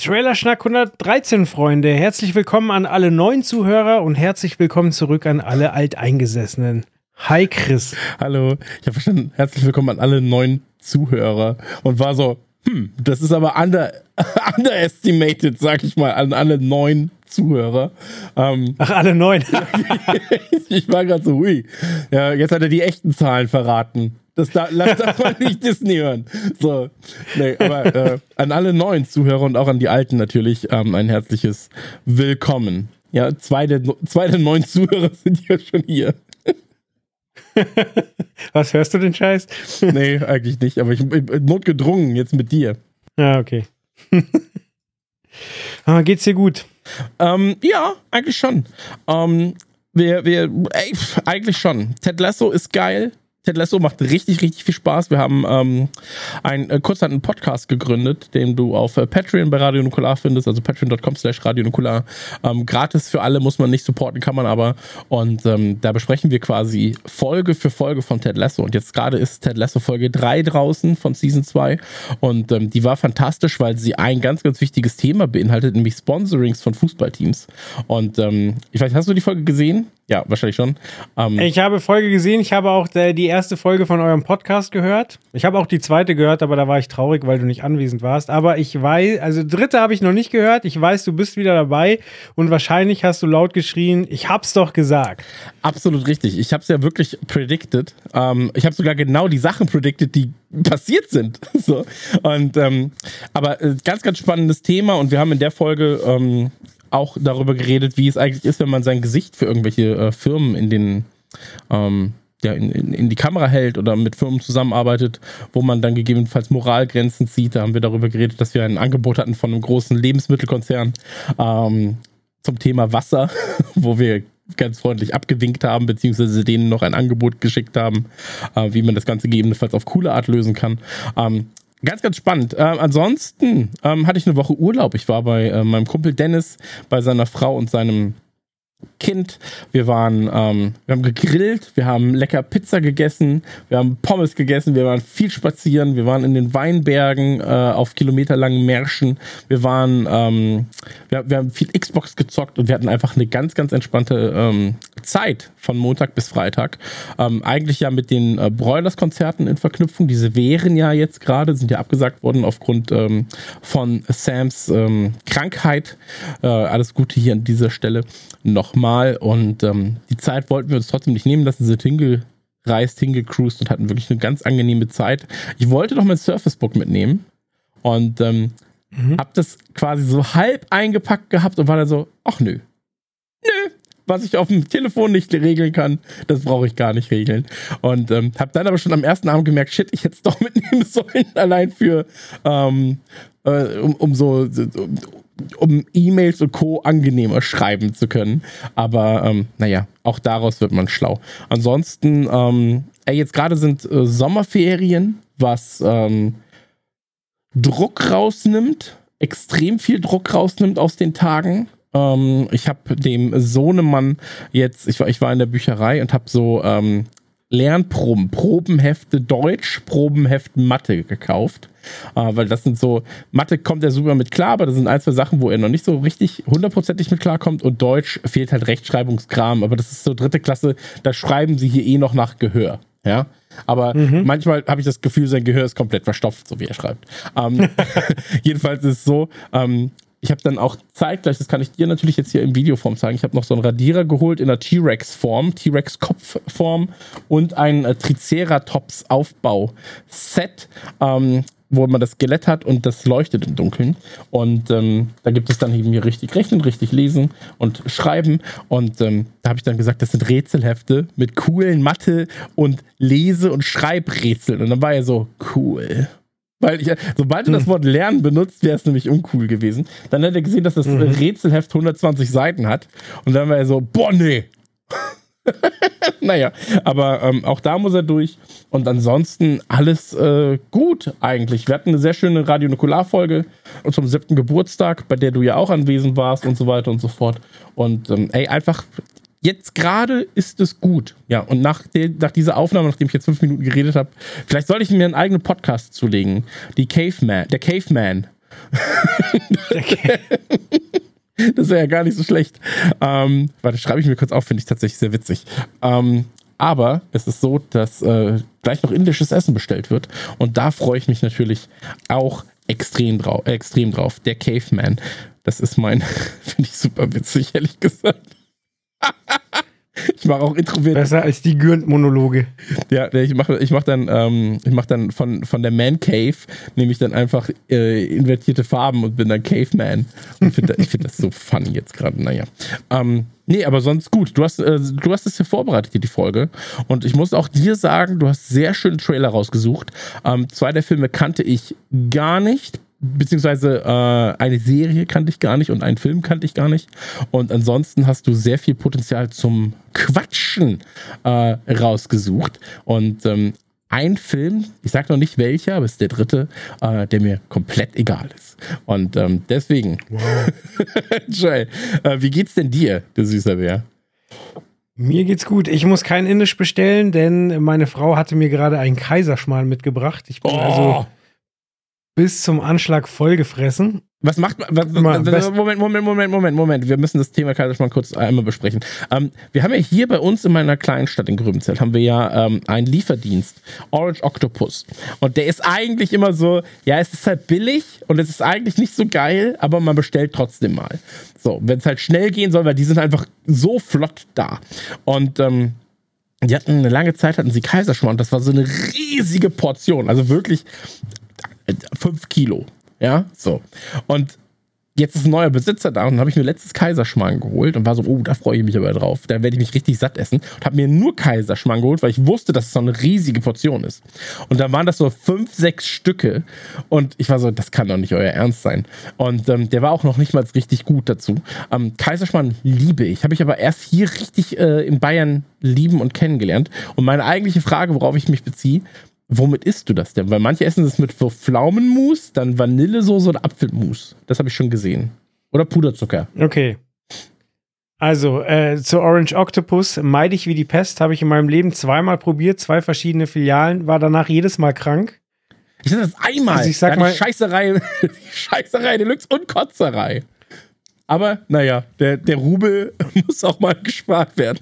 Trailerschnack 113, Freunde. Herzlich willkommen an alle neuen Zuhörer und herzlich willkommen zurück an alle Alteingesessenen. Hi Chris. Hallo, ich habe verstanden, herzlich willkommen an alle neuen Zuhörer und war so, hm, das ist aber under, underestimated, sag ich mal, an alle neuen Zuhörer. Ähm, Ach, alle neun. ich war gerade so, hui. Ja, jetzt hat er die echten Zahlen verraten. Das da, lass das mal nicht Disney hören. So, nee, aber äh, an alle neuen Zuhörer und auch an die alten natürlich ähm, ein herzliches Willkommen. Ja, zwei der, zwei der neuen Zuhörer sind ja schon hier. Was hörst du den Scheiß? nee, eigentlich nicht, aber ich bin notgedrungen jetzt mit dir. Ja, okay. aber geht's dir gut? Ähm, ja, eigentlich schon. Ähm, wir, wir, ey, eigentlich schon. Ted Lasso ist geil. Ted Lasso macht richtig, richtig viel Spaß. Wir haben ähm, einen äh, kurzzeitigen Podcast gegründet, den du auf äh, Patreon bei Radio Nukular findest, also patreon.com slash Radio Nukular. Ähm, gratis für alle, muss man nicht supporten, kann man aber. Und ähm, da besprechen wir quasi Folge für Folge von Ted Lasso. Und jetzt gerade ist Ted Lasso Folge 3 draußen von Season 2. Und ähm, die war fantastisch, weil sie ein ganz, ganz wichtiges Thema beinhaltet, nämlich Sponsorings von Fußballteams. Und ähm, ich weiß, hast du die Folge gesehen? Ja, wahrscheinlich schon. Ähm, ich habe Folge gesehen, ich habe auch die erste Folge von eurem Podcast gehört. Ich habe auch die zweite gehört, aber da war ich traurig, weil du nicht anwesend warst. Aber ich weiß, also dritte habe ich noch nicht gehört. Ich weiß, du bist wieder dabei und wahrscheinlich hast du laut geschrien, ich hab's doch gesagt. Absolut richtig. Ich habe es ja wirklich predicted. Ähm, ich habe sogar genau die Sachen predicted, die passiert sind. so. Und ähm, aber äh, ganz, ganz spannendes Thema und wir haben in der Folge ähm, auch darüber geredet, wie es eigentlich ist, wenn man sein Gesicht für irgendwelche äh, Firmen in den ähm, ja, in, in, in, die Kamera hält oder mit Firmen zusammenarbeitet, wo man dann gegebenenfalls Moralgrenzen zieht. Da haben wir darüber geredet, dass wir ein Angebot hatten von einem großen Lebensmittelkonzern ähm, zum Thema Wasser, wo wir ganz freundlich abgewinkt haben, beziehungsweise denen noch ein Angebot geschickt haben, äh, wie man das Ganze gegebenenfalls auf coole Art lösen kann. Ähm, Ganz, ganz spannend. Ähm, ansonsten ähm, hatte ich eine Woche Urlaub. Ich war bei äh, meinem Kumpel Dennis, bei seiner Frau und seinem Kind. Wir waren, ähm, wir haben gegrillt, wir haben lecker Pizza gegessen, wir haben Pommes gegessen, wir waren viel spazieren, wir waren in den Weinbergen äh, auf kilometerlangen Märschen, wir waren, ähm, wir, wir, haben viel Xbox gezockt und wir hatten einfach eine ganz, ganz entspannte ähm, Zeit von Montag bis Freitag. Ähm, eigentlich ja mit den äh, Broilers-Konzerten in Verknüpfung. Diese wären ja jetzt gerade, sind ja abgesagt worden aufgrund ähm, von Sams ähm, Krankheit. Äh, alles Gute hier an dieser Stelle nochmal. Und ähm, die Zeit wollten wir uns trotzdem nicht nehmen lassen, sind hingereist, hingecruised und hatten wirklich eine ganz angenehme Zeit. Ich wollte doch mein Surface Book mitnehmen und ähm, mhm. hab das quasi so halb eingepackt gehabt und war dann so, ach nö. Nö, was ich auf dem Telefon nicht regeln kann, das brauche ich gar nicht regeln. Und ähm, habe dann aber schon am ersten Abend gemerkt, shit, ich hätte es doch mitnehmen sollen, allein für, ähm, äh, um, um so, um, um E-Mails und Co. angenehmer schreiben zu können. Aber ähm, naja, auch daraus wird man schlau. Ansonsten, ähm, ey, jetzt gerade sind äh, Sommerferien, was ähm, Druck rausnimmt, extrem viel Druck rausnimmt aus den Tagen. Ähm, ich habe dem Sohnemann jetzt, ich war, ich war in der Bücherei und habe so ähm, Lernproben, Probenhefte Deutsch, Probenhefte Mathe gekauft. Äh, weil das sind so, Mathe kommt er super mit klar, aber das sind ein, zwei Sachen, wo er noch nicht so richtig hundertprozentig mit klarkommt und Deutsch fehlt halt Rechtschreibungskram, aber das ist so dritte Klasse, da schreiben sie hier eh noch nach Gehör. Ja, aber mhm. manchmal habe ich das Gefühl, sein Gehör ist komplett verstopft, so wie er schreibt. Ähm, jedenfalls ist es so, ähm, ich habe dann auch zeitgleich, das kann ich dir natürlich jetzt hier in Videoform zeigen, ich habe noch so einen Radierer geholt in der T-Rex-Form, T-Rex-Kopfform und ein äh, Triceratops-Aufbau-Set, ähm, wo man das Skelett hat und das leuchtet im Dunkeln. Und ähm, da gibt es dann eben hier richtig rechnen, richtig lesen und schreiben. Und ähm, da habe ich dann gesagt, das sind Rätselhefte mit coolen Mathe- und Lese- und Schreibrätseln. Und dann war er so, cool Weil ich, sobald du hm. das Wort lernen benutzt, wäre es nämlich uncool gewesen. Dann hätte er gesehen, dass das mhm. Rätselheft 120 Seiten hat. Und dann war er so, boah, nee. naja, aber ähm, auch da muss er durch. Und ansonsten alles äh, gut eigentlich. Wir hatten eine sehr schöne Radio Nukular-Folge zum siebten Geburtstag, bei der du ja auch anwesend warst und so weiter und so fort. Und ähm, ey, einfach jetzt gerade ist es gut. Ja, und nach, der, nach dieser Aufnahme, nachdem ich jetzt fünf Minuten geredet habe, vielleicht soll ich mir einen eigenen Podcast zulegen. Die Caveman, der Caveman. das wäre ja gar nicht so schlecht. Ähm, warte, schreibe ich mir kurz auf, finde ich tatsächlich sehr witzig. Ähm, aber es ist so, dass äh, gleich noch indisches Essen bestellt wird. Und da freue ich mich natürlich auch extrem, drau äh, extrem drauf. Der Caveman. Das ist mein, finde ich super witzig, ehrlich gesagt. Ich mache auch introvertiert. Besser als die Gürnt-Monologe. Ja, ich mache ich mach dann, ähm, ich mach dann von, von der Man Cave, nehme ich dann einfach äh, invertierte Farben und bin dann Caveman. Und find, ich finde das so funny jetzt gerade. Naja. Ähm, nee, aber sonst gut. Du hast, äh, du hast es hier vorbereitet, hier die Folge. Und ich muss auch dir sagen, du hast sehr schöne Trailer rausgesucht. Ähm, zwei der Filme kannte ich gar nicht beziehungsweise äh, eine Serie kannte ich gar nicht und einen Film kannte ich gar nicht. Und ansonsten hast du sehr viel Potenzial zum Quatschen äh, rausgesucht. Und ähm, ein Film, ich sag noch nicht welcher, aber es ist der dritte, äh, der mir komplett egal ist. Und ähm, deswegen, wow. Joel, äh, wie geht's denn dir, du süßer Bär? Mir geht's gut. Ich muss kein Indisch bestellen, denn meine Frau hatte mir gerade einen Kaiserschmarrn mitgebracht. Ich bin oh. also bis zum Anschlag vollgefressen. Was macht was, was, Moment, Moment, Moment, Moment, Moment. Wir müssen das Thema Kaiserschmarrn kurz einmal besprechen. Ähm, wir haben ja hier bei uns in meiner kleinen Stadt in Grübenzell haben wir ja ähm, einen Lieferdienst, Orange Octopus. Und der ist eigentlich immer so, ja, es ist halt billig und es ist eigentlich nicht so geil, aber man bestellt trotzdem mal. So, wenn es halt schnell gehen soll, weil die sind einfach so flott da. Und ähm, die hatten eine lange Zeit, hatten sie Kaiserschmarrn und das war so eine riesige Portion. Also wirklich fünf Kilo. Ja, so. Und jetzt ist ein neuer Besitzer da und habe ich mir letztes Kaiserschmarrn geholt und war so, oh, da freue ich mich aber drauf. Da werde ich mich richtig satt essen. Und habe mir nur Kaiserschmarrn geholt, weil ich wusste, dass es so eine riesige Portion ist. Und da waren das so fünf, sechs Stücke. Und ich war so, das kann doch nicht euer Ernst sein. Und ähm, der war auch noch nicht mal richtig gut dazu. Ähm, Kaiserschmarrn liebe ich. Habe ich aber erst hier richtig äh, in Bayern lieben und kennengelernt. Und meine eigentliche Frage, worauf ich mich beziehe, Womit isst du das denn? Weil manche essen es mit Pflaumenmus, dann Vanillesoße oder Apfelmus. Das habe ich schon gesehen. Oder Puderzucker. Okay. Also, äh, zu Orange Octopus meide ich wie die Pest, habe ich in meinem Leben zweimal probiert, zwei verschiedene Filialen, war danach jedes Mal krank. Ich hatte das einmal. Also ich sag mal, Scheißerei, Scheißerei Deluxe und Kotzerei. Aber naja, der, der Rubel muss auch mal gespart werden.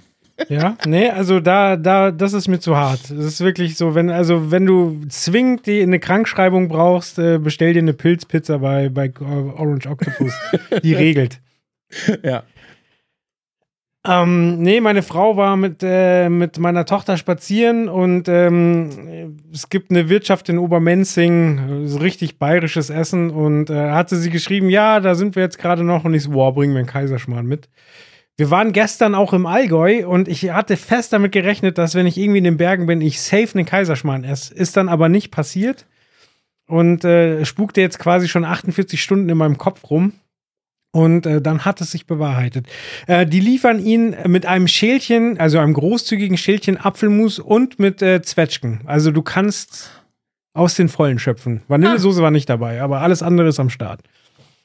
Ja, nee, also da, da, das ist mir zu hart. Das ist wirklich so, wenn, also wenn du zwingend die, eine Krankschreibung brauchst, äh, bestell dir eine Pilzpizza bei, bei Orange Octopus. Die regelt. Ja. Ähm, nee, meine Frau war mit, äh, mit meiner Tochter spazieren und ähm, es gibt eine Wirtschaft in Obermenzing, so richtig bayerisches Essen und äh, hatte sie geschrieben, ja, da sind wir jetzt gerade noch und ich so, boah, bringen wir einen Kaiserschmarrn mit. Wir waren gestern auch im Allgäu und ich hatte fest damit gerechnet, dass wenn ich irgendwie in den Bergen bin, ich safe einen Kaiserschmarrn esse. Ist dann aber nicht passiert und äh, spukte jetzt quasi schon 48 Stunden in meinem Kopf rum. Und äh, dann hat es sich bewahrheitet. Äh, die liefern ihn mit einem Schälchen, also einem großzügigen Schälchen Apfelmus und mit äh, Zwetschgen. Also du kannst aus den Vollen schöpfen. Vanillesoße ah. war nicht dabei, aber alles andere ist am Start.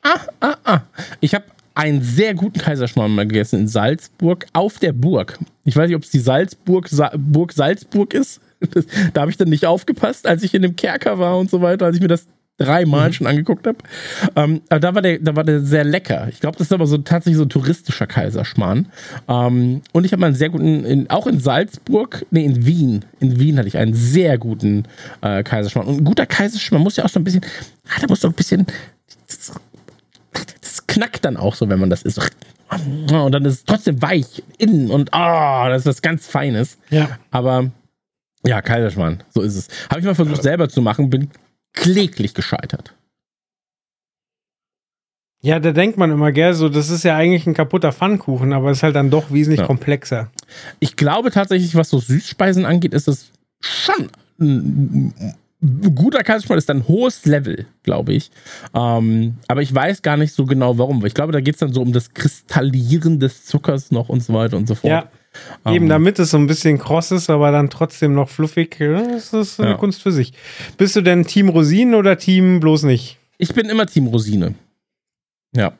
Ah, ah, ah. Ich habe einen sehr guten Kaiserschmarrn mal gegessen in Salzburg auf der Burg. Ich weiß nicht, ob es die Salzburg, Sa Burg Salzburg ist. Das, da habe ich dann nicht aufgepasst, als ich in dem Kerker war und so weiter, als ich mir das dreimal mhm. schon angeguckt habe. Ähm, aber da war, der, da war der sehr lecker. Ich glaube, das ist aber so tatsächlich so ein touristischer Kaiserschmarrn. Ähm, und ich habe mal einen sehr guten, in, auch in Salzburg, nee, in Wien. In Wien hatte ich einen sehr guten äh, Kaiserschmarrn. Und ein guter Kaiserschmarrn muss ja auch so ein bisschen, ah, da muss so ein bisschen das knackt dann auch so, wenn man das isst. Und dann ist es trotzdem weich innen und oh, das ist was ganz Feines. Ja. Aber ja, Kaiserschmarrn, so ist es. Habe ich mal versucht selber zu machen, bin kläglich gescheitert. Ja, da denkt man immer, gell, so, das ist ja eigentlich ein kaputter Pfannkuchen, aber es ist halt dann doch wesentlich ja. komplexer. Ich glaube tatsächlich, was so Süßspeisen angeht, ist es schon guter Kastensport ist dann ein hohes Level, glaube ich. Ähm, aber ich weiß gar nicht so genau warum. Weil ich glaube, da geht es dann so um das Kristallieren des Zuckers noch und so weiter und so fort. Ja. Eben damit es so ein bisschen kross ist, aber dann trotzdem noch fluffig. Das ist eine Ja. Kunst für sich. Bist du denn Team Rosinen oder Team bloß nicht? Ich bin immer Team Rosine. Ja.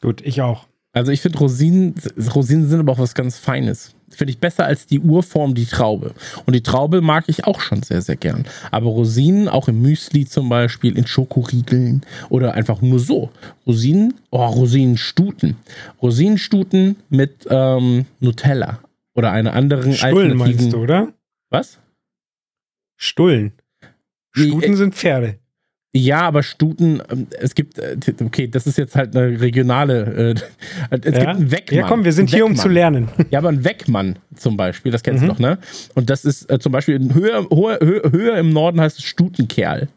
Gut, ich auch. Also ich finde Rosinen, Rosinen sind aber auch was ganz Feines. Finde ich besser als die Urform, die Traube. Und die Traube mag ich auch schon sehr, sehr gern. Aber Rosinen, auch im Müsli zum Beispiel, in Schokoriegeln oder einfach nur so. Rosinen, oh, Rosinenstuten. Rosinenstuten mit ähm, Nutella oder einer anderen Stullen meinst du, oder? Was? Stullen. Stuten sind Pferde. Ja, aber Stuten, ähm, es gibt, äh, okay, das ist jetzt halt eine regionale, äh, es gibt Ja? einen Weckmann. ja, komm, wir sind hier, um zu lernen. Ja, aber ein Weckmann zum Beispiel, das kennst Mhm. du doch, ne? Und das ist äh, zum Beispiel in höher, höher, höher im Norden heißt es Stutenkerl.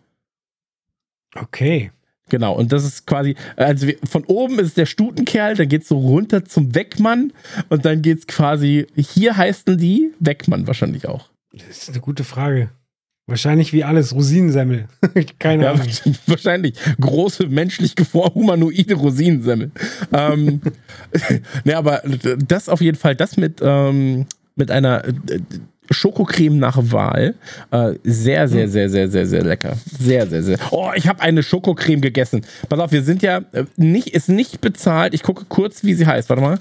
Okay. Genau, und das ist quasi, also von oben ist der Stutenkerl, dann geht's so runter zum Weckmann und dann geht's quasi, hier heißen die Weckmann wahrscheinlich auch. Das ist eine gute Frage. Wahrscheinlich wie alles Rosinensemmel. Keine Ja, Ahnung. wahrscheinlich. Große, menschlich geformte, humanoide Rosinensemmel. ähm, ne, aber das auf jeden Fall, das mit, ähm, mit einer äh, Schokocreme nach Wahl. Äh, sehr, sehr, sehr, sehr, sehr, sehr lecker. Sehr, sehr, sehr. Oh, ich habe eine Schokocreme gegessen. Pass auf, wir sind ja äh, nicht, ist nicht bezahlt. Ich gucke kurz, wie sie heißt. Warte mal.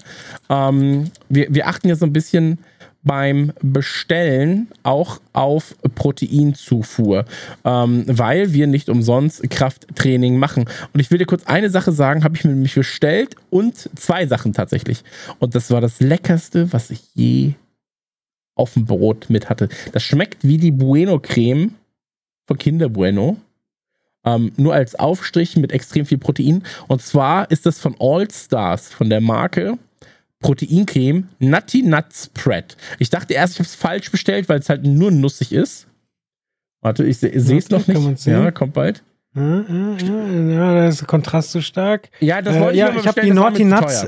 Ähm, wir, wir achten ja so ein bisschen beim Bestellen auch auf Proteinzufuhr, ähm, weil wir nicht umsonst Krafttraining machen. Und ich will dir kurz eine Sache sagen, habe ich mir nämlich bestellt und zwei Sachen tatsächlich. Und das war das Leckerste, was ich je auf dem Brot mit hatte. Das schmeckt wie die Bueno-Creme von Kinder Bueno. Ähm, nur als Aufstrich mit extrem viel Protein. Und zwar ist das von All Stars, von der Marke Proteincreme Nutty Nut Spread. Ich dachte erst, ich habe es falsch bestellt, weil es halt nur nussig ist. Warte, ich sehe es noch nicht. Ja, kommt bald. Ja, ja, ja, ja, da ist der Kontrast zu stark. Ja, das Äh, wollte ja, ich, mir ich habe die Naughty Nuts.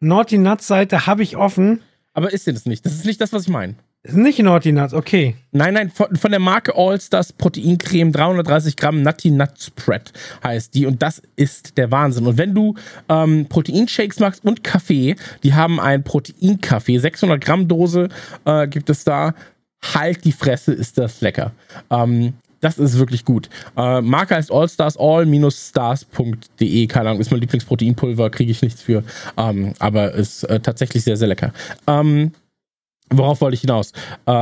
Naughty Nuts Seite habe ich offen. Aber ist denn das nicht? Das ist nicht das, was ich meine. Nicht Naughty Nuts, okay. Nein, nein, von, von der Marke Allstars Proteincreme 330 Gramm Nutty Nut Spread heißt die und das ist der Wahnsinn. Und wenn du ähm, Proteinshakes magst und Kaffee, die haben einen Proteinkaffee, 600 Gramm Dose äh, gibt es da. Halt die Fresse, ist das lecker. Ähm, das ist wirklich gut. Äh, Marke heißt Allstars, all-stars.de. Keine Ahnung, ist mein Lieblingsproteinpulver, kriege ich nichts für. Ähm, aber ist äh, tatsächlich sehr, sehr lecker. Ähm, worauf wollte ich hinaus? Äh,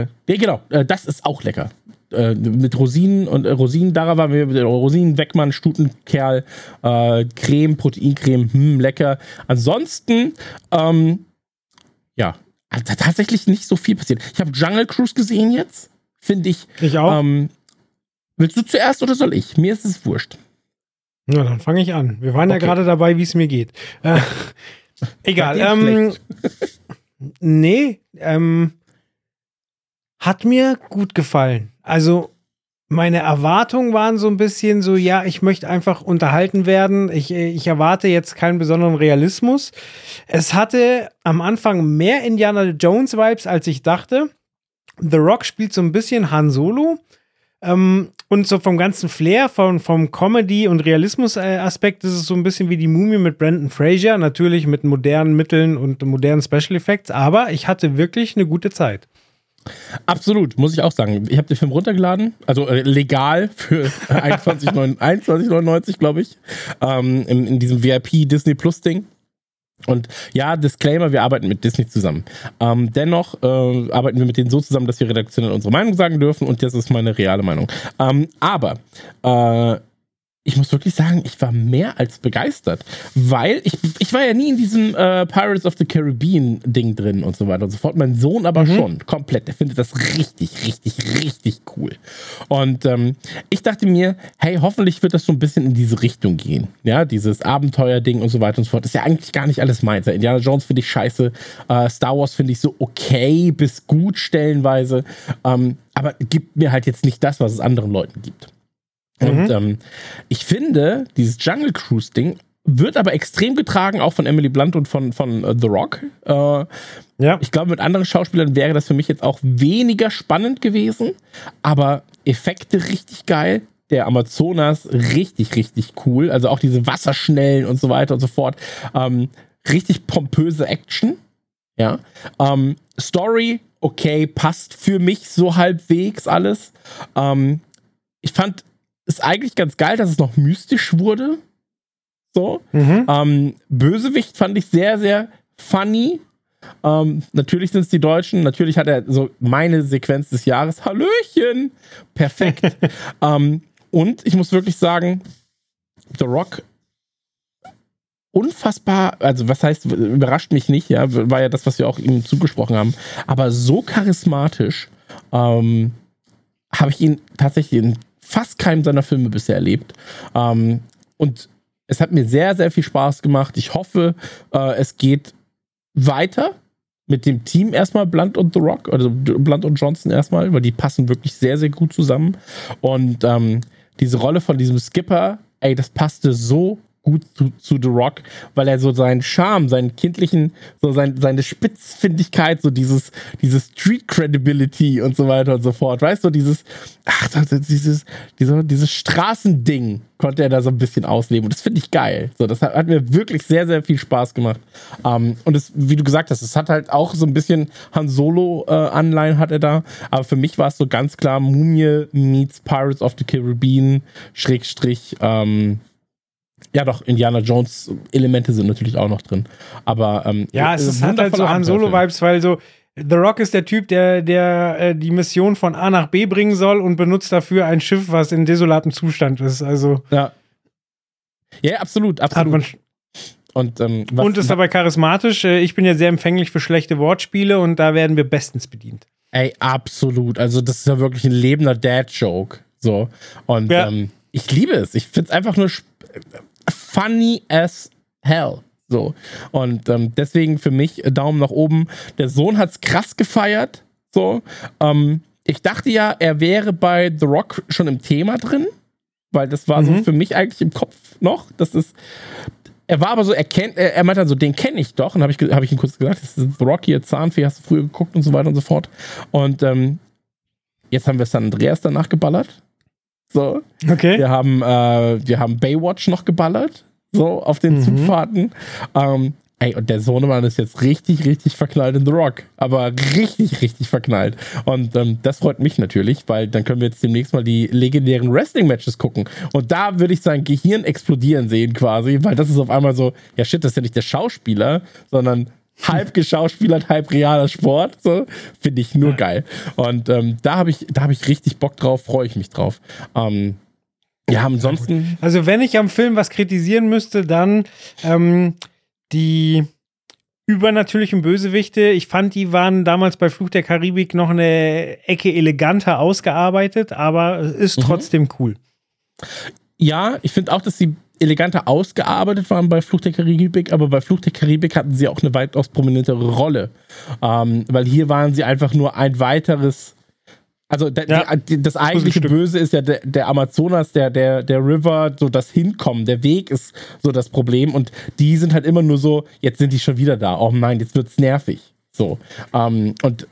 ja, genau, äh, das ist auch lecker. Äh, mit Rosinen und äh, Rosinen, da waren wir mit der Rosinen, Weckmann, Stutenkerl, äh, Creme, Proteincreme, hm, lecker. Ansonsten, ähm, ja, hat tatsächlich nicht so viel passiert. Ich habe Jungle Cruise gesehen jetzt, finde ich. Ich auch. Ähm, willst du zuerst oder soll ich? Mir ist es wurscht. Na, dann fange ich an. Wir waren Okay. ja gerade dabei, wie es mir geht. Äh, egal. Ähm. Nee, ähm, hat mir gut gefallen. Also meine Erwartungen waren so ein bisschen so, ja, ich möchte einfach unterhalten werden. Ich, ich erwarte jetzt keinen besonderen Realismus. Es hatte am Anfang mehr Indiana Jones Vibes, als ich dachte. The Rock spielt so ein bisschen Han Solo. Ähm, und so vom ganzen Flair, vom, vom Comedy- und Realismus-Aspekt ist es so ein bisschen wie die Mumie mit Brandon Fraser. Natürlich mit modernen Mitteln und modernen Special Effects. Aber ich hatte wirklich eine gute Zeit. Absolut, muss ich auch sagen. Ich habe den Film runtergeladen, also äh, legal für 21,99, 21,99, glaube ich, ähm, in, in diesem VIP Disney Plus Ding. Und ja, Disclaimer, wir arbeiten mit Disney zusammen. Ähm, dennoch äh, arbeiten wir mit denen so zusammen, dass wir redaktionell unsere Meinung sagen dürfen und das ist meine reale Meinung. Ähm, aber äh, ich muss wirklich sagen, ich war mehr als begeistert, weil ich, ich war ja nie in diesem äh, Pirates of the Caribbean Ding drin und so weiter und so fort. Mein Sohn aber schon komplett. Der findet das richtig, richtig, richtig cool. Und ähm, ich dachte mir, hey, hoffentlich wird das so ein bisschen in diese Richtung gehen. Ja, dieses Abenteuer-Ding und so weiter und so fort. Ist ja eigentlich gar nicht alles meins. Indiana Jones finde ich scheiße. Äh, Star Wars finde ich so okay bis gut stellenweise. Ähm, aber gibt mir halt jetzt nicht das, was es anderen Leuten gibt. Und ähm, ich finde, dieses Jungle Cruise Ding wird aber extrem getragen, auch von Emily Blunt und von, von uh, The Rock. Äh, ja. Ich glaube, mit anderen Schauspielern wäre das für mich jetzt auch weniger spannend gewesen, aber Effekte richtig geil. Der Amazonas richtig, richtig cool. Also auch diese Wasserschnellen und so weiter und so fort. Ähm, richtig pompöse Action. Ja. Ähm, Story, okay, passt für mich so halbwegs alles. Ähm, ich fand es eigentlich ganz geil, dass es noch mystisch wurde. So. Mhm. Ähm, Bösewicht fand ich sehr, sehr funny. Ähm, natürlich sind es die Deutschen. Natürlich hat er so meine Sequenz des Jahres. Hallöchen! Perfekt. ähm, und ich muss wirklich sagen, The Rock unfassbar, also was heißt, überrascht mich nicht, ja, war ja das, was wir auch ihm zugesprochen haben, aber so charismatisch ähm, habe ich ihn tatsächlich in fast keinem seiner Filme bisher erlebt. Ähm, und es hat mir sehr, sehr viel Spaß gemacht. Ich hoffe, äh, es geht weiter mit dem Team erstmal Blunt und The Rock, also Blunt und Johnson erstmal, weil die passen wirklich sehr, sehr gut zusammen. Und ähm, diese Rolle von diesem Skipper, ey, das passte so gut zu, zu The Rock, weil er so seinen Charme, seinen kindlichen, so sein, seine Spitzfindigkeit, so dieses, dieses Street Credibility und so weiter und so fort, weißt du, dieses, ach, dieses, dieses, dieses Straßending konnte er da so ein bisschen ausleben und das finde ich geil. So, das hat, hat, mir wirklich sehr, sehr viel Spaß gemacht. Ähm, und es, wie du gesagt hast, es hat halt auch so ein bisschen Han Solo äh, Anleihen hat er da, aber für mich war es so ganz klar Mumie meets Pirates of the Caribbean Schrägstrich ähm, ja, doch, Indiana Jones Elemente sind natürlich auch noch drin. Aber ähm, ja, es ist, hat halt so Han Solo Vibes, weil so The Rock ist der Typ, der, der äh, die Mission von A nach B bringen soll und benutzt dafür ein Schiff, was in desolatem Zustand ist. Also ja, ja, absolut, absolut. und, ähm, was, und ist dabei charismatisch. Äh, ich bin ja sehr empfänglich für schlechte Wortspiele und da werden wir bestens bedient. Ey, absolut. Also das ist ja wirklich ein lebender Dad-Joke. So und ja. ähm, ich liebe es. Ich finde es einfach nur funny as hell. So. Und ähm, deswegen für mich äh, Daumen nach oben. Der Sohn hat es krass gefeiert. So. Ähm, ich dachte ja, er wäre bei The Rock schon im Thema drin, weil das war mhm. so für mich eigentlich im Kopf noch. Das ist. Er war aber so, er kennt, er, er meinte dann so, den kenne ich doch. Und habe ich, hab ich ihm kurz gesagt, das ist The Rock hier, Zahnfee, hast du früher geguckt und so weiter und so fort. Und ähm, jetzt haben wir San Andreas danach geballert. So. Okay. Wir haben, äh, wir haben Baywatch noch geballert. So, auf den mhm. Zugfahrten. Ähm, ey, und der Sohnemann ist jetzt richtig, richtig verknallt in The Rock. Aber richtig, richtig verknallt. Und ähm, das freut mich natürlich, weil dann können wir jetzt demnächst mal die legendären Wrestling-Matches gucken. Und da würde ich sein Gehirn explodieren sehen quasi, weil das ist auf einmal so, ja shit, das ist ja nicht der Schauspieler, sondern halb geschauspielert, halb realer Sport. So, finde ich nur geil. Und ähm, da habe ich, da habe ich richtig Bock drauf, freue ich mich drauf. Ähm, ja, ansonsten. Also, wenn ich am Film was kritisieren müsste, dann ähm, die übernatürlichen Bösewichte. Ich fand, die waren damals bei Fluch der Karibik noch eine Ecke eleganter ausgearbeitet, aber es ist mhm. trotzdem cool. Ja, ich finde auch, dass sie eleganter ausgearbeitet waren bei Flucht der Karibik, aber bei Flucht der Karibik hatten sie auch eine weitaus prominentere Rolle. Ähm, weil hier waren sie einfach nur ein weiteres. Also der, ja, die, das eigentliche Böse ist ja der, der, Amazonas, der, der, der River, so das Hinkommen, der Weg ist so das Problem und die sind halt immer nur so, jetzt sind die schon wieder da, oh nein, jetzt wird's nervig. So. Ähm, und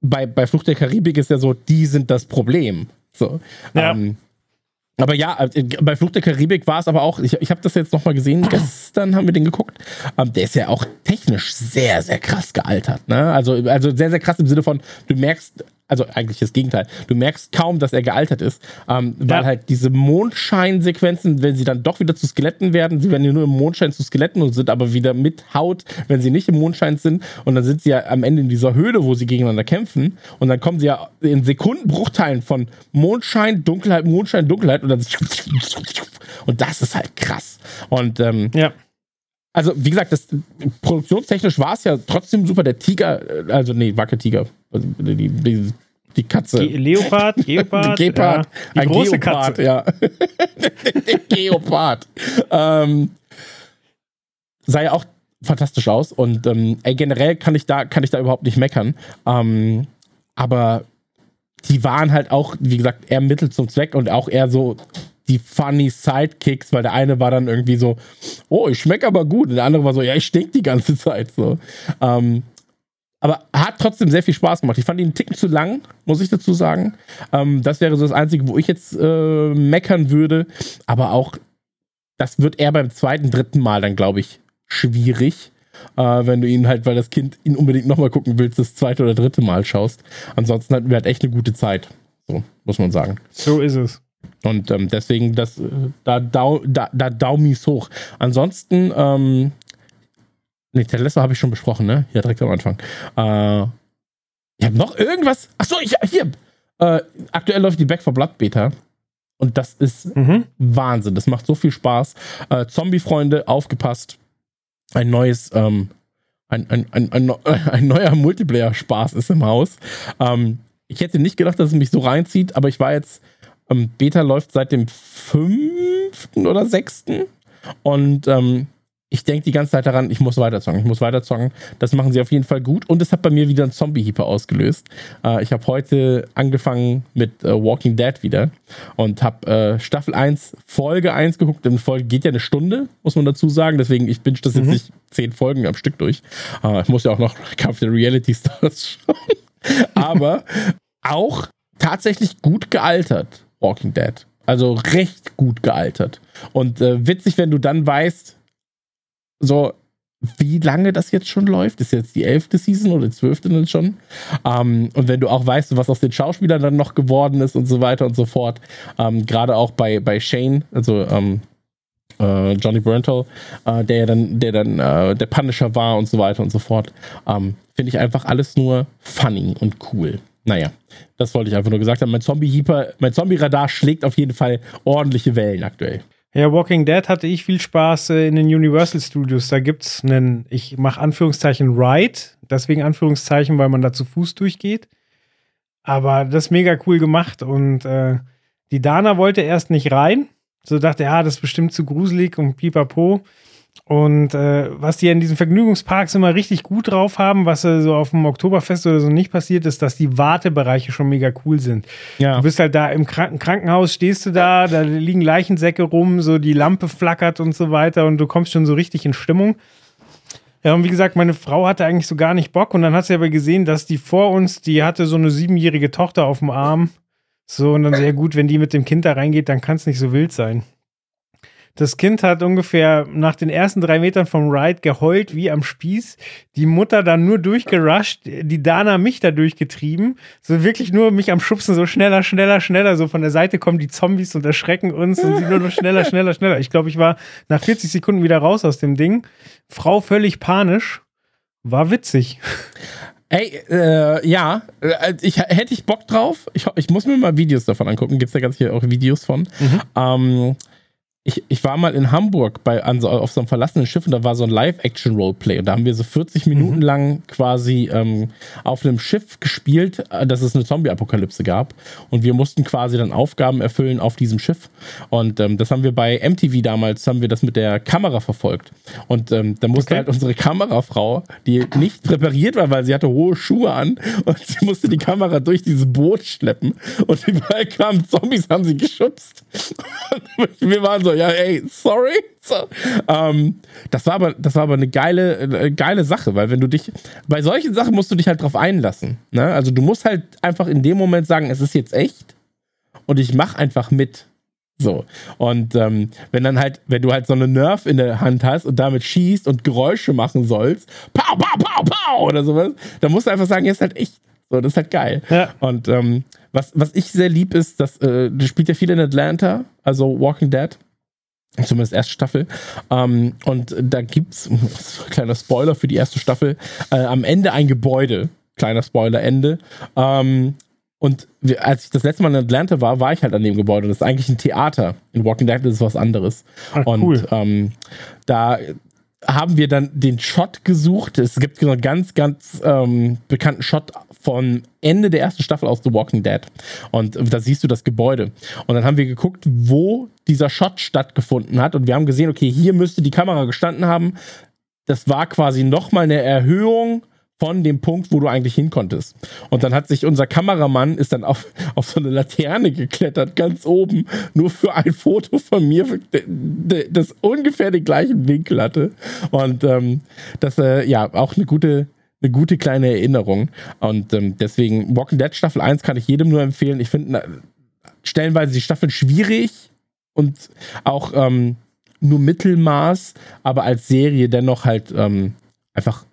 bei, bei Flucht der Karibik ist ja so, die sind das Problem. So. Ja. Ähm, aber ja, äh, bei Flucht der Karibik war es aber auch, ich, ich habe das jetzt nochmal gesehen, gestern haben wir den geguckt. Ähm, der ist ja auch technisch sehr, sehr krass gealtert. Ne? Also, also sehr, sehr krass im Sinne von, du merkst also eigentlich das Gegenteil. Du merkst kaum, dass er gealtert ist, ähm, weil ja. halt diese Mondscheinsequenzen, wenn sie dann doch wieder zu Skeletten werden, sie werden ja nur im Mondschein zu Skeletten und sind aber wieder mit Haut, wenn sie nicht im Mondschein sind. Und dann sind sie ja am Ende in dieser Höhle, wo sie gegeneinander kämpfen. Und dann kommen sie ja in Sekundenbruchteilen von Mondschein, Dunkelheit, Mondschein, Dunkelheit und dann und das ist halt krass. Und ähm, ja also wie gesagt, das produktionstechnisch war es ja trotzdem super. Der Tiger, äh, also nee, Wackeltiger, also die, die, die Katze. Ge Leopard, Geopard, Gepard, ja. die ein große Geopard, Katze. ja. der Geopard. ähm, sah ja auch fantastisch aus und ähm, ey, generell kann ich da kann ich da überhaupt nicht meckern. Ähm, aber die waren halt auch, wie gesagt, eher Mittel zum Zweck und auch eher so die funny Sidekicks, weil der eine war dann irgendwie so, oh, ich schmecke aber gut. Und der andere war so, ja, ich stink die ganze Zeit. So. Ähm, aber hat trotzdem sehr viel Spaß gemacht. Ich fand ihn einen Ticken zu lang, muss ich dazu sagen. Ähm, das wäre so das Einzige, wo ich jetzt äh, meckern würde. Aber auch, das wird eher beim zweiten, dritten Mal dann, glaube ich, schwierig. Äh, wenn du ihn halt, weil das Kind ihn unbedingt nochmal gucken willst, das zweite oder dritte Mal schaust. Ansonsten hatten wir halt echt eine gute Zeit. So, muss man sagen. So ist es. Und ähm, deswegen, das, äh, da, da, da, da Daumis hoch. Ansonsten, ähm, nee, Ted Lasso habe ich schon besprochen, ne? Ja, direkt am Anfang. Äh, ich habe noch irgendwas. Achso, ich, hier. Äh, aktuell läuft die Back for Blood Beta. Und das ist mhm. Wahnsinn. Das macht so viel Spaß. Äh, Zombie-Freunde, aufgepasst. Ein neues, ähm, ein, ein, ein, ein, ein neuer Multiplayer-Spaß ist im Haus. Ähm, ich hätte nicht gedacht, dass es mich so reinzieht, aber ich war jetzt ähm, Beta läuft seit dem 5. oder 6. Und ähm, ich denke die ganze Zeit daran, ich muss weiterzocken, ich muss weiterzocken. Das machen sie auf jeden Fall gut. Und es hat bei mir wieder einen Zombie-Heaper ausgelöst. Äh, ich habe heute angefangen mit äh, Walking Dead wieder und habe äh, Staffel 1, Folge 1 geguckt. Denn Folge geht ja eine Stunde, muss man dazu sagen. Deswegen, ich binge das mhm. jetzt nicht zehn Folgen am Stück durch. Äh, ich muss ja auch noch Kampf der Reality Stars schauen. Aber auch tatsächlich gut gealtert. Walking Dead. Also recht gut gealtert. Und äh, witzig, wenn du dann weißt, so, wie lange das jetzt schon läuft. Ist jetzt die elfte Season oder die zwölfte dann schon. Ähm, und wenn du auch weißt, was aus den Schauspielern dann noch geworden ist und so weiter und so fort. Ähm, Gerade auch bei, bei Shane, also ähm, äh, Johnny Burntal, äh, der dann, der dann äh, der Punisher war und so weiter und so fort. Ähm, finde ich einfach alles nur funny und cool. Naja, das wollte ich einfach nur gesagt haben. Mein Zombie-Radar schlägt auf jeden Fall ordentliche Wellen aktuell. Ja, Walking Dead hatte ich viel Spaß äh, in den Universal Studios. Da gibt es einen, ich mache Anführungszeichen Ride, deswegen Anführungszeichen, weil man da zu Fuß durchgeht. Aber das ist mega cool gemacht und äh, die Dana wollte erst nicht rein. So dachte, ja, das ist bestimmt zu gruselig und pipapo. Und äh, was die in diesen Vergnügungsparks immer richtig gut drauf haben, was äh, so auf dem Oktoberfest oder so nicht passiert, ist, dass die Wartebereiche schon mega cool sind. Ja. Du bist halt da im Kranken Krankenhaus, stehst du da, da liegen Leichensäcke rum, so die Lampe flackert und so weiter und du kommst schon so richtig in Stimmung. Ja, und wie gesagt, meine Frau hatte eigentlich so gar nicht Bock und dann hat sie aber gesehen, dass die vor uns, die hatte so eine siebenjährige Tochter auf dem Arm. So, und dann sehr gut, wenn die mit dem Kind da reingeht, dann kann es nicht so wild sein. Das Kind hat ungefähr nach den ersten drei Metern vom Ride geheult wie am Spieß. Die Mutter dann nur durchgerusht, die Dana mich da durchgetrieben. So wirklich nur mich am Schubsen, so schneller, schneller, schneller. So von der Seite kommen die Zombies und erschrecken uns und sie nur noch schneller, schneller, schneller. Ich glaube, ich war nach 40 Sekunden wieder raus aus dem Ding. Frau völlig panisch. War witzig. Ey, äh, ja, äh, ich, hätte ich Bock drauf. Ich, ich muss mir mal Videos davon angucken. Gibt es da ganz hier auch Videos von. Mhm. Ähm, ich, ich war mal in Hamburg bei, an auf so einem verlassenen Schiff und da war so ein Live-Action-Roleplay. Und da haben wir so 40 Minuten mhm. lang quasi ähm, auf einem Schiff gespielt, äh, dass es eine Zombie-Apokalypse gab. Und wir mussten quasi dann Aufgaben erfüllen auf diesem Schiff. Und ähm, das haben wir bei MTV damals, haben wir das mit der Kamera verfolgt. Und ähm, da musste okay. halt unsere Kamerafrau, die nicht präpariert war, weil sie hatte hohe Schuhe an und sie musste die Kamera durch dieses Boot schleppen. Und überall kamen Zombies, haben sie geschubst. Und wir waren so ja, ey, sorry. So. Ähm, das, war aber, das war aber eine geile, eine geile Sache, weil wenn du dich, bei solchen Sachen musst du dich halt drauf einlassen. Ne? Also du musst halt einfach in dem Moment sagen, es ist jetzt echt und ich mach einfach mit. So. Und ähm, wenn dann halt, wenn du halt so eine Nerf in der Hand hast und damit schießt und Geräusche machen sollst, pow, pow, pow, pow oder sowas, dann musst du einfach sagen, jetzt halt echt. So, das ist halt geil. Ja. Und ähm, was, was ich sehr lieb ist, dass äh, du spielst ja viel in Atlanta, also Walking Dead. Zumindest erste Staffel. Ähm, und da gibt's, kleiner Spoiler für die erste Staffel, äh, am Ende ein Gebäude. Kleiner Spoiler, Ende. Ähm, und als ich das letzte Mal in Atlanta war, war ich halt an dem Gebäude. Das ist eigentlich ein Theater. In Walking Dead ist es was anderes. Ach, und cool. ähm, da haben wir dann den Shot gesucht. Es gibt so einen ganz, ganz ähm, bekannten Shot von Ende der ersten Staffel aus The Walking Dead. Und da siehst du das Gebäude. Und dann haben wir geguckt, wo dieser Shot stattgefunden hat. Und wir haben gesehen, okay, hier müsste die Kamera gestanden haben. Das war quasi nochmal eine Erhöhung von dem Punkt, wo du eigentlich hin konntest. Und dann hat sich unser Kameramann ist dann auf, auf so eine Laterne geklettert, ganz oben, nur für ein Foto von mir, das ungefähr den gleichen Winkel hatte. Und ähm, das, äh, ja, auch eine gute, eine gute kleine Erinnerung. Und ähm, deswegen, Walking Dead Staffel 1 kann ich jedem nur empfehlen. Ich finde stellenweise die Staffeln schwierig und auch ähm, nur Mittelmaß, aber als Serie dennoch halt ähm, einfach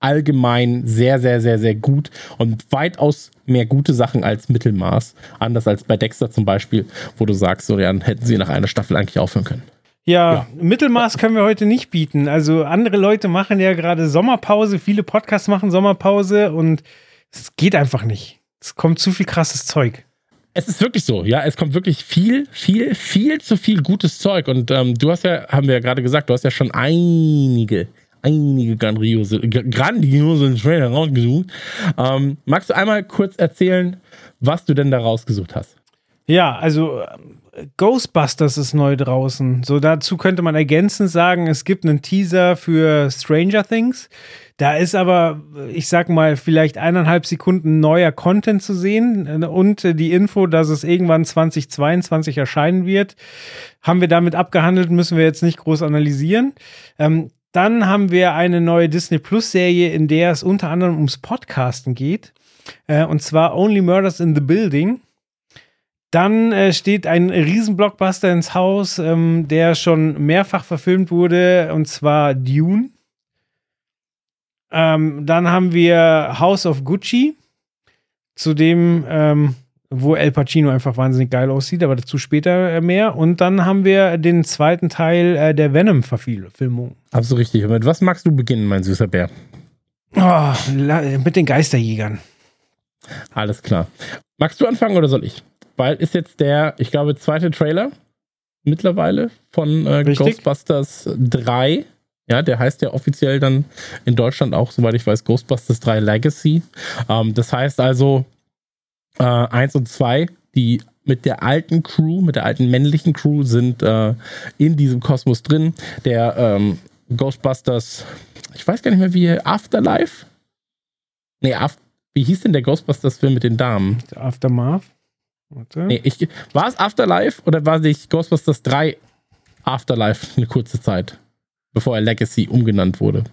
allgemein sehr, sehr, sehr, sehr gut und weitaus mehr gute Sachen als Mittelmaß. Anders als bei Dexter zum Beispiel, wo du sagst, so, ja, hätten sie nach einer Staffel eigentlich aufhören können. Ja, ja, Mittelmaß können wir heute nicht bieten. Also andere Leute machen ja gerade Sommerpause, viele Podcasts machen Sommerpause und es geht einfach nicht. Es kommt zu viel krasses Zeug. Es ist wirklich so, ja. Es kommt wirklich viel, viel, viel zu viel gutes Zeug. Und ähm, du hast ja, haben wir ja gerade gesagt, du hast ja schon einige einige grandiose, grandiose Trailer rausgesucht. Ähm, magst du einmal kurz erzählen, was du denn da rausgesucht hast? Ja, also äh, Ghostbusters ist neu draußen. So dazu könnte man ergänzend sagen, es gibt einen Teaser für Stranger Things. Da ist aber, ich sag mal, vielleicht eineinhalb Sekunden neuer Content zu sehen und die Info, dass es irgendwann 2022 erscheinen wird, haben wir damit abgehandelt, müssen wir jetzt nicht groß analysieren. Ähm, dann haben wir eine neue Disney Plus Serie, in der es unter anderem ums Podcasten geht. Äh, und zwar Only Murders in the Building. Dann äh, steht ein Riesenblockbuster ins Haus, ähm, der schon mehrfach verfilmt wurde, und zwar Dune. Ähm, dann haben wir House of Gucci, zu dem ähm, wo El Pacino einfach wahnsinnig geil aussieht, aber dazu später äh, mehr. Und dann haben wir den zweiten Teil äh, der Venom-Verfilmung. Absolut richtig. Und mit was magst du beginnen, mein süßer Bär? Oh, mit den Geisterjägern. Alles klar. Magst du anfangen oder soll ich? Weil ist jetzt der, ich glaube, zweite Trailer mittlerweile von äh, Ghostbusters 3. Ja, der heißt ja offiziell dann in Deutschland auch, soweit ich weiß, Ghostbusters 3 Legacy. Ähm, das heißt also, äh, 1 und 2, die mit der alten Crew, mit der alten männlichen Crew sind äh, in diesem Kosmos drin. Der ähm, Ghostbusters, ich weiß gar nicht mehr wie, Afterlife? Nee, After, wie hieß denn der Ghostbusters-Film mit den Damen? Aftermath? Warte. Nee, ich, war es Afterlife oder war es Ghostbusters 3 Afterlife eine kurze Zeit, bevor er Legacy umgenannt wurde?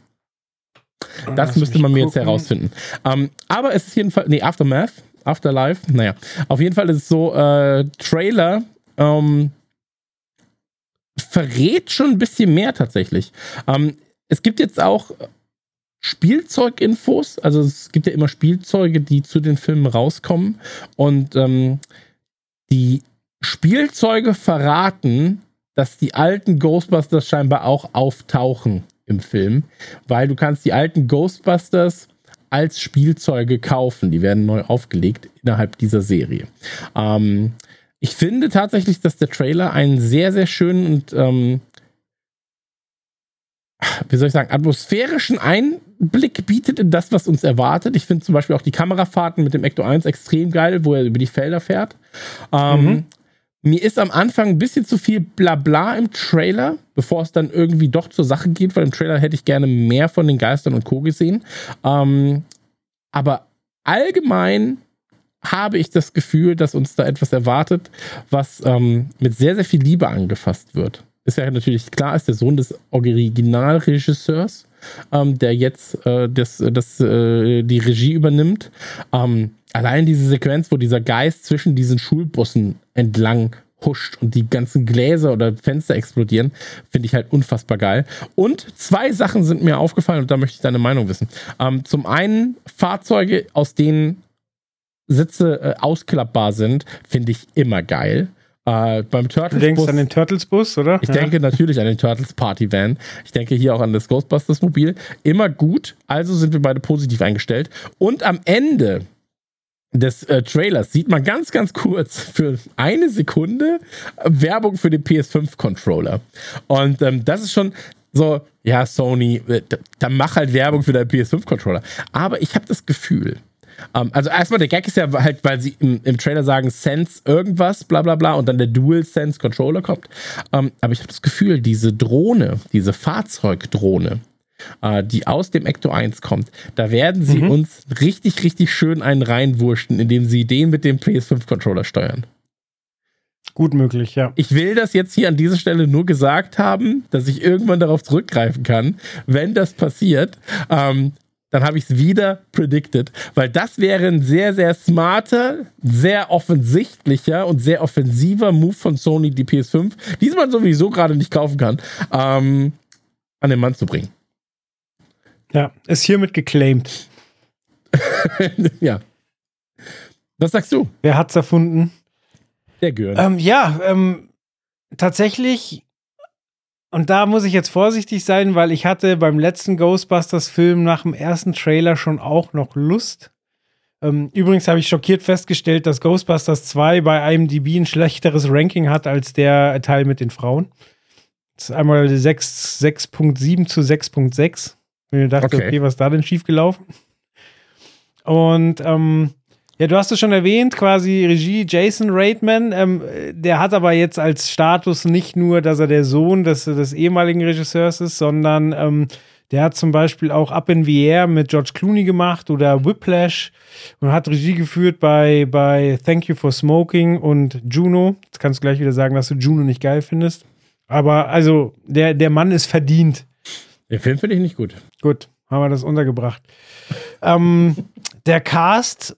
Das Lass müsste man mir gucken. jetzt herausfinden. Ähm, aber es ist jedenfalls, nee, Aftermath Afterlife. Naja, auf jeden Fall ist es so, äh, Trailer ähm, verrät schon ein bisschen mehr tatsächlich. Ähm, es gibt jetzt auch Spielzeuginfos, also es gibt ja immer Spielzeuge, die zu den Filmen rauskommen und ähm, die Spielzeuge verraten, dass die alten Ghostbusters scheinbar auch auftauchen im Film, weil du kannst die alten Ghostbusters als Spielzeuge kaufen. Die werden neu aufgelegt innerhalb dieser Serie. Ähm, ich finde tatsächlich, dass der Trailer einen sehr, sehr schönen und ähm, wie soll ich sagen, atmosphärischen Einblick bietet in das, was uns erwartet. Ich finde zum Beispiel auch die Kamerafahrten mit dem Ecto 1 extrem geil, wo er über die Felder fährt. Ähm, mhm. Mir ist am Anfang ein bisschen zu viel Blabla im Trailer, bevor es dann irgendwie doch zur Sache geht, weil im Trailer hätte ich gerne mehr von den Geistern und Co. gesehen. Ähm, aber allgemein habe ich das Gefühl, dass uns da etwas erwartet, was ähm, mit sehr, sehr viel Liebe angefasst wird. Ist ja natürlich klar, ist der Sohn des Originalregisseurs, ähm, der jetzt äh, das, das, äh, die Regie übernimmt. Ähm, allein diese Sequenz, wo dieser Geist zwischen diesen Schulbussen entlang huscht und die ganzen Gläser oder Fenster explodieren, finde ich halt unfassbar geil. Und zwei Sachen sind mir aufgefallen und da möchte ich deine Meinung wissen. Ähm, zum einen Fahrzeuge, aus denen Sitze äh, ausklappbar sind, finde ich immer geil. Äh, beim Turtles du denkst Bus, an den Turtles-Bus, oder? Ich ja. denke natürlich an den Turtles Party Van. Ich denke hier auch an das Ghostbusters Mobil. Immer gut, also sind wir beide positiv eingestellt. Und am Ende des äh, Trailers sieht man ganz, ganz kurz für eine Sekunde Werbung für den PS5-Controller. Und ähm, das ist schon so, ja, Sony, äh, dann mach halt Werbung für deinen PS5-Controller. Aber ich habe das Gefühl, ähm, also erstmal der Gag ist ja halt, weil sie im, im, Trailer sagen Sense irgendwas, bla bla bla, und dann der Dual Sense Controller kommt. Ähm, aber ich habe das Gefühl, diese Drohne, diese Fahrzeugdrohne, äh, die aus dem Ecto 1 kommt, da werden sie mhm. uns richtig, richtig schön einen reinwurschen, indem sie den mit dem PS5-Controller steuern. Gut möglich, ja. Ich will das jetzt hier an dieser Stelle nur gesagt haben, dass ich irgendwann darauf zurückgreifen kann, wenn das passiert. Ähm, dann habe ich es wieder predicted, weil das wäre ein sehr, sehr smarter, sehr offensichtlicher und sehr offensiver Move von Sony, die PS5, die man sowieso gerade nicht kaufen kann, ähm, an den Mann zu bringen. Ja, ist hiermit geclaimed. ja. Was sagst du? Wer hat's erfunden? Der Gürn. Ähm, ja, ähm, tatsächlich und da muss ich jetzt vorsichtig sein, weil ich hatte beim letzten Ghostbusters-Film nach dem ersten Trailer schon auch noch Lust. Ähm, übrigens habe ich schockiert festgestellt, dass Ghostbusters 2 bei IMDb ein schlechteres Ranking hat als der Teil mit den Frauen. Das ist einmal 6.7 zu 6.6. Und ich dachte, okay. okay, was ist da denn schiefgelaufen? Und ähm, ja, du hast es schon erwähnt, quasi Regie Jason Reitman. Ähm, der hat aber jetzt als Status nicht nur, dass er der Sohn des, des ehemaligen Regisseurs ist, sondern ähm, der hat zum Beispiel auch Up in the Air mit George Clooney gemacht oder Whiplash und hat Regie geführt bei, bei Thank You for Smoking und Juno. Jetzt kannst du gleich wieder sagen, dass du Juno nicht geil findest. Aber also, der, der Mann ist verdient. Den Film finde ich nicht gut. Gut, haben wir das untergebracht. ähm, der Cast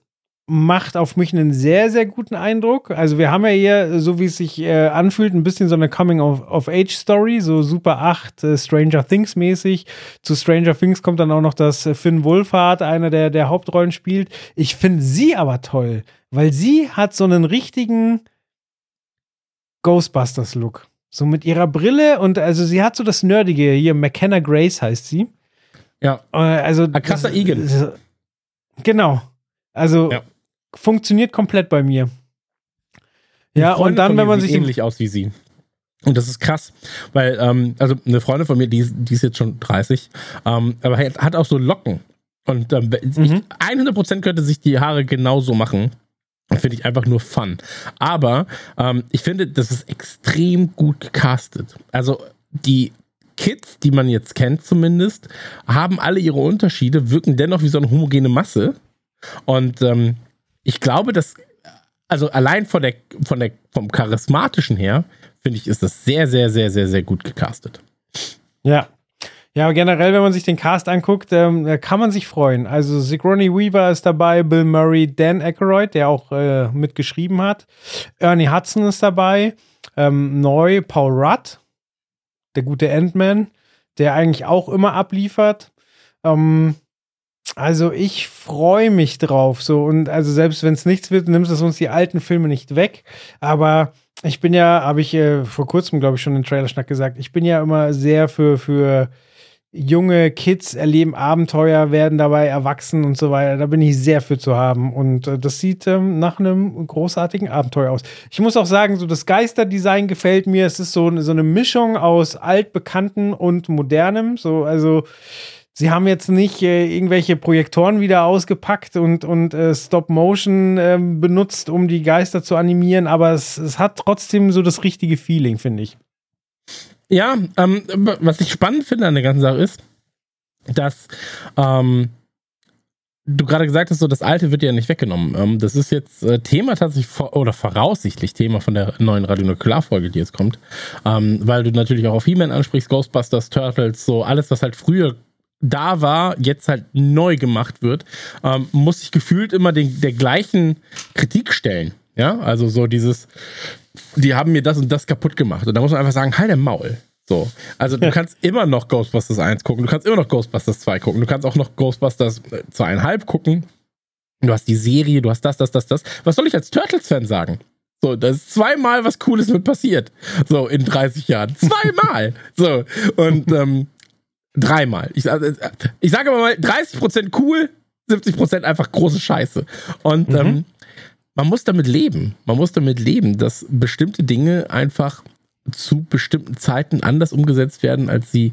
macht auf mich einen sehr, sehr guten Eindruck. Also wir haben ja hier, so wie es sich äh, anfühlt, ein bisschen so eine Coming-of-Age-Story, so Super 8, äh, Stranger Things mäßig. Zu Stranger Things kommt dann auch noch, dass Finn Wolfhard einer der, der Hauptrollen spielt. Ich finde sie aber toll, weil sie hat so einen richtigen Ghostbusters-Look. So mit ihrer Brille und also sie hat so das Nerdige, hier McKenna Grace heißt sie. Ja. Äh, also. Ein krasser Egan. Genau. Also ja funktioniert komplett bei mir. Ja, und dann, wenn man sich. Ähnlich aus wie sie. Und das ist krass, weil, ähm, also eine Freundin von mir, die, ist, die ist jetzt schon 30, ähm, aber hat auch so Locken. Und ähm, mhm. 100% könnte sich die Haare genauso machen. Finde ich einfach nur fun. Aber ähm, ich finde, das ist extrem gut gecastet. Also die Kids, die man jetzt kennt zumindest, haben alle ihre Unterschiede, wirken dennoch wie so eine homogene Masse. Und ähm, ich glaube, dass, also allein von der, von der, vom charismatischen her, finde ich, ist das sehr, sehr, sehr, sehr, sehr gut gecastet. Ja. Ja, generell, wenn man sich den Cast anguckt, ähm, kann man sich freuen. Also Sigourney Weaver ist dabei, Bill Murray, Dan Aykroyd, der auch äh, mitgeschrieben hat. Ernie Hudson ist dabei. Ähm, neu Paul Rudd, der gute Ant-Man, der eigentlich auch immer abliefert. Ähm, also ich freue mich drauf. So und also selbst wenn es nichts wird, nimmst es uns die alten Filme nicht weg. Aber ich bin ja, habe ich äh, vor kurzem, glaube ich, schon im Trailerschnack gesagt, ich bin ja immer sehr für, für junge Kids erleben Abenteuer, werden dabei erwachsen und so weiter. Da bin ich sehr für zu haben. Und äh, das sieht ähm, nach einem großartigen Abenteuer aus. Ich muss auch sagen, so das Geisterdesign gefällt mir. Es ist so, so eine Mischung aus altbekannten und modernem. So, also sie haben jetzt nicht äh, irgendwelche Projektoren wieder ausgepackt und, und äh, Stop-Motion äh, benutzt, um die Geister zu animieren, aber es, es hat trotzdem so das richtige Feeling, finde ich. Ja, ähm, was ich spannend finde an der ganzen Sache ist, dass ähm, du gerade gesagt hast, so das Alte wird ja nicht weggenommen. Ähm, das ist jetzt äh, Thema tatsächlich oder voraussichtlich Thema von der neuen Radionuklear-Folge, die jetzt kommt, ähm, weil du natürlich auch auf He-Man ansprichst, Ghostbusters, Turtles, so alles, was halt früher da war, jetzt halt neu gemacht wird, ähm, muss ich gefühlt immer den, der gleichen Kritik stellen. Ja, also so dieses, die haben mir das und das kaputt gemacht. Und da muss man einfach sagen, halt der Maul. So. Also du kannst immer noch Ghostbusters 1 gucken, du kannst immer noch Ghostbusters 2 gucken, du kannst auch noch Ghostbusters 2,5 gucken. Du hast die Serie, du hast das, das, das, das. Was soll ich als Turtles-Fan sagen? So, da ist zweimal was Cooles mit passiert. So, in 30 Jahren. Zweimal. so. Und ähm, Dreimal. Ich, äh, ich sage aber mal 30% cool, 70% einfach große Scheiße. Und mhm. ähm, man muss damit leben. Man muss damit leben, dass bestimmte Dinge einfach zu bestimmten Zeiten anders umgesetzt werden, als sie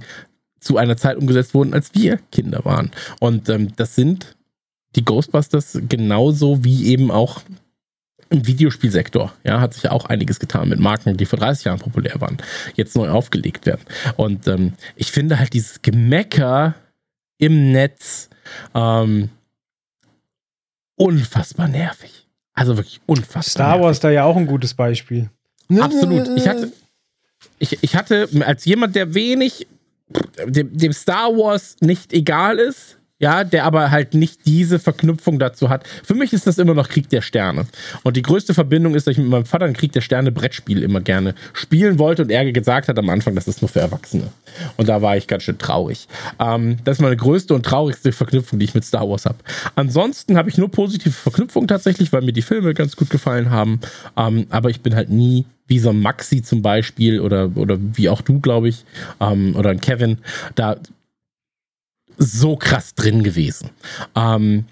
zu einer Zeit umgesetzt wurden, als wir Kinder waren. Und ähm, das sind die Ghostbusters genauso wie eben auch im Videospielsektor, ja, hat sich ja auch einiges getan mit Marken, die vor 30 Jahren populär waren, jetzt neu aufgelegt werden. Und ähm, ich finde halt dieses Gemecker im Netz ähm, unfassbar nervig. Also wirklich unfassbar. Star Wars nervig. da ja auch ein gutes Beispiel. Absolut. Ich hatte, ich, ich hatte als jemand, der wenig dem, dem Star Wars nicht egal ist, ja, der aber halt nicht diese Verknüpfung dazu hat. Für mich ist das immer noch Krieg der Sterne. Und die größte Verbindung ist, dass ich mit meinem Vater ein Krieg der Sterne Brettspiel immer gerne spielen wollte und er gesagt hat am Anfang, das ist nur für Erwachsene. Und da war ich ganz schön traurig. Ähm, das ist meine größte und traurigste Verknüpfung, die ich mit Star Wars habe. Ansonsten habe ich nur positive Verknüpfungen tatsächlich, weil mir die Filme ganz gut gefallen haben. Ähm, aber ich bin halt nie wie so ein Maxi zum Beispiel oder, oder wie auch du, glaube ich, ähm, oder ein Kevin, da so krass drin gewesen. Ähm,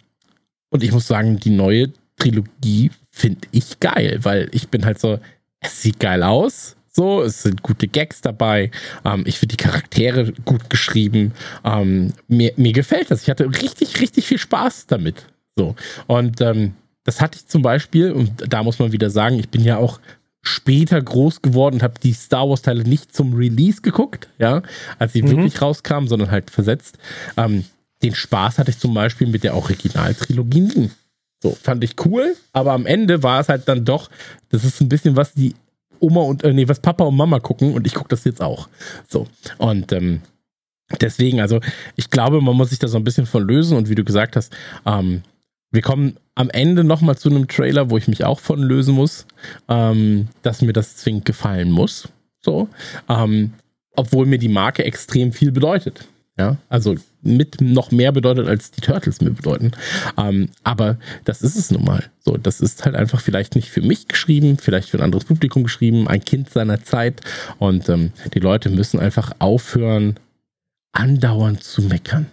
und ich muss sagen, die neue Trilogie finde ich geil, weil ich bin halt so, es sieht geil aus. So, es sind gute Gags dabei. Ähm, ich finde die Charaktere gut geschrieben. Ähm, mir, mir gefällt das. Ich hatte richtig, richtig viel Spaß damit. So. Und ähm, das hatte ich zum Beispiel, und da muss man wieder sagen, ich bin ja auch später groß geworden und habe die Star Wars Teile nicht zum Release geguckt, ja, als sie mhm. wirklich rauskamen, sondern halt versetzt. Ähm, den Spaß hatte ich zum Beispiel mit der Originaltrilogie nie. So, fand ich cool, aber am Ende war es halt dann doch, das ist ein bisschen was die Oma und, äh, nee, was Papa und Mama gucken und ich gucke das jetzt auch. So, und ähm, deswegen, also ich glaube, man muss sich da so ein bisschen von lösen und wie du gesagt hast, ähm, wir kommen am Ende nochmal zu einem Trailer, wo ich mich auch von lösen muss, ähm, dass mir das zwingend gefallen muss. So. Ähm, obwohl mir die Marke extrem viel bedeutet. Ja, also mit noch mehr bedeutet, als die Turtles mir bedeuten. Ähm, aber das ist es nun mal. So, das ist halt einfach vielleicht nicht für mich geschrieben, vielleicht für ein anderes Publikum geschrieben, ein Kind seiner Zeit. Und ähm, die Leute müssen einfach aufhören, andauernd zu meckern.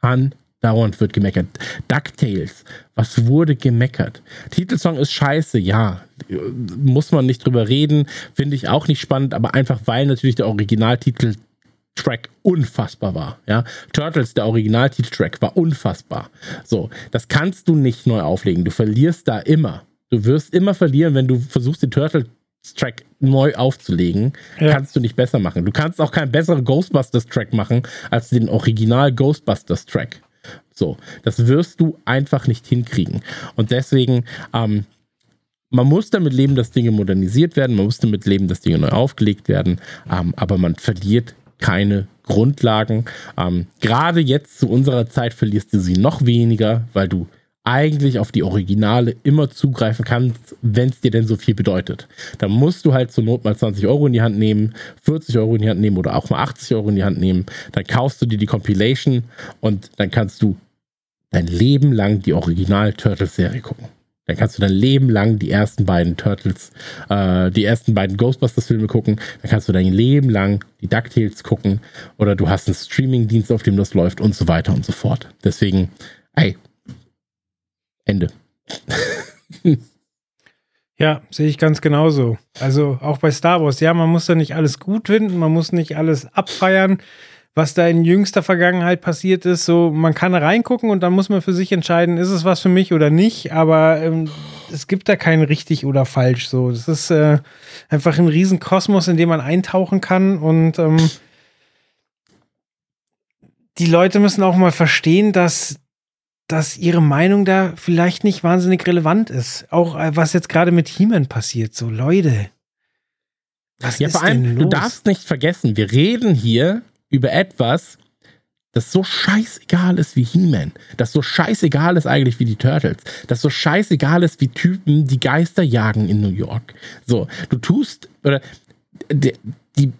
Andauernd Dauernd wird gemeckert. DuckTales, was wurde gemeckert? Titelsong ist scheiße, ja. Muss man nicht drüber reden. Finde ich auch nicht spannend, aber einfach weil natürlich der Originaltitel Track unfassbar war. Ja, Turtles, der Originaltiteltrack, war unfassbar. So, das kannst du nicht neu auflegen. Du verlierst da immer. Du wirst immer verlieren, wenn du versuchst, den Turtle Track neu aufzulegen, ja. kannst du nicht besser machen. Du kannst auch keinen besseren Ghostbusters Track machen als den Original Ghostbusters Track. So, das wirst du einfach nicht hinkriegen. Und deswegen, ähm, man muss damit leben, dass Dinge modernisiert werden, man muss damit leben, dass Dinge neu aufgelegt werden, ähm, aber man verliert keine Grundlagen. Ähm, Gerade jetzt zu unserer Zeit verlierst du sie noch weniger, weil du eigentlich auf die Originale immer zugreifen kannst, wenn es dir denn so viel bedeutet. Dann musst du halt zur Not mal 20 Euro in die Hand nehmen, 40 Euro in die Hand nehmen oder auch mal 80 Euro in die Hand nehmen. Dann kaufst du dir die Compilation und dann kannst du dein Leben lang die Original-Turtles-Serie gucken. Dann kannst du dein Leben lang die ersten beiden Turtles, äh, die ersten beiden Ghostbusters-Filme gucken. Dann kannst du dein Leben lang die DuckTales gucken. Oder du hast einen Streaming-Dienst, auf dem das läuft und so weiter und so fort. Deswegen, ey, Ende. Ja, sehe ich ganz genauso. Also auch bei Star Wars, ja, man muss da nicht alles gut finden, man muss nicht alles abfeiern was da in jüngster Vergangenheit passiert ist. So, man kann reingucken und dann muss man für sich entscheiden, ist es was für mich oder nicht. Aber ähm, es gibt da kein richtig oder falsch. So, das ist äh, einfach ein Riesenkosmos, in dem man eintauchen kann und ähm, die Leute müssen auch mal verstehen, dass dass ihre Meinung da vielleicht nicht wahnsinnig relevant ist. Auch äh, was jetzt gerade mit He-Man passiert. So, Leute. Was ja, vor allem, du darfst nicht vergessen, wir reden hier über etwas, das so scheißegal ist wie He-Man, das so scheißegal ist eigentlich wie die Turtles, das so scheißegal ist wie Typen, die Geister jagen in New York. So, du tust, oder die, die,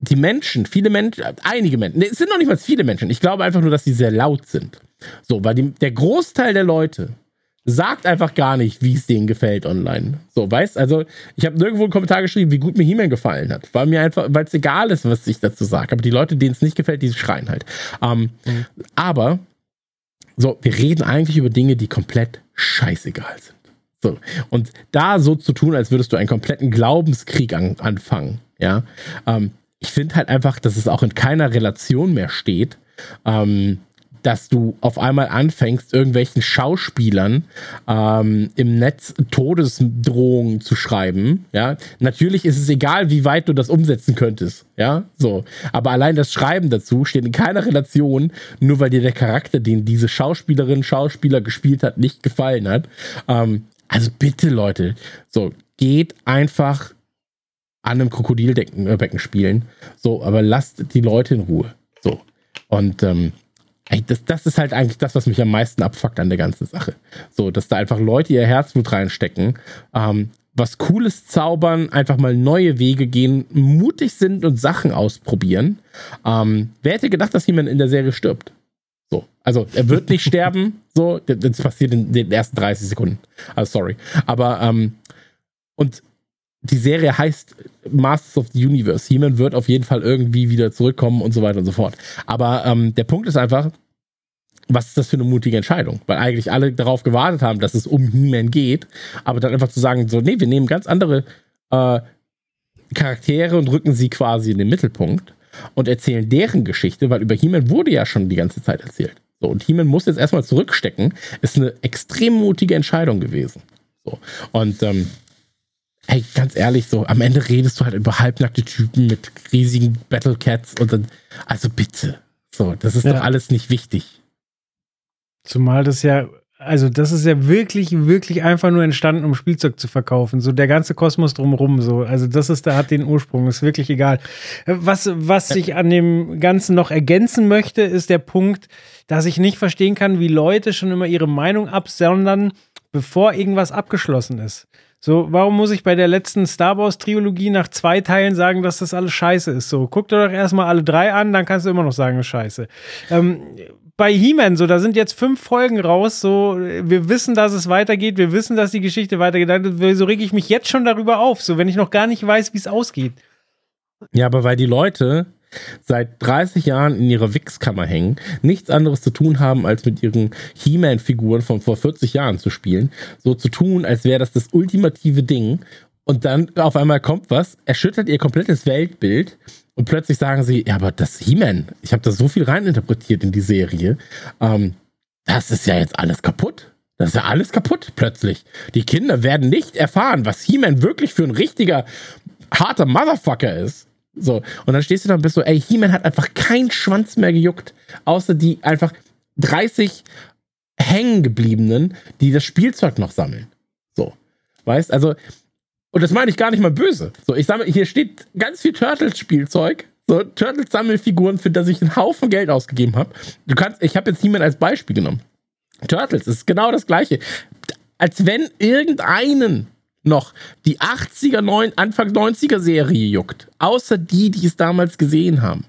die Menschen, viele Menschen, einige Menschen, es sind noch nicht mal viele Menschen, ich glaube einfach nur, dass sie sehr laut sind. So, weil die, der Großteil der Leute sagt einfach gar nicht, wie es denen gefällt online. So, weißt also, ich habe nirgendwo einen Kommentar geschrieben, wie gut mir He-Man gefallen hat. Weil mir einfach, weil es egal ist, was ich dazu sage. Aber die Leute, denen es nicht gefällt, die schreien halt. Ähm, mhm. Aber, so, wir reden eigentlich über Dinge, die komplett scheißegal sind. So, und da so zu tun, als würdest du einen kompletten Glaubenskrieg an, anfangen, ja. Ähm, ich finde halt einfach, dass es auch in keiner Relation mehr steht. Ähm, dass du auf einmal anfängst, irgendwelchen Schauspielern ähm, im Netz Todesdrohungen zu schreiben. Ja, natürlich ist es egal, wie weit du das umsetzen könntest. Ja, so. Aber allein das Schreiben dazu steht in keiner Relation, nur weil dir der Charakter, den diese Schauspielerin, Schauspieler gespielt hat, nicht gefallen hat. Ähm, also bitte, Leute, so geht einfach an einem Krokodilbecken äh, spielen. So, aber lasst die Leute in Ruhe. So. Und ähm, das, das ist halt eigentlich das, was mich am meisten abfuckt an der ganzen Sache. So, dass da einfach Leute ihr Herzblut reinstecken, ähm, was Cooles zaubern, einfach mal neue Wege gehen, mutig sind und Sachen ausprobieren. Ähm, wer hätte gedacht, dass jemand in der Serie stirbt? So, also er wird nicht sterben, so, das passiert in den ersten 30 Sekunden. Also sorry. Aber, ähm, und die Serie heißt Masters of the Universe. He-Man wird auf jeden Fall irgendwie wieder zurückkommen und so weiter und so fort. Aber ähm, der Punkt ist einfach, was ist das für eine mutige Entscheidung? Weil eigentlich alle darauf gewartet haben, dass es um He-Man geht, aber dann einfach zu sagen, so, nee, wir nehmen ganz andere äh, Charaktere und rücken sie quasi in den Mittelpunkt und erzählen deren Geschichte, weil über He-Man wurde ja schon die ganze Zeit erzählt. So, und He-Man muss jetzt erstmal zurückstecken, ist eine extrem mutige Entscheidung gewesen. So, und ähm, Ey, ganz ehrlich, so am Ende redest du halt über halbnackte Typen mit riesigen Battlecats und dann, also bitte. So, das ist ja. doch alles nicht wichtig. Zumal das ja, also das ist ja wirklich, wirklich einfach nur entstanden, um Spielzeug zu verkaufen. So der ganze Kosmos drumherum, so. Also das ist, da hat den Ursprung, ist wirklich egal. Was, was ich an dem Ganzen noch ergänzen möchte, ist der Punkt, dass ich nicht verstehen kann, wie Leute schon immer ihre Meinung absondern, bevor irgendwas abgeschlossen ist. So, warum muss ich bei der letzten Star Wars Trilogie nach zwei Teilen sagen, dass das alles scheiße ist? So, guck dir doch erstmal alle drei an, dann kannst du immer noch sagen, scheiße. Ähm, bei He-Man, so, da sind jetzt fünf Folgen raus, so, wir wissen, dass es weitergeht, wir wissen, dass die Geschichte weitergeht. So rege ich mich jetzt schon darüber auf, so, wenn ich noch gar nicht weiß, wie es ausgeht. Ja, aber weil die Leute seit 30 Jahren in ihrer Wichskammer hängen, nichts anderes zu tun haben, als mit ihren He-Man-Figuren von vor 40 Jahren zu spielen, so zu tun, als wäre das das ultimative Ding. Und dann auf einmal kommt was, erschüttert ihr komplettes Weltbild und plötzlich sagen sie, ja, aber das He-Man, ich habe da so viel reininterpretiert in die Serie, ähm, das ist ja jetzt alles kaputt. Das ist ja alles kaputt plötzlich. Die Kinder werden nicht erfahren, was He-Man wirklich für ein richtiger harter Motherfucker ist. So, und dann stehst du da und bist so, ey, He-Man hat einfach keinen Schwanz mehr gejuckt, außer die einfach 30 hängengebliebenen, die das Spielzeug noch sammeln. So, weißt, also, und das meine ich gar nicht mal böse. So, ich sammle, hier steht ganz viel Turtles-Spielzeug, so Turtles-Sammelfiguren, für das ich einen Haufen Geld ausgegeben habe. Du kannst, ich habe jetzt He-Man als Beispiel genommen. Turtles ist genau das gleiche. Als wenn irgendeinen noch die 80er, 9, Anfang 90er Serie juckt. Außer die, die es damals gesehen haben.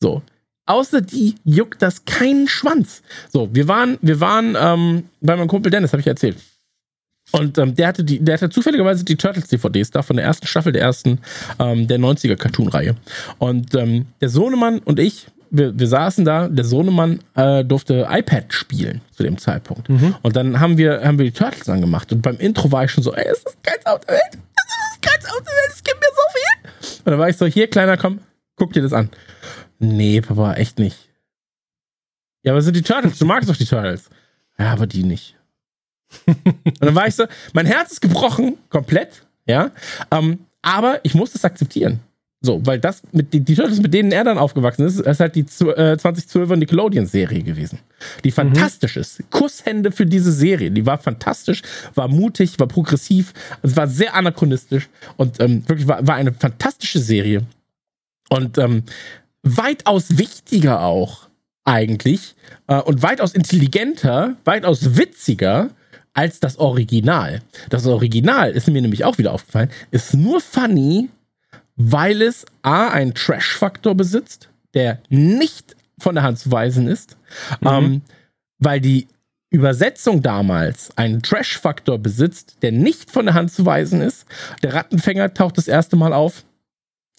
So. Außer die juckt das keinen Schwanz. So, wir waren, wir waren ähm, bei meinem Kumpel Dennis, habe ich erzählt. Und ähm, der hatte die, der hatte zufälligerweise die Turtles DVDs da von der ersten Staffel der ersten ähm, der 90er Cartoon-Reihe. Und ähm, der Sohnemann und ich, wir, wir saßen da, der Sohnemann äh, durfte iPad spielen zu dem Zeitpunkt. Mhm. Und dann haben wir, haben wir die Turtles angemacht. Und beim Intro war ich schon so, ey, es ist das geilste auf der Welt. Es ist das geilste auf der Welt, es gibt mir so viel. Und dann war ich so, hier, Kleiner, komm, guck dir das an. Nee, Papa, echt nicht. Ja, aber sind die Turtles, du magst doch die Turtles. Ja, aber die nicht. und dann war ich so, mein Herz ist gebrochen, komplett, ja. Ähm, aber ich muss das akzeptieren. So, weil das mit die, die Turtles, mit denen er dann aufgewachsen ist, ist halt die äh, 2012er Nickelodeon-Serie gewesen. Die mhm. fantastisch mhm. ist. Kusshände für diese Serie. Die war fantastisch, war mutig, war progressiv, es war sehr anachronistisch und ähm, wirklich war, war eine fantastische Serie. Und ähm, weitaus wichtiger auch eigentlich äh, und weitaus intelligenter, weitaus witziger als das Original. Das Original ist mir nämlich auch wieder aufgefallen, ist nur funny, weil es A, einen Trash-Faktor besitzt, der nicht von der Hand zu weisen ist, mhm. ähm, weil die Übersetzung damals einen Trash-Faktor besitzt, der nicht von der Hand zu weisen ist. Der Rattenfänger taucht das erste Mal auf.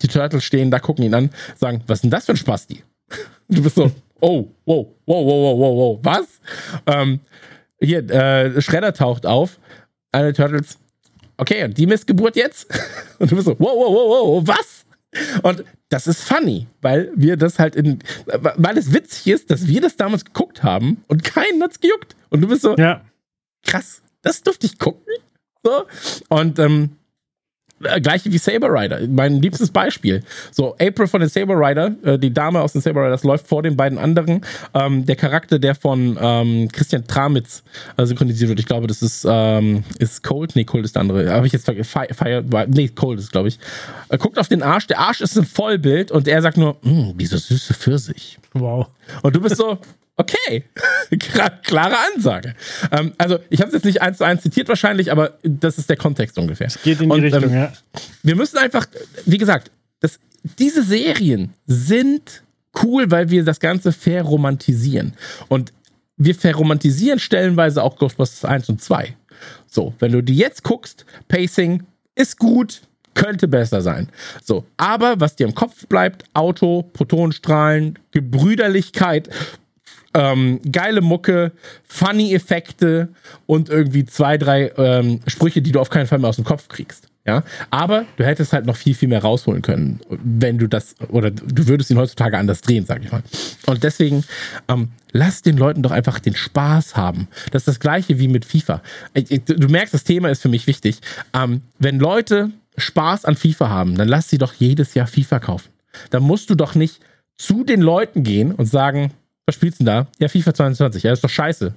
Die Turtles stehen da, gucken ihn an, sagen, was ist denn das für ein Spasti? Du bist so, oh, wow, wow, wow, wow, wow, wow, was? Ähm, hier, äh, Schredder taucht auf. Alle Turtles, okay, und die Missgeburt jetzt? Und du bist so, wow, wow, wow, wow, was? Und das ist funny, weil wir das halt in, weil es witzig ist, dass wir das damals geguckt haben und keinen hat's gejuckt. Und du bist so, Ja. krass, das durfte ich gucken. So. Und ähm, äh, gleiche wie Saber Rider, mein liebstes Beispiel. So, April von den Saber Rider, äh, die Dame aus den Saber Riders läuft vor den beiden anderen. Ähm, der Charakter, der von ähm, Christian Tramitz äh, synchronisiert wird, ich glaube, das ist, ähm, ist Cold. Nee, Cold ist der andere. Habe ich jetzt vergessen. Fire, Fire, nee, Cold ist, glaube ich. Er guckt auf den Arsch, der Arsch ist ein Vollbild und er sagt nur, "Mm, diese süße Pfirsich. Wow. Und du bist so, okay, Klar- klare Ansage. Ähm, also, ich habe es jetzt nicht eins zu eins zitiert wahrscheinlich, aber das ist der Kontext ungefähr. Geht in die Und, Richtung, ähm, ja. Wir müssen einfach, wie gesagt, das, diese Serien sind cool, weil wir das Ganze verromantisieren. Und wir verromantisieren stellenweise auch Ghostbusters 1 und 2. So, wenn du die jetzt guckst, Pacing ist gut, könnte besser sein. So, aber was dir im Kopf bleibt, Auto, Protonenstrahlen, Gebrüderlichkeit, ähm, geile Mucke, funny Effekte und irgendwie zwei, drei ähm, Sprüche, die du auf keinen Fall mehr aus dem Kopf kriegst. Ja, aber du hättest halt noch viel, viel mehr rausholen können, wenn du das, oder du würdest ihn heutzutage anders drehen, sag ich mal. Und deswegen, ähm, lass den Leuten doch einfach den Spaß haben. Das ist das Gleiche wie mit FIFA. Ich- ich- Du merkst, das Thema ist für mich wichtig. Ähm, wenn Leute Spaß an FIFA haben, dann lass sie doch jedes Jahr FIFA kaufen. Dann musst du doch nicht zu den Leuten gehen und sagen, was spielst du denn da? Ja, FIFA 22. Ja, das ist doch scheiße. Und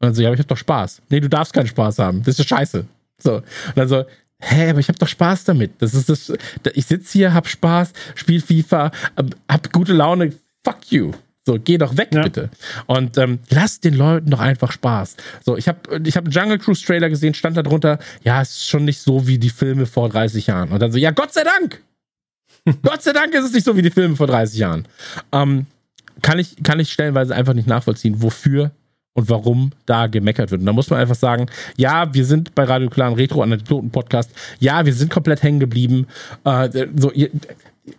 dann so, ja, aber ich hab doch Spaß. Nee, du darfst keinen Spaß haben. Das ist doch scheiße. So. Und dann so, hä, aber ich hab doch Spaß damit. Das ist das. Ich sitze hier, hab Spaß, spiel FIFA, hab- hab gute Laune. Fuck you. So, geh doch weg, Ja. bitte. Und ähm, lass den Leuten doch einfach Spaß. So, ich habe ich hab einen Jungle Cruise Trailer gesehen, stand da drunter, ja, es ist schon nicht so wie die Filme vor 30 Jahren. Und dann so, ja, Gott sei Dank! Gott sei Dank ist es nicht so wie die Filme vor 30 Jahren. Ähm, kann, ich, kann ich stellenweise einfach nicht nachvollziehen, wofür und warum da gemeckert wird. Und da muss man einfach sagen, ja, wir sind bei Radio Clan Retro Anekdoten Podcast. Ja, wir sind komplett hängen geblieben. Äh, so, hier,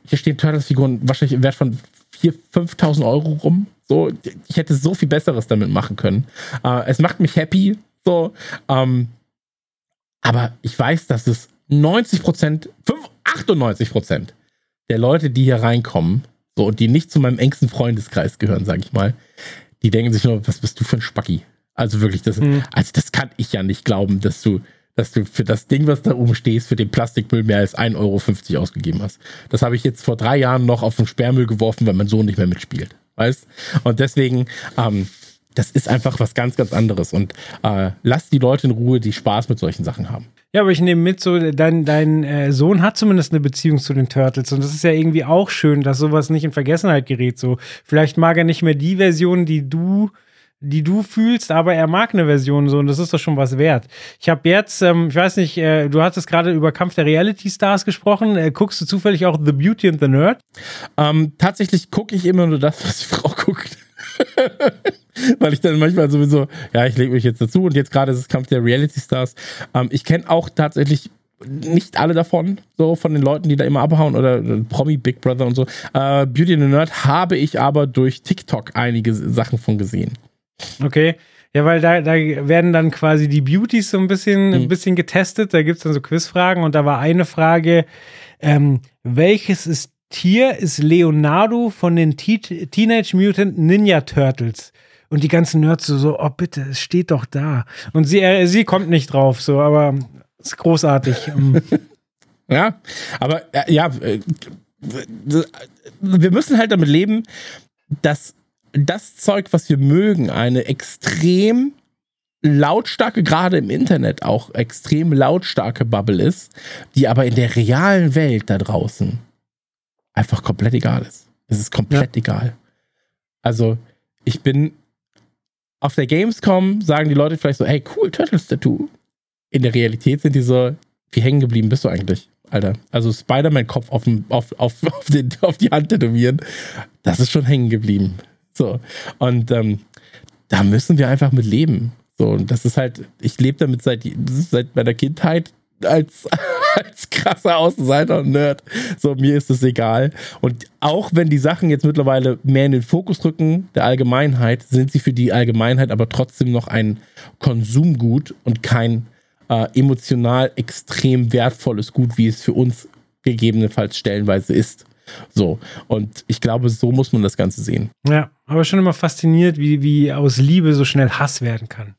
hier stehen Turtles-Figuren wahrscheinlich im Wert von 4.000, 5.000 Euro rum. So, ich hätte so viel Besseres damit machen können. Äh, es macht mich happy. So, ähm, aber ich weiß, dass es 90 Prozent, 98 Prozent der Leute, die hier reinkommen, so, und die nicht zu meinem engsten Freundeskreis gehören, sag ich mal, die denken sich nur, was bist du für ein Spacki? Also wirklich, das, Mhm. also das kann ich ja nicht glauben, dass du, dass du für das Ding, was da oben stehst, für den Plastikmüll mehr als 1,50 Euro ausgegeben hast. Das habe ich jetzt vor drei Jahren noch auf den Sperrmüll geworfen, weil mein Sohn nicht mehr mitspielt. Weißt? Und deswegen, ähm, das ist einfach was ganz, ganz anderes. Und äh, lass die Leute in Ruhe, die Spaß mit solchen Sachen haben. Ja, aber ich nehme mit, so dein, dein äh, Sohn hat zumindest eine Beziehung zu den Turtles und das ist ja irgendwie auch schön, dass sowas nicht in Vergessenheit gerät. So, vielleicht mag er nicht mehr die Version, die du, die du fühlst, aber er mag eine Version so und das ist doch schon was wert. Ich habe jetzt, ähm, ich weiß nicht, äh, du hattest gerade über Kampf der Reality Stars gesprochen. Äh, guckst du zufällig auch The Beauty and the Nerd? Ähm, tatsächlich gucke ich immer nur das, was die Frau guckt. Weil ich dann manchmal sowieso, ja, ich lege mich jetzt dazu und jetzt gerade ist es Kampf der Reality Stars. Ähm, ich kenne auch tatsächlich nicht alle davon, so von den Leuten, die da immer abhauen oder, oder Promi Big Brother und so. Äh, Beauty and the Nerd habe ich aber durch TikTok einige Sachen von gesehen. Okay. Ja, weil da, da werden dann quasi die Beauties so ein bisschen, ein bisschen getestet. Da gibt es dann so Quizfragen und da war eine Frage, ähm, welches ist Tier ist Leonardo von den Te Teenage Mutant Ninja Turtles? Und die ganzen Nerds so, so, oh bitte, es steht doch da. Und sie, äh, sie kommt nicht drauf, so, aber ist großartig. Ähm, Ja, aber äh, ja, äh, wir müssen halt damit leben, dass das Zeug, was wir mögen, eine extrem lautstarke, gerade im Internet auch extrem lautstarke Bubble ist, die aber in der realen Welt da draußen einfach komplett egal ist. Es ist komplett egal. Also, ich bin auf der Gamescom, sagen die Leute vielleicht so, hey, cool, Turtles Tattoo. In der Realität sind die so, wie hängen geblieben bist du eigentlich, Alter? Also Spider-Man-Kopf auf, auf, auf, auf, auf die Hand tätowieren, das ist schon hängen geblieben. So. Und ähm, da müssen wir einfach mit leben. So, und das ist halt, ich lebe damit seit, seit meiner Kindheit als, als krasser Außenseiter und Nerd. So, mir ist es egal. Und auch wenn die Sachen jetzt mittlerweile mehr in den Fokus rücken, der Allgemeinheit, sind sie für die Allgemeinheit aber trotzdem noch ein Konsumgut und kein äh, emotional extrem wertvolles Gut, wie es für uns gegebenenfalls stellenweise ist. So. Und ich glaube, so muss man das Ganze sehen. Ja, aber schon immer fasziniert, wie, wie aus Liebe so schnell Hass werden kann.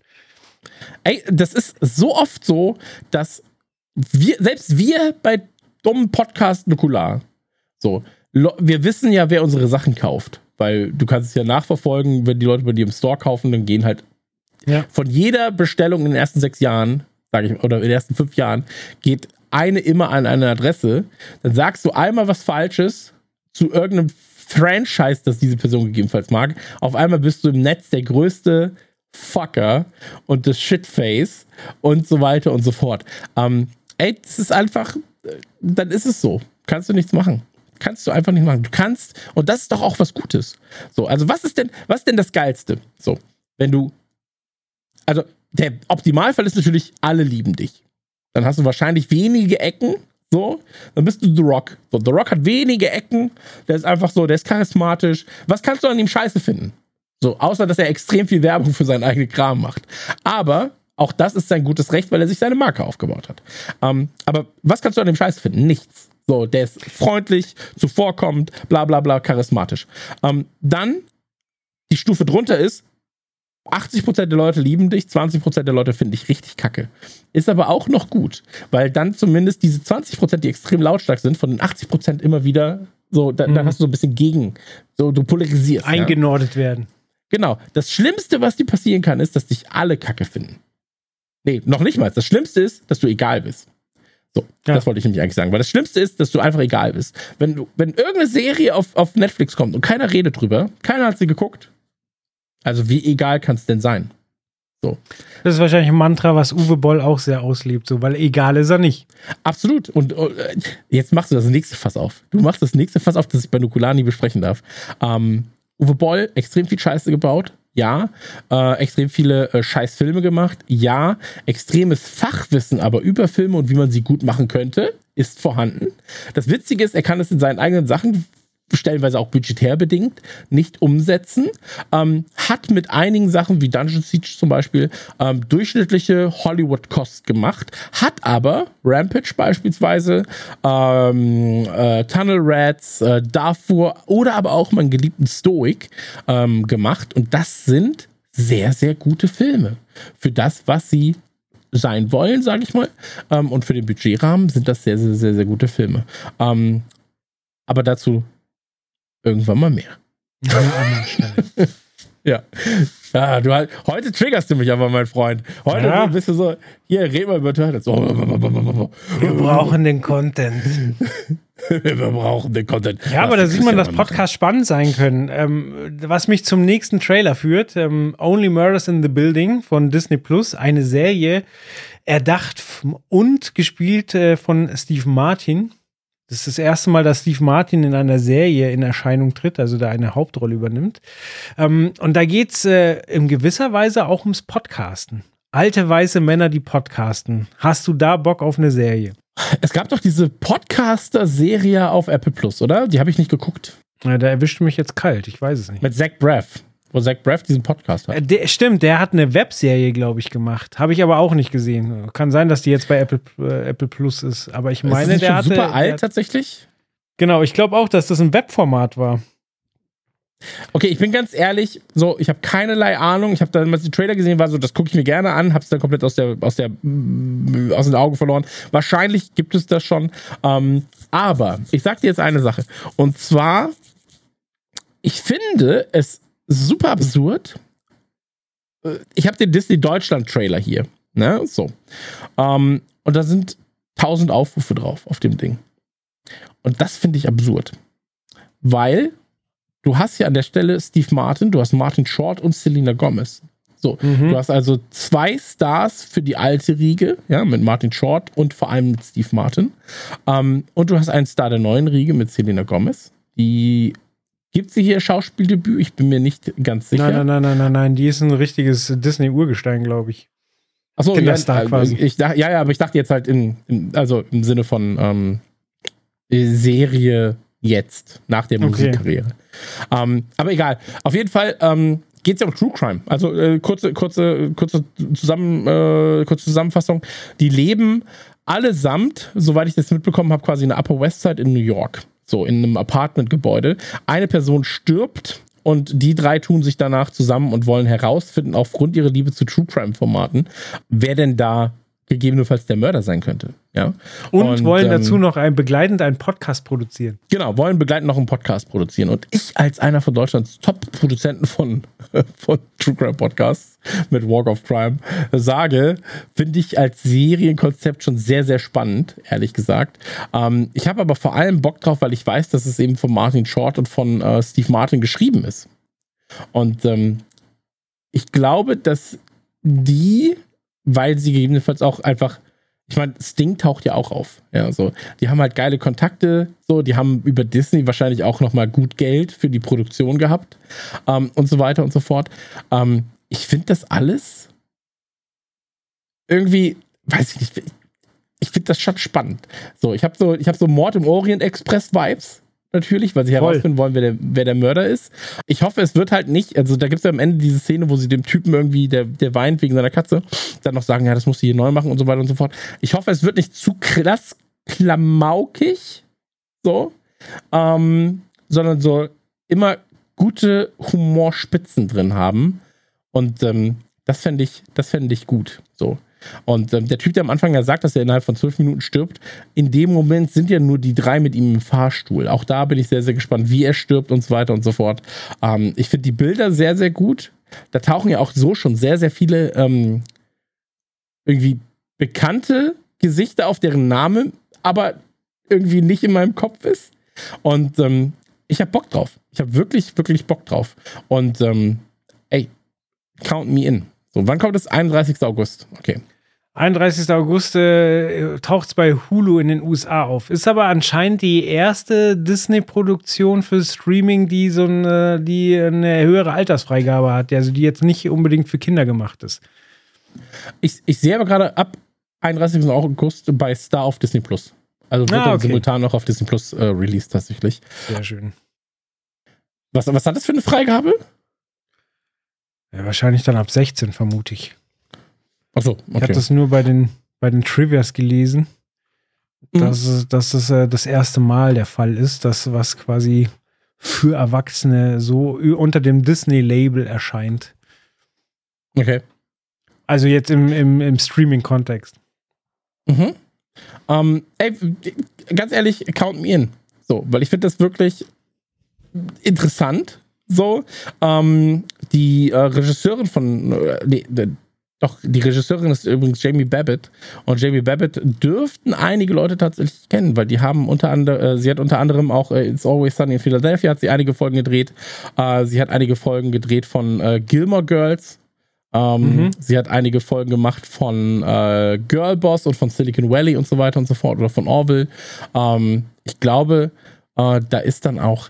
Ey, das ist so oft so, dass wir, selbst wir bei dummen Podcast Nukular, so, wir wissen ja, wer unsere Sachen kauft. Weil du kannst es ja nachverfolgen, wenn die Leute bei dir im Store kaufen, dann gehen halt ja. von jeder Bestellung in den ersten sechs Jahren, sage ich, oder in den ersten fünf Jahren, geht eine immer an eine Adresse. Dann sagst du einmal was Falsches zu irgendeinem Franchise, das diese Person gegebenenfalls mag. Auf einmal bist du im Netz der größte Fucker und das Shitface und so weiter und so fort. Ähm, ey, das ist einfach, dann ist es so. Kannst du nichts machen. Kannst du einfach nicht machen. Du kannst, und das ist doch auch was Gutes. So, also was ist denn, was ist denn das Geilste? So, wenn du, also der Optimalfall ist natürlich, alle lieben dich. Dann hast du wahrscheinlich wenige Ecken, so, dann bist du The Rock. So, The Rock hat wenige Ecken, der ist einfach so, der ist charismatisch. Was kannst du an ihm scheiße finden? So, außer dass er extrem viel Werbung für seinen eigenen Kram macht. Aber auch das ist sein gutes Recht, weil er sich seine Marke aufgebaut hat. Ähm, aber was kannst du an dem Scheiß finden? Nichts. So, der ist freundlich, zuvorkommend, bla bla bla, charismatisch. Ähm, dann die Stufe drunter ist, 80% der Leute lieben dich, 20% der Leute finden dich richtig kacke. Ist aber auch noch gut, weil dann zumindest diese 20%, die extrem lautstark sind, von den 80% immer wieder so, da, mhm. dann hast du so ein bisschen gegen, so du polarisierst. Eingenordet ja. werden. Genau. Das Schlimmste, was dir passieren kann, ist, dass dich alle kacke finden. Nee, noch nicht mal. Das Schlimmste ist, dass du egal bist. So, ja. das wollte ich nämlich eigentlich sagen. Weil das Schlimmste ist, dass du einfach egal bist. Wenn, du, wenn irgendeine Serie auf, auf Netflix kommt und keiner redet drüber, keiner hat sie geguckt, also wie egal kann es denn sein? So. Das ist wahrscheinlich ein Mantra, was Uwe Boll auch sehr auslebt, so, weil egal ist er nicht. Absolut. Und uh, jetzt machst du das nächste Fass auf. Du machst das nächste Fass auf, das ich bei Nukulani besprechen darf. Ähm, Uwe Boll, extrem viel Scheiße gebaut. Ja. Äh, extrem viele äh, Scheißfilme gemacht. Ja. Extremes Fachwissen aber über Filme und wie man sie gut machen könnte, ist vorhanden. Das Witzige ist, er kann es in seinen eigenen Sachen stellenweise auch budgetär bedingt, nicht umsetzen. Ähm, hat mit einigen Sachen wie Dungeon Siege zum Beispiel ähm, durchschnittliche Hollywood-Kost gemacht, hat aber Rampage beispielsweise, ähm, äh, Tunnel Rats, äh, Darfur oder aber auch meinen geliebten Stoic ähm, gemacht und das sind sehr, sehr gute Filme. Für das, was sie sein wollen, sage ich mal. Ähm, und für den Budgetrahmen sind das sehr, sehr, sehr, sehr gute Filme. Ähm, aber dazu irgendwann mal mehr. An einer anderen Stelle. ja. Ja, du halt, heute triggerst du mich aber, mein Freund. Heute ja. bist du so, hier, red mal über Turtles. Oh, Wir brauchen den Content. Wir brauchen den Content. Ja, aber da sieht man, dass Podcasts spannend sein können. Ähm, was mich zum nächsten Trailer führt, ähm, Only Murders in the Building von Disney Plus, eine Serie erdacht und gespielt äh, von Steve Martin. Das ist das erste Mal, dass Steve Martin in einer Serie in Erscheinung tritt, also da eine Hauptrolle übernimmt. Ähm, und da geht es äh, in gewisser Weise auch ums Podcasten. Alte weiße Männer, die podcasten. Hast du da Bock auf eine Serie? Es gab doch diese Podcaster-Serie auf Apple Plus, oder? Die habe ich nicht geguckt. Ja, da erwischt mich jetzt kalt, ich weiß es nicht. Mit Zach Braff wo Zach Braff diesen Podcast hat. Äh, der, stimmt, der hat eine Webserie, glaube ich, gemacht. Habe ich aber auch nicht gesehen. Kann sein, dass die jetzt bei Apple, äh, Apple Plus ist. Aber ich meine, ist der hatte. super alt tatsächlich? Genau, ich glaube auch, dass das ein Webformat war. Okay, ich bin ganz ehrlich, so, ich habe keinerlei Ahnung. Ich habe damals den Trailer gesehen, war so, das gucke ich mir gerne an, habe es dann komplett aus der, aus der, aus den Augen verloren. Wahrscheinlich gibt es das schon. Ähm, aber ich sag dir jetzt eine Sache. Und zwar, ich finde es super absurd. Äh, ich habe den Disney Deutschland Trailer hier. Ne? So. Ähm, und da sind 1000 Aufrufe drauf auf dem Ding. Und das finde ich absurd. Weil du hast ja an der Stelle Steve Martin, du hast Martin Short und Selena Gomez. So, mhm. du hast also zwei Stars für die alte Riege, ja, mit Martin Short und vor allem mit Steve Martin. Ähm, und du hast einen Star der neuen Riege mit Selena Gomez, die Gibt sie hier Schauspieldebüt? Ich bin mir nicht ganz sicher. Nein, nein, nein, nein, nein, nein. Die ist ein richtiges Disney-Urgestein, glaube ich. Achso, ja, äh, quasi. Ich dachte, ja, ja, aber ich dachte jetzt halt in, in also im Sinne von ähm, Serie jetzt, nach der okay. Musikkarriere. Ähm, aber egal. Auf jeden Fall ähm, geht es ja um True Crime. Also äh, kurze, kurze, kurze, Zusammen, äh, kurze Zusammenfassung. Die leben allesamt, soweit ich das mitbekommen habe, quasi in der Upper West Side in New York. So, in einem Apartmentgebäude. Eine Person stirbt und die drei tun sich danach zusammen und wollen herausfinden, aufgrund ihrer Liebe zu True Crime-Formaten, wer denn da gegebenenfalls der Mörder sein könnte. Ja? Und, und wollen ähm, dazu noch ein, begleitend einen Podcast produzieren. Genau, wollen begleitend noch einen Podcast produzieren. Und ich als einer von Deutschlands Top-Produzenten von, von True Crime Podcasts mit Walk of Crime sage, finde ich als Serienkonzept schon sehr, sehr spannend, ehrlich gesagt. Ähm, ich habe aber vor allem Bock drauf, weil ich weiß, dass es eben von Martin Short und von äh, Steve Martin geschrieben ist. Und ähm, ich glaube, dass die weil sie gegebenenfalls auch einfach, ich meine, Sting taucht ja auch auf. Ja, so. Die haben halt geile Kontakte, so, die haben über Disney wahrscheinlich auch nochmal gut Geld für die Produktion gehabt ähm, und so weiter und so fort. Ähm, ich finde das alles irgendwie, weiß ich nicht, ich finde das schon spannend. So, ich habe so, ich habe so Mord im Orient Express Vibes natürlich, weil sie Voll. herausfinden wollen, wer der, wer der Mörder ist. Ich hoffe, es wird halt nicht, also da gibt es ja am Ende diese Szene, wo sie dem Typen irgendwie, der, der weint wegen seiner Katze, dann noch sagen, ja, das muss sie hier neu machen und so weiter und so fort. Ich hoffe, es wird nicht zu krass klamaukig, so, ähm, sondern so immer gute Humorspitzen drin haben. Und ähm, das fände ich, das fände ich gut. So. Und ähm, der Typ, der am Anfang ja sagt, dass er innerhalb von zwölf Minuten stirbt, in dem Moment sind ja nur die drei mit ihm im Fahrstuhl. Auch da bin ich sehr, sehr gespannt, wie er stirbt und so weiter und so fort. Ähm, ich finde die Bilder sehr, sehr gut. Da tauchen ja auch so schon sehr, sehr viele ähm, irgendwie bekannte Gesichter auf, deren Name aber irgendwie nicht in meinem Kopf ist. Und ähm, ich habe Bock drauf. Ich habe wirklich, wirklich Bock drauf. Und ähm, ey, count me in. So, wann kommt es? 31. August. Okay. 31. August äh, taucht es bei Hulu in den USA auf. Ist aber anscheinend die erste Disney-Produktion für Streaming, die so eine, die eine höhere Altersfreigabe hat, also die jetzt nicht unbedingt für Kinder gemacht ist. Ich, ich sehe aber gerade ab 31. August bei Star auf Disney Plus. Also wird ah, okay. dann simultan noch auf Disney Plus äh, released tatsächlich. Sehr schön. Was, was hat das für eine Freigabe? Ja, wahrscheinlich dann ab 16, vermute ich. Achso, okay. Ich habe das nur bei den, bei den Trivias gelesen, mhm. dass, es, dass es äh, das erste Mal der Fall ist, dass was quasi für Erwachsene so unter dem Disney-Label erscheint. Okay. Also jetzt im, im, im Streaming-Kontext. Mhm. Ähm, ey, ganz ehrlich, count me in. So, weil ich finde das wirklich interessant. So, ähm, die äh, Regisseurin von, äh, nee, doch, die Regisseurin ist übrigens Jamie Babbitt. Und Jamie Babbitt dürften einige Leute tatsächlich kennen, weil die haben unter anderem, äh, sie hat unter anderem auch äh, It's Always Sunny in Philadelphia, hat sie einige Folgen gedreht. Äh, sie hat einige Folgen gedreht von äh, Gilmore Girls. Ähm, mhm. Sie hat einige Folgen gemacht von äh, Girlboss und von Silicon Valley und so weiter und so fort oder von Orville. Ähm, ich glaube, äh, da ist dann auch.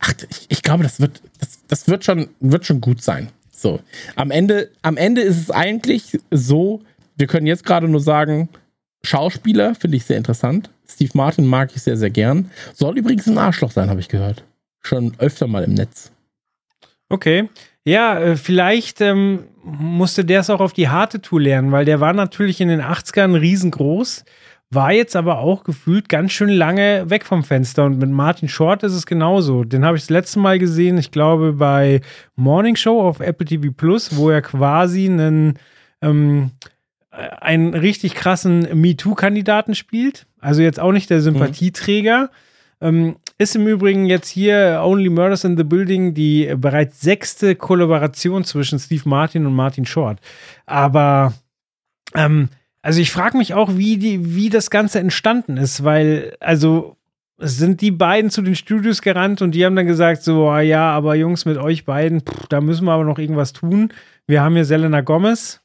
Ach, ich, ich glaube, das wird, das, das wird schon, wird schon gut sein. So. Am Ende, am Ende ist es eigentlich so, wir können jetzt gerade nur sagen, Schauspieler finde ich sehr interessant. Steve Martin mag ich sehr, sehr gern. Soll übrigens ein Arschloch sein, habe ich gehört. Schon öfter mal im Netz. Okay. Ja, äh, vielleicht ähm, musste der es auch auf die harte Tour lernen, weil der war natürlich in den 80ern riesengroß war jetzt aber auch gefühlt ganz schön lange weg vom Fenster. Und mit Martin Short ist es genauso. Den habe ich das letzte Mal gesehen, ich glaube, bei Morning Show auf Apple TV Plus, wo er quasi einen, ähm, einen richtig krassen MeToo-Kandidaten spielt. Also jetzt auch nicht der Sympathieträger. Mhm. Ähm, ist im Übrigen jetzt hier Only Murders in the Building die bereits sechste Kollaboration zwischen Steve Martin und Martin Short. Aber ähm, also ich frage mich auch, wie, die, wie das Ganze entstanden ist, weil, also sind die beiden zu den Studios gerannt und die haben dann gesagt, so, ah ja, aber Jungs, mit euch beiden, pff, da müssen wir aber noch irgendwas tun. Wir haben hier Selena Gomez.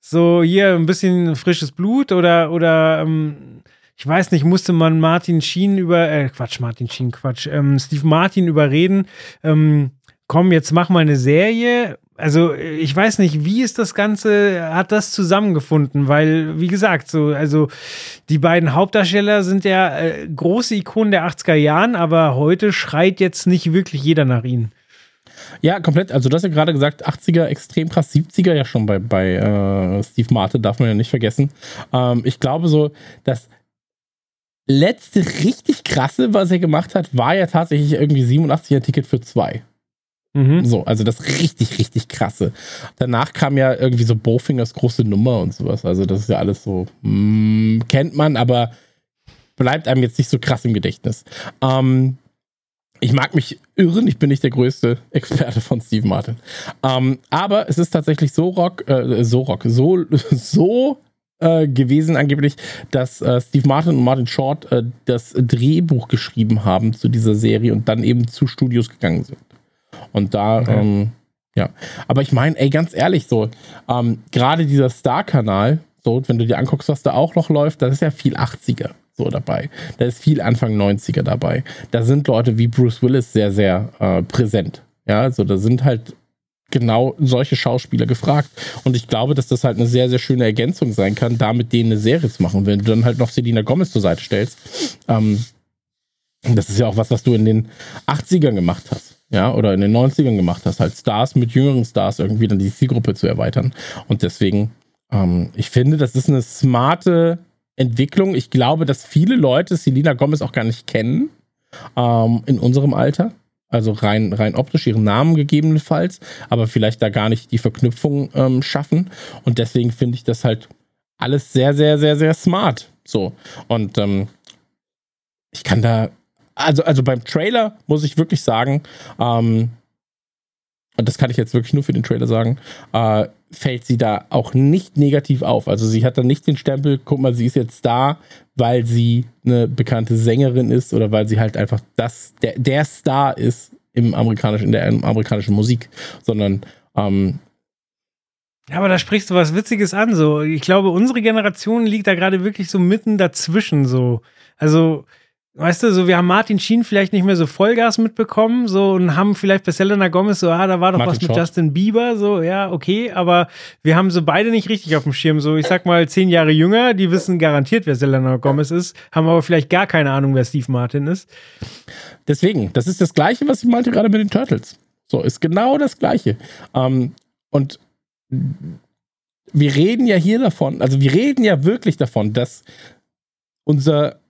So, hier ein bisschen frisches Blut oder, oder, ähm, ich weiß nicht, musste man Martin Sheen über, äh, Quatsch, Martin Sheen, Quatsch, ähm, Steve Martin überreden, ähm, komm, jetzt mach mal eine Serie also ich weiß nicht, wie ist das Ganze, hat das zusammengefunden? Weil, wie gesagt, so, also die beiden Hauptdarsteller sind ja äh, große Ikonen der 80er Jahren, aber heute schreit jetzt nicht wirklich jeder nach ihnen. Ja, komplett. Also, du hast ja gerade gesagt, 80er extrem krass, 70er ja schon bei, bei äh, Steve Martin, darf man ja nicht vergessen. Ähm, ich glaube so, das letzte richtig krasse, was er gemacht hat, war ja tatsächlich irgendwie 87er Ticket für zwei. Mhm. So, also das richtig, richtig krasse. Danach kam ja irgendwie so Bowfingers große Nummer und sowas. Also, das ist ja alles so, mm, kennt man, aber bleibt einem jetzt nicht so krass im Gedächtnis. Ähm, ich mag mich irren, ich bin nicht der größte Experte von Steve Martin. Ähm, aber es ist tatsächlich so rock, äh, so rock, so, so äh, gewesen angeblich, dass äh, Steve Martin und Martin Short äh, das Drehbuch geschrieben haben zu dieser Serie und dann eben zu Studios gegangen sind. Und da, okay. ähm, ja. Aber ich meine, ey, ganz ehrlich, so, ähm, gerade dieser Star-Kanal, so, wenn du dir anguckst, was da auch noch läuft, das ist ja viel 80er so dabei. Da ist viel Anfang 90er dabei. Da sind Leute wie Bruce Willis sehr, sehr äh, präsent. Ja, also da sind halt genau solche Schauspieler gefragt. Und ich glaube, dass das halt eine sehr, sehr schöne Ergänzung sein kann, da mit denen eine Serie zu machen. Wenn du dann halt noch Selina Gomez zur Seite stellst, ähm, das ist ja auch was, was du in den 80ern gemacht hast. Ja, oder in den 90ern gemacht hast, halt Stars mit jüngeren Stars irgendwie dann die Zielgruppe zu erweitern. Und deswegen, ähm, ich finde, das ist eine smarte Entwicklung. Ich glaube, dass viele Leute Selina Gomez auch gar nicht kennen ähm, in unserem Alter. Also rein, rein optisch ihren Namen gegebenenfalls, aber vielleicht da gar nicht die Verknüpfung ähm, schaffen. Und deswegen finde ich das halt alles sehr, sehr, sehr, sehr smart. So. Und ähm, ich kann da, also, also beim Trailer muss ich wirklich sagen, ähm, und das kann ich jetzt wirklich nur für den Trailer sagen, äh, fällt sie da auch nicht negativ auf. Also sie hat da nicht den Stempel, guck mal, sie ist jetzt da, weil sie eine bekannte Sängerin ist oder weil sie halt einfach das, der, der Star ist im amerikanischen, in der amerikanischen Musik, sondern ähm, ja, aber da sprichst du was Witziges an. So, ich glaube, unsere Generation liegt da gerade wirklich so mitten dazwischen. So, also Weißt du, so wir haben Martin Sheen vielleicht nicht mehr so Vollgas mitbekommen, so und haben vielleicht bei Selena Gomez so, ah, da war doch Martin was mit Short. Justin Bieber, so, ja, okay, aber wir haben so beide nicht richtig auf dem Schirm, so, ich sag mal, zehn Jahre jünger, die wissen garantiert, wer Selena Gomez ist, haben aber vielleicht gar keine Ahnung, wer Steve Martin ist. Deswegen, das ist das Gleiche, was ich meinte gerade mit den Turtles. So, ist genau das Gleiche. Ähm, und wir reden ja hier davon, also wir reden ja wirklich davon, dass unser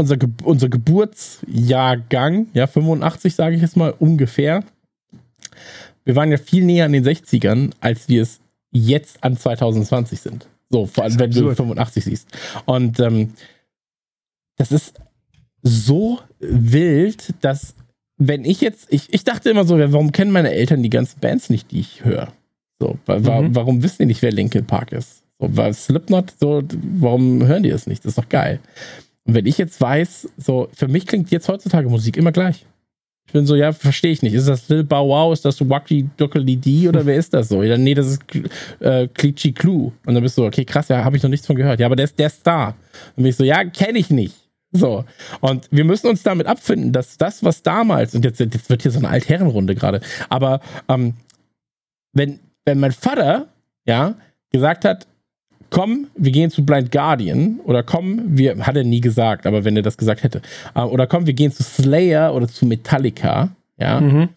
unser, Ge unser Geburtsjahrgang, ja, 85 sage ich jetzt mal ungefähr. Wir waren ja viel näher an den 60ern, als wir es jetzt an 2020 sind. So, vor allem, wenn du 85 siehst. Und ähm, das ist so wild, dass wenn ich jetzt, ich, ich dachte immer so, warum kennen meine Eltern die ganzen Bands nicht, die ich höre? So, wa mhm. warum wissen die nicht, wer Linkin Park ist? So, weil Slipknot, so, warum hören die das nicht? Das ist doch geil. Und wenn ich jetzt weiß, so, für mich klingt jetzt heutzutage Musik immer gleich. Ich bin so, ja, verstehe ich nicht. Ist das Lil Bow Wow? Ist das Wacky Duckely D? Oder wer ist das so? Ja, nee, das ist äh, Klitschi Clue. Und dann bist du so, okay, krass, ja, habe ich noch nichts von gehört. Ja, aber der ist der Star. Und bin ich so, ja, kenne ich nicht. So. Und wir müssen uns damit abfinden, dass das, was damals, und jetzt, jetzt wird hier so eine Altherrenrunde gerade, aber ähm, wenn, wenn mein Vater, ja, gesagt hat, komm, wir gehen zu Blind Guardian oder komm, wir, hat er nie gesagt, aber wenn er das gesagt hätte, äh, oder komm, wir gehen zu Slayer oder zu Metallica, ja, mhm.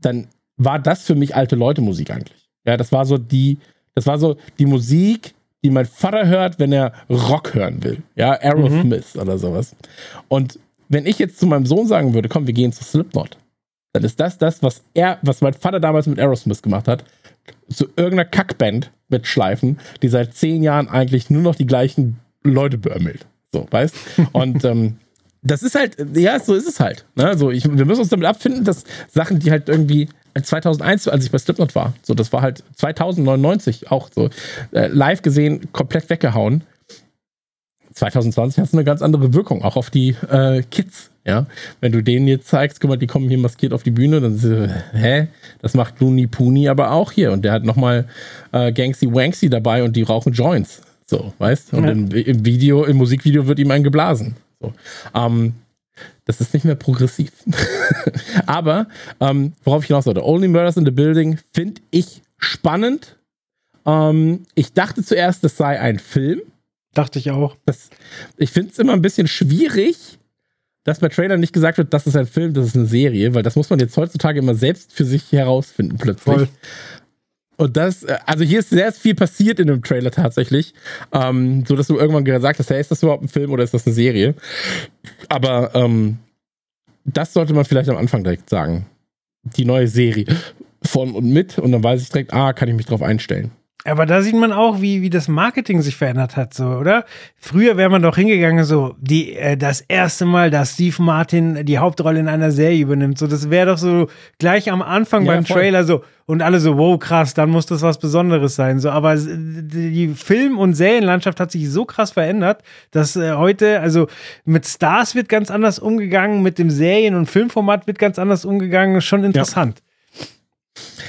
dann war das für mich alte Leute Musik eigentlich. Ja, das war so die, das war so die Musik, die mein Vater hört, wenn er Rock hören will. Ja, Aerosmith mhm. oder sowas. Und wenn ich jetzt zu meinem Sohn sagen würde, komm, wir gehen zu Slipknot, dann ist das das, was er, was mein Vater damals mit Aerosmith gemacht hat, zu irgendeiner Kackband mit Schleifen, die seit zehn Jahren eigentlich nur noch die gleichen Leute beömmelt. So, weißt? Und ähm, das ist halt, ja, so ist es halt. Ne? So, ich, wir müssen uns damit abfinden, dass Sachen, die halt irgendwie 2001, als ich bei Slipknot war, so, das war halt 2099 auch so, äh, live gesehen, komplett weggehauen. 2020 hat es eine ganz andere Wirkung, auch auf die äh, Kids. Ja, wenn du denen jetzt zeigst, guck mal, die kommen hier maskiert auf die Bühne, dann sie, hä, das macht Looney Pooney aber auch hier und der hat nochmal äh, Gangsy Wanksy dabei und die rauchen Joints. So, weißt? Und ja. im, im, Video, im Musikvideo wird ihm ein geblasen. So. Ähm, das ist nicht mehr progressiv. aber ähm, worauf ich hinaus wollte, Only Murders in the Building finde ich spannend. Ähm, ich dachte zuerst, das sei ein Film Dachte ich auch. Das, ich finde es immer ein bisschen schwierig, dass bei Trailern nicht gesagt wird, das ist ein Film, das ist eine Serie, weil das muss man jetzt heutzutage immer selbst für sich herausfinden plötzlich. Voll. Und das, äh, also hier ist sehr viel passiert in dem Trailer tatsächlich, ähm, so dass du irgendwann gesagt hast, hey, ist das überhaupt ein Film oder ist das eine Serie? Aber ähm, das sollte man vielleicht am Anfang direkt sagen. Die neue Serie von und mit und dann weiß ich direkt, ah, kann ich mich drauf einstellen. Aber da sieht man auch, wie, wie das Marketing sich verändert hat, so, oder? Früher wäre man doch hingegangen, so, die, äh, das erste Mal, dass Steve Martin die Hauptrolle in einer Serie übernimmt. So, das wäre doch so gleich am Anfang ja, beim voll. Trailer so, und alle so, wow, krass, dann muss das was Besonderes sein. So, aber die Film- und Serienlandschaft hat sich so krass verändert, dass äh, heute, also mit Stars wird ganz anders umgegangen, mit dem Serien- und Filmformat wird ganz anders umgegangen. Schon interessant. Ja.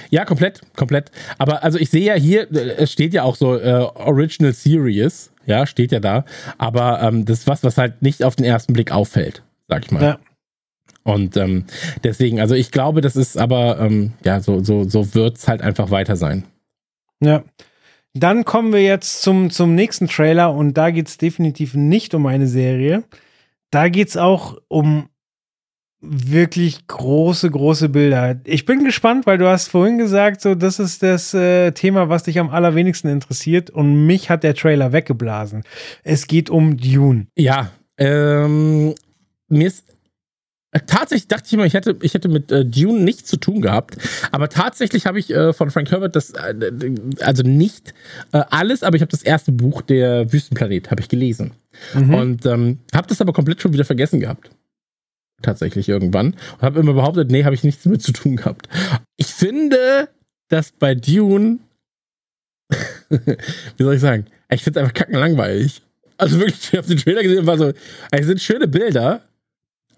Ja, komplett, komplett. Aber also ich sehe ja hier, äh, es steht ja auch so äh, Original Series, ja, steht ja da. Aber ähm, das ist was, was halt nicht auf den ersten Blick auffällt, sag ich mal. Ja. Und ähm, deswegen, also ich glaube, das ist aber, ähm, ja, so, so, so wird es halt einfach weiter sein. Ja. Dann kommen wir jetzt zum, zum nächsten Trailer und da geht es definitiv nicht um eine Serie. Da geht es auch um wirklich große, große Bilder. Ich bin gespannt, weil du hast vorhin gesagt, so das ist das äh, Thema, was dich am allerwenigsten interessiert und mich hat der Trailer weggeblasen. Es geht um Dune. Ja, ähm, mir ist äh, Tatsächlich dachte ich immer, ich hätte, ich hätte mit äh, Dune nichts zu tun gehabt. Aber tatsächlich habe ich äh, von Frank Herbert das, äh, also nicht äh, alles, aber ich habe das erste Buch, der Wüstenplanet, habe ich gelesen. Mhm. Und ähm, habe das aber komplett schon wieder vergessen gehabt tatsächlich irgendwann und habe immer behauptet, nee, habe ich nichts damit zu tun gehabt. Ich finde, dass bei Dune, wie soll ich sagen, ich finde es einfach kackenlangweilig. Also wirklich, ich habe den Trailer gesehen und war so, es sind schöne Bilder,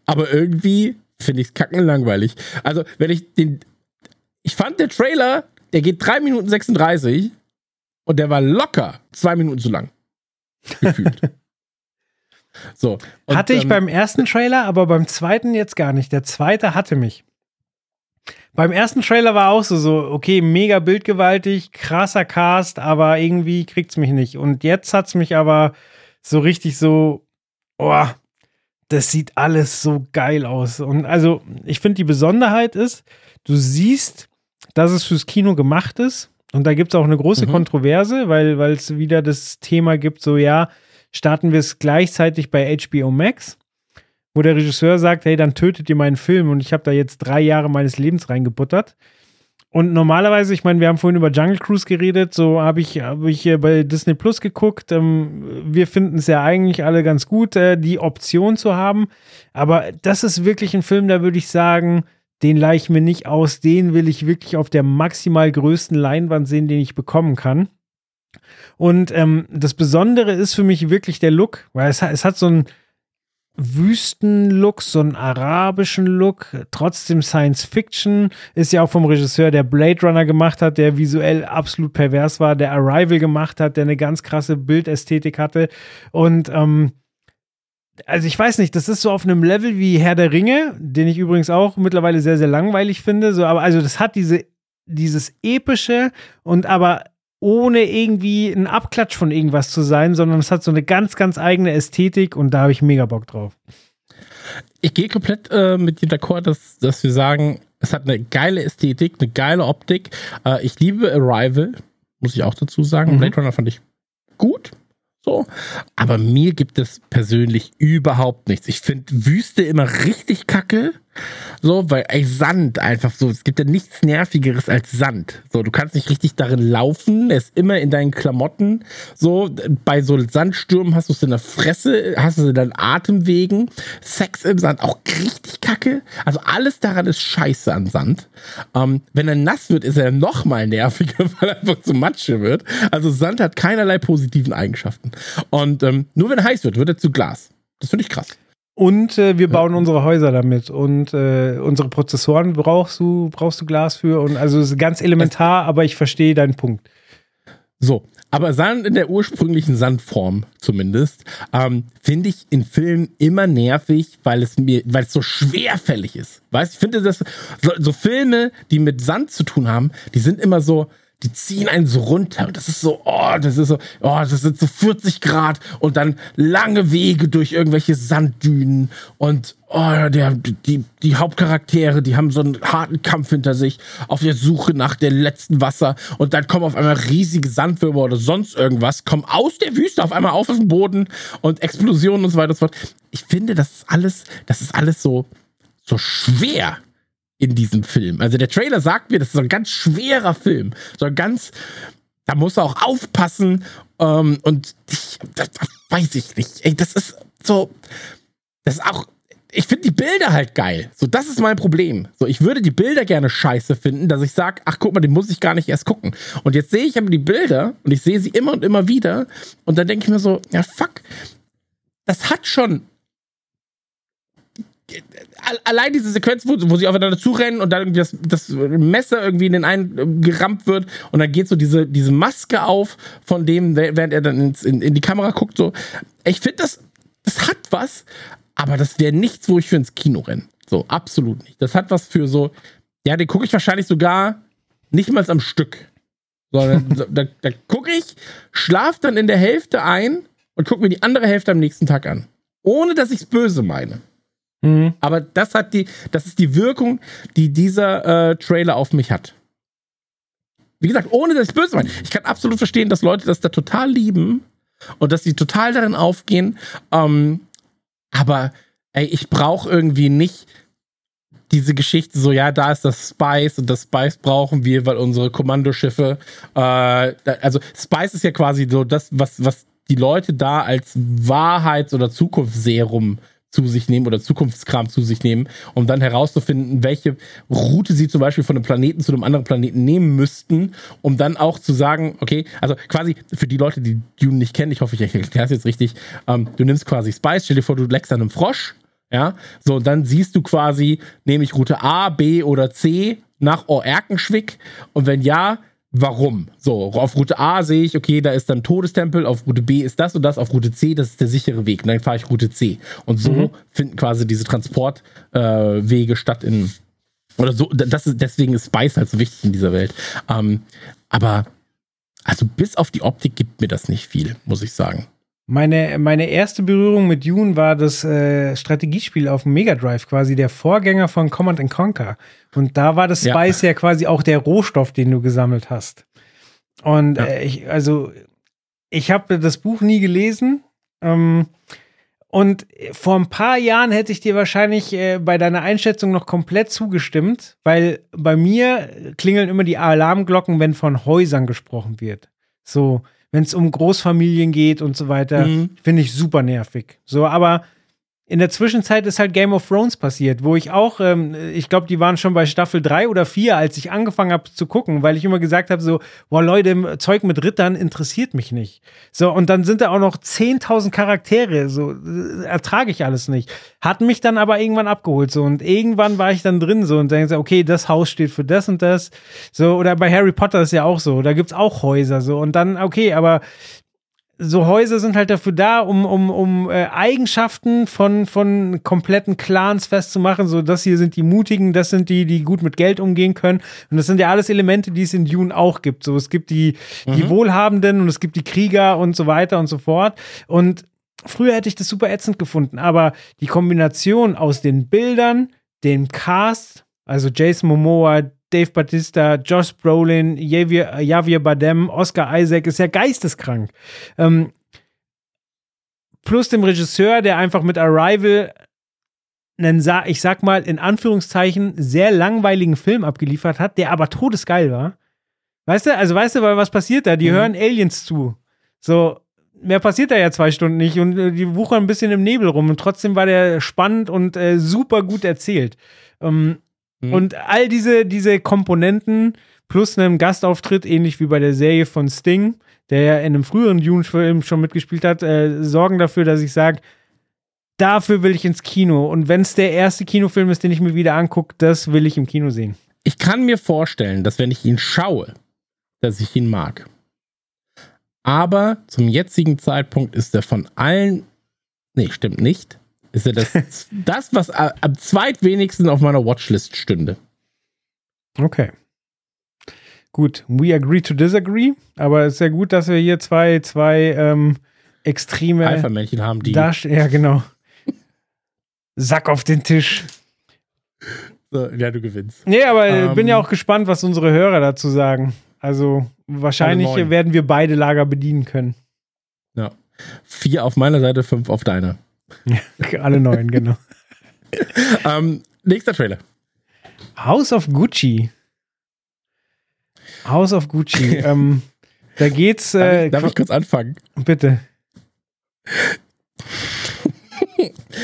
aber irgendwie finde ich es kackenlangweilig. Also, wenn ich den, ich fand der Trailer, der geht 3 Minuten 36 und der war locker 2 Minuten zu lang. Gefühlt. So. Und, hatte ich ähm, beim ersten Trailer, aber beim zweiten jetzt gar nicht. Der zweite hatte mich. Beim ersten Trailer war auch so, so, okay, mega bildgewaltig, krasser Cast, aber irgendwie kriegt's mich nicht. Und jetzt hat's mich aber so richtig so, oh, das sieht alles so geil aus. Und also, ich finde, die Besonderheit ist, du siehst, dass es fürs Kino gemacht ist. Und da gibt es auch eine große mhm. Kontroverse, weil es wieder das Thema gibt, so ja, starten wir es gleichzeitig bei HBO Max, wo der Regisseur sagt, hey, dann tötet ihr meinen Film und ich habe da jetzt drei Jahre meines Lebens reingebuttert. Und normalerweise, ich meine, wir haben vorhin über Jungle Cruise geredet, so habe ich, hab ich bei Disney Plus geguckt. Ähm, wir finden es ja eigentlich alle ganz gut, äh, die Option zu haben. Aber das ist wirklich ein Film, da würde ich sagen, den leih ich mir nicht aus, den will ich wirklich auf der maximal größten Leinwand sehen, den ich bekommen kann. Und ähm, das Besondere ist für mich wirklich der Look, weil es, es hat so einen Wüstenlook, so einen arabischen Look, trotzdem Science Fiction. Ist ja auch vom Regisseur, der Blade Runner gemacht hat, der visuell absolut pervers war, der Arrival gemacht hat, der eine ganz krasse Bildästhetik hatte. Und ähm, also ich weiß nicht, das ist so auf einem Level wie Herr der Ringe, den ich übrigens auch mittlerweile sehr, sehr langweilig finde. So, aber also das hat diese, dieses epische und aber ohne irgendwie ein Abklatsch von irgendwas zu sein, sondern es hat so eine ganz, ganz eigene Ästhetik und da habe ich mega Bock drauf. Ich gehe komplett äh, mit dir d'accord, dass, dass wir sagen, es hat eine geile Ästhetik, eine geile Optik. Äh, ich liebe Arrival, muss ich auch dazu sagen. Mhm. Blade Runner fand ich gut. So. Aber mir gibt es persönlich überhaupt nichts. Ich finde Wüste immer richtig kacke. So, weil ey, Sand einfach so, es gibt ja nichts Nervigeres als Sand. So, du kannst nicht richtig darin laufen, er ist immer in deinen Klamotten. So, bei so Sandstürmen hast du es in der Fresse, hast du es in deinen Atemwegen. Sex im Sand, auch richtig kacke. Also alles daran ist scheiße an Sand. Ähm, wenn er nass wird, ist er noch mal nerviger, weil er einfach zu Matsche wird. Also Sand hat keinerlei positiven Eigenschaften. Und ähm, nur wenn er heiß wird, wird er zu Glas. Das finde ich krass. Und äh, wir bauen unsere Häuser damit. Und äh, unsere Prozessoren brauchst du, brauchst du Glas für. Und also es ist ganz elementar, aber ich verstehe deinen Punkt. So, aber Sand in der ursprünglichen Sandform zumindest, ähm, finde ich in Filmen immer nervig, weil es mir, weil es so schwerfällig ist. Weißt ich finde das, so, so Filme, die mit Sand zu tun haben, die sind immer so, die ziehen einen so runter. Und das ist so, oh, das ist so, oh, das sind so 40 Grad und dann lange Wege durch irgendwelche Sanddünen und oh, der, die, die Hauptcharaktere, die haben so einen harten Kampf hinter sich auf der Suche nach dem letzten Wasser und dann kommen auf einmal riesige Sandwürmer oder sonst irgendwas, kommen aus der Wüste auf einmal auf den Boden und Explosionen und so weiter und so fort. Ich finde, das ist alles, das ist alles so, so schwer in diesem Film. Also der Trailer sagt mir, das ist so ein ganz schwerer Film. So ein ganz, da muss er auch aufpassen. Ähm, und ich, das, das weiß ich nicht. Ey, das ist so, das ist auch, ich finde die Bilder halt geil. So, das ist mein Problem. So, ich würde die Bilder gerne scheiße finden, dass ich sage, ach guck mal, den muss ich gar nicht erst gucken. Und jetzt sehe ich aber die Bilder und ich sehe sie immer und immer wieder. Und dann denke ich mir so, ja fuck, das hat schon allein diese Sequenz, wo, wo sie aufeinander zurennen und dann irgendwie das, das Messer irgendwie in den einen äh, gerammt wird und dann geht so diese, diese Maske auf von dem, während er dann ins, in, in die Kamera guckt. So. Ich finde, das, das hat was, aber das wäre nichts, wo ich für ins Kino renne. So, absolut nicht. Das hat was für so, ja, den gucke ich wahrscheinlich sogar nicht mal am Stück. Sondern da, da, da gucke ich, schlaf dann in der Hälfte ein und gucke mir die andere Hälfte am nächsten Tag an. Ohne dass ich es böse meine. Mhm. Aber das hat die, das ist die Wirkung, die dieser äh, Trailer auf mich hat. Wie gesagt, ohne dass ich böse meine. Ich kann absolut verstehen, dass Leute das da total lieben und dass sie total darin aufgehen. Ähm, aber ey, ich brauche irgendwie nicht diese Geschichte so, ja, da ist das Spice und das Spice brauchen wir, weil unsere Kommandoschiffe, äh, also Spice ist ja quasi so das, was, was die Leute da als Wahrheits- oder Zukunftsserum zu sich nehmen oder Zukunftskram zu sich nehmen, um dann herauszufinden, welche Route sie zum Beispiel von einem Planeten zu einem anderen Planeten nehmen müssten, um dann auch zu sagen, okay, also quasi für die Leute, die Dune nicht kennen, ich hoffe, ich erkläre es jetzt richtig, ähm, du nimmst quasi Spice, stell dir vor, du leckst an einem Frosch, ja, so, und dann siehst du quasi, nehme ich Route A, B oder C nach Oerkenschwick und wenn ja, warum. So, auf Route A sehe ich, okay, da ist dann Todestempel, auf Route B ist das und das, auf Route C, das ist der sichere Weg. Und dann fahre ich Route C. Und so mhm. finden quasi diese Transportwege äh, statt in. Oder so, das ist, deswegen ist Spice halt so wichtig in dieser Welt. Ähm, aber, also bis auf die Optik gibt mir das nicht viel, muss ich sagen. Meine, meine erste Berührung mit Dune war das äh, Strategiespiel auf dem Mega Drive, quasi der Vorgänger von Command Conquer. Und da war das Spice ja, ja quasi auch der Rohstoff, den du gesammelt hast. Und ja. äh, ich, also, ich habe das Buch nie gelesen. Ähm, und vor ein paar Jahren hätte ich dir wahrscheinlich äh, bei deiner Einschätzung noch komplett zugestimmt, weil bei mir klingeln immer die Alarmglocken, wenn von Häusern gesprochen wird. So, wenn es um Großfamilien geht und so weiter, mhm. finde ich super nervig. So, aber in der Zwischenzeit ist halt Game of Thrones passiert, wo ich auch, ähm, ich glaube, die waren schon bei Staffel 3 oder 4, als ich angefangen habe zu gucken, weil ich immer gesagt habe, so, boah, Leute, Zeug mit Rittern interessiert mich nicht. So, und dann sind da auch noch 10.000 Charaktere, so, äh, ertrage ich alles nicht. Hat mich dann aber irgendwann abgeholt, so, und irgendwann war ich dann drin, so, und denke, okay, das Haus steht für das und das, so, oder bei Harry Potter ist ja auch so, da gibt's auch Häuser, so, und dann, okay, aber so Häuser sind halt dafür da, um, um, um äh, Eigenschaften von, von kompletten Clans festzumachen. So, das hier sind die Mutigen, das sind die, die gut mit Geld umgehen können. Und das sind ja alles Elemente, die es in Dune auch gibt. So, es gibt die, mhm. die Wohlhabenden und es gibt die Krieger und so weiter und so fort. Und früher hätte ich das super ätzend gefunden, aber die Kombination aus den Bildern, dem Cast, also Jason Momoa, Dave Batista, Josh Brolin, Javier, Javier Badem, Oscar Isaac ist ja geisteskrank. Ähm, plus dem Regisseur, der einfach mit Arrival einen, ich sag mal, in Anführungszeichen sehr langweiligen Film abgeliefert hat, der aber todesgeil war. Weißt du, also weißt du, was passiert da? Die mhm. hören Aliens zu. So, mehr passiert da ja zwei Stunden nicht und äh, die wuchern ein bisschen im Nebel rum und trotzdem war der spannend und äh, super gut erzählt. Ähm, Mhm. Und all diese, diese Komponenten plus einem Gastauftritt, ähnlich wie bei der Serie von Sting, der ja in einem früheren Dune-Film schon mitgespielt hat, äh, sorgen dafür, dass ich sage, dafür will ich ins Kino. Und wenn es der erste Kinofilm ist, den ich mir wieder angucke, das will ich im Kino sehen. Ich kann mir vorstellen, dass wenn ich ihn schaue, dass ich ihn mag. Aber zum jetzigen Zeitpunkt ist er von allen. Nee, stimmt nicht ist ja das, das, was am zweitwenigsten auf meiner Watchlist stünde. Okay. Gut, we agree to disagree, aber es ist ja gut, dass wir hier zwei, zwei ähm, extreme Alpha-Männchen haben, die. Darst ja, genau. Sack auf den Tisch. So, ja, du gewinnst. Nee, aber ähm, bin ja Ähm. auch gespannt, was unsere Hörer dazu sagen. Also wahrscheinlich werden wir beide Lager bedienen können. Ja. Vier auf meiner Seite, fünf auf deiner. Alle neun, genau. Ähm, nächster Trailer. House of Gucci. House of Gucci. ähm, da geht's. Darf, Äh, ich, darf ich kurz anfangen? bitte.